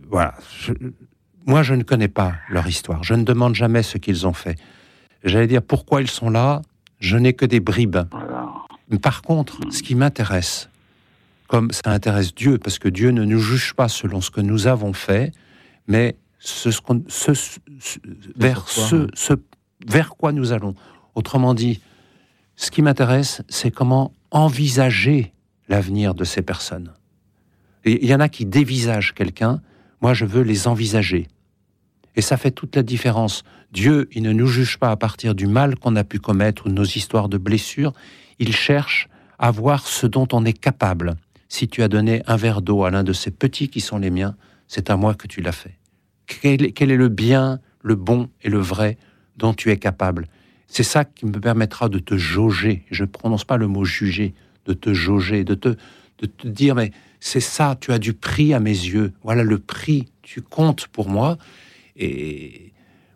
voilà. Je- moi, je ne connais pas leur histoire. Je ne demande jamais ce qu'ils ont fait. J'allais dire pourquoi ils sont là. Je n'ai que des bribes. Par contre, ce qui m'intéresse, comme ça intéresse Dieu, parce que Dieu ne nous juge pas selon ce que nous avons fait, mais ce, ce qu'on- ce- ce- ce- vers,
quoi,
ce, ce- vers quoi nous allons. Autrement dit, ce qui m'intéresse, c'est comment envisager l'avenir de ces personnes. Et il y en a qui dévisagent quelqu'un, moi je veux les envisager. Et ça fait toute la différence. Dieu, il ne nous juge pas à partir du mal qu'on a pu commettre ou nos histoires de blessures, il cherche à voir ce dont on est capable. Si tu as donné un verre d'eau à l'un de ces petits qui sont les miens, c'est à moi que tu l'as fait. Quel quel est le bien, le bon et le vrai dont tu es capable? C'est ça qui me permettra de te jauger. Je ne prononce pas le mot juger, de te jauger, de te, de te dire, mais c'est ça, tu as du prix à mes yeux. Voilà le prix, tu comptes pour moi. Et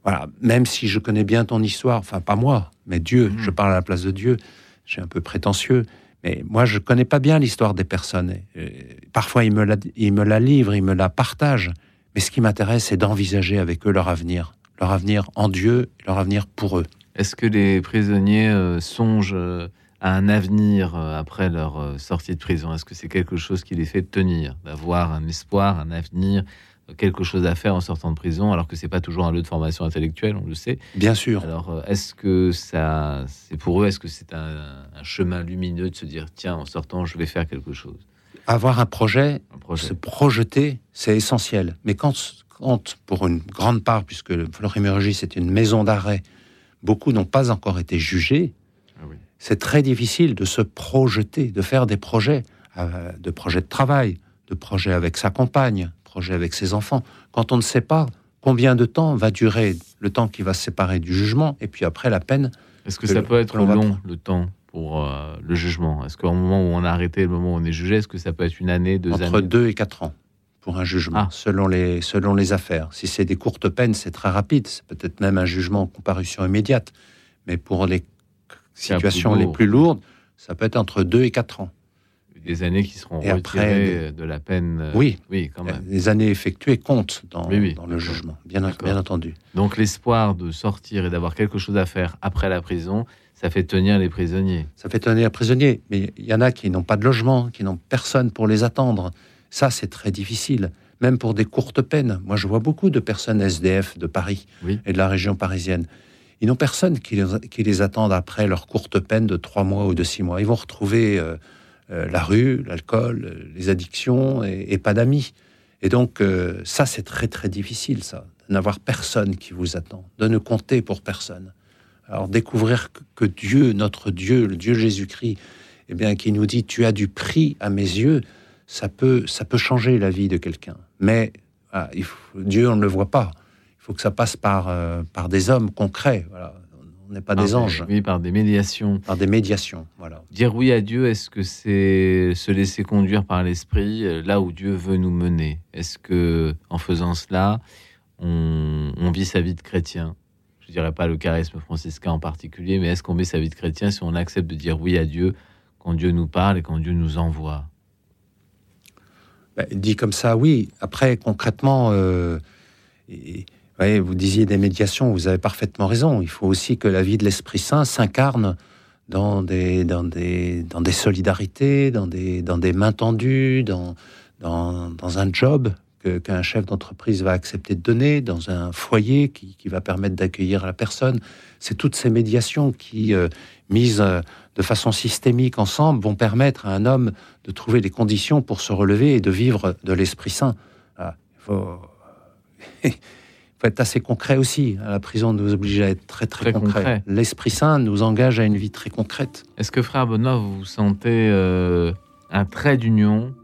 voilà, même si je connais bien ton histoire, enfin pas moi, mais Dieu, je parle à la place de Dieu, je suis un peu prétentieux, mais moi, je connais pas bien l'histoire des personnes. Euh, parfois, ils me, la, ils me la livrent, ils me la partagent. Mais ce qui m'intéresse, c'est d'envisager avec eux leur avenir. Leur avenir en Dieu, leur avenir pour eux.
Est-ce que les prisonniers euh, songent euh, à un avenir après leur sortie de prison? Est-ce que c'est quelque chose qui les fait tenir, d'avoir un espoir, un avenir, quelque chose à faire en sortant de prison, alors que c'est pas toujours un lieu de formation intellectuelle, on le sait.
Bien sûr.
Alors, euh, est-ce que ça, c'est pour eux, est-ce que c'est un, un chemin lumineux de se dire, tiens, en sortant, je vais faire quelque chose?
Avoir un projet, se projeter, c'est essentiel. Mais quand, quand, pour une grande part, puisque le Fleury-Mérogis c'est une maison d'arrêt, beaucoup n'ont pas encore été jugés, c'est très difficile de se projeter, de faire des projets, euh, de projets de travail, de projets avec sa compagne, avec ses enfants, quand on ne sait pas combien de temps va durer le temps qui va se séparer du jugement, et puis après la peine.
Est-ce que ça peut être long, le temps pour euh, le jugement? Est-ce qu'au moment où on a arrêté, le moment où on est jugé, est-ce que ça peut être une année, deux
entre
années?
deux et quatre ans pour un jugement, selon, les, selon les affaires. Si c'est des courtes peines, c'est très rapide. C'est peut-être même un jugement en comparution immédiate. Mais pour les situations
plus
les plus lourdes, ça peut être entre deux et quatre ans.
Des années qui seront
Et après,
retirées de la peine. euh,
Oui,
oui, quand même.
les années effectuées comptent dans,
Oui, oui,
dans le jugement, bien, bien entendu.
Donc l'espoir de sortir et d'avoir quelque chose à faire après la prison, ça fait tenir les prisonniers.
Ça fait tenir les prisonniers, mais il y en a qui n'ont pas de logement, qui n'ont personne pour les attendre. Ça, c'est très difficile, même pour des courtes peines. Moi, je vois beaucoup de personnes SDF de Paris et de la région parisienne. Ils n'ont personne qui les, qui les attende après leur courte peine de trois mois ou de six mois. Ils vont retrouver euh, euh, la rue, l'alcool, euh, les addictions et, pas d'amis. Et donc, euh, ça, c'est très, très difficile, ça, de n'avoir personne qui vous attend, de ne compter pour personne. Alors, découvrir que, Dieu, notre Dieu, le Dieu Jésus-Christ, eh bien, qui nous dit Tu as du prix à mes yeux, ça peut, ça peut changer la vie de quelqu'un. Mais ah, Dieu, on ne le voit pas. Il faut que ça passe par, par des hommes concrets. Voilà. On n'est pas
Par
des anges.
Oui, par des médiations.
Par des médiations, voilà.
Dire oui à Dieu, est-ce que c'est se laisser conduire par l'esprit euh, là où Dieu veut nous mener? Est-ce que en faisant cela, on, on vit sa vie de chrétien? Je dirais pas le charisme franciscain en particulier, mais est-ce qu'on vit sa vie de chrétien si on accepte de dire oui à Dieu quand Dieu nous parle et quand Dieu nous envoie?
Ben, dit comme ça, oui. Après, concrètement, euh, et- ouais, vous disiez des médiations, vous avez parfaitement raison. Il faut aussi que la vie de l'Esprit Saint s'incarne dans des, dans, des, dans des solidarités, dans des, dans des mains tendues, dans, dans, dans un job qu'un chef d'entreprise va accepter de donner, dans un foyer qui, qui va permettre d'accueillir la personne. C'est toutes ces médiations qui, euh, mises euh, de façon systémique ensemble, vont permettre à un homme de trouver les conditions pour se relever et de vivre de l'Esprit Saint. Ah, il faut, [laughs] faut être assez concret aussi. La prison nous oblige à être très très,
Très
concret.
concret.
L'Esprit Saint nous engage à une vie très concrète.
Est-ce que frère Benoît, vous sentez euh, un trait d'union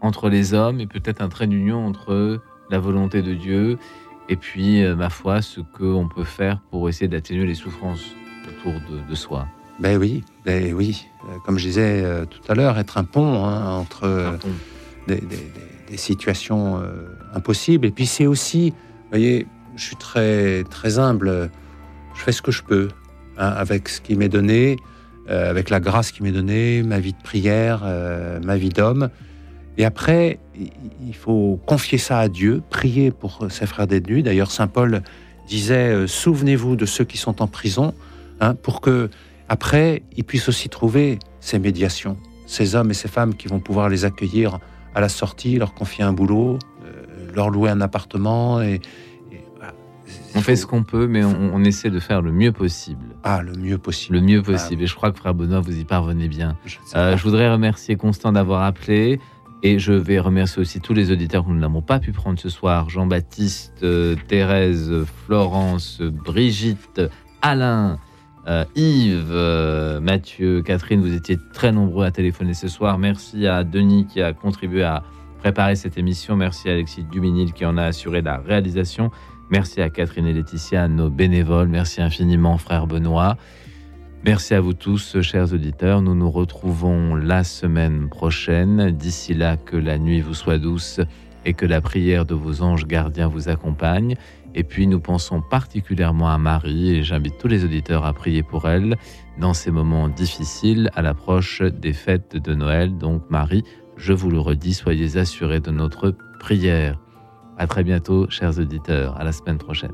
entre les hommes et peut-être un trait d'union entre la volonté de Dieu et puis, euh, ma foi, ce qu'on peut faire pour essayer d'atténuer les souffrances autour de, de soi?
Ben oui, ben oui. Euh, Comme je disais euh, tout à l'heure, être un pont hein, entre Des, des- des- des situations impossibles. Et puis c'est aussi, vous voyez, je suis très très humble. Je fais ce que je peux hein, avec ce qui m'est donné, euh, avec la grâce qui m'est donnée, ma vie de prière, euh, ma vie d'homme. Et après, il faut confier ça à Dieu, prier pour ses frères détenus. D'ailleurs, saint Paul disait euh, souvenez-vous de ceux qui sont en prison, hein, pour que après ils puissent aussi trouver ces médiations, ces hommes et ces femmes qui vont pouvoir les accueillir à la sortie, leur confier un boulot, leur louer un appartement et
On fait ce qu'on peut, mais on, on essaie de faire le mieux possible.
Ah, le mieux possible.
Le mieux possible. Et je crois que frère Benoît, vous y parvenez bien. Euh, je voudrais remercier Constant d'avoir appelé. Et je vais remercier aussi tous les auditeurs que nous n'avons pas pu prendre ce soir. Jean-Baptiste, euh, Thérèse, Florence, Brigitte, Alain, euh, Yves, euh, Mathieu, Catherine. Vous étiez très nombreux à téléphoner ce soir. Merci à Denis qui a contribué à préparer cette émission. Merci à Alexis Duminil qui en a assuré la réalisation. Merci à Catherine et Laetitia, nos bénévoles. Merci infiniment, frère Benoît. Merci à vous tous, chers auditeurs. Nous nous retrouvons la semaine prochaine. D'ici là, que la nuit vous soit douce et que la prière de vos anges gardiens vous accompagne. Et puis nous pensons particulièrement à Marie et j'invite tous les auditeurs à prier pour elle dans ces moments difficiles à l'approche des fêtes de Noël. Donc Marie, je vous le redis, soyez assurés de notre prière. À très bientôt, chers auditeurs. À la semaine prochaine.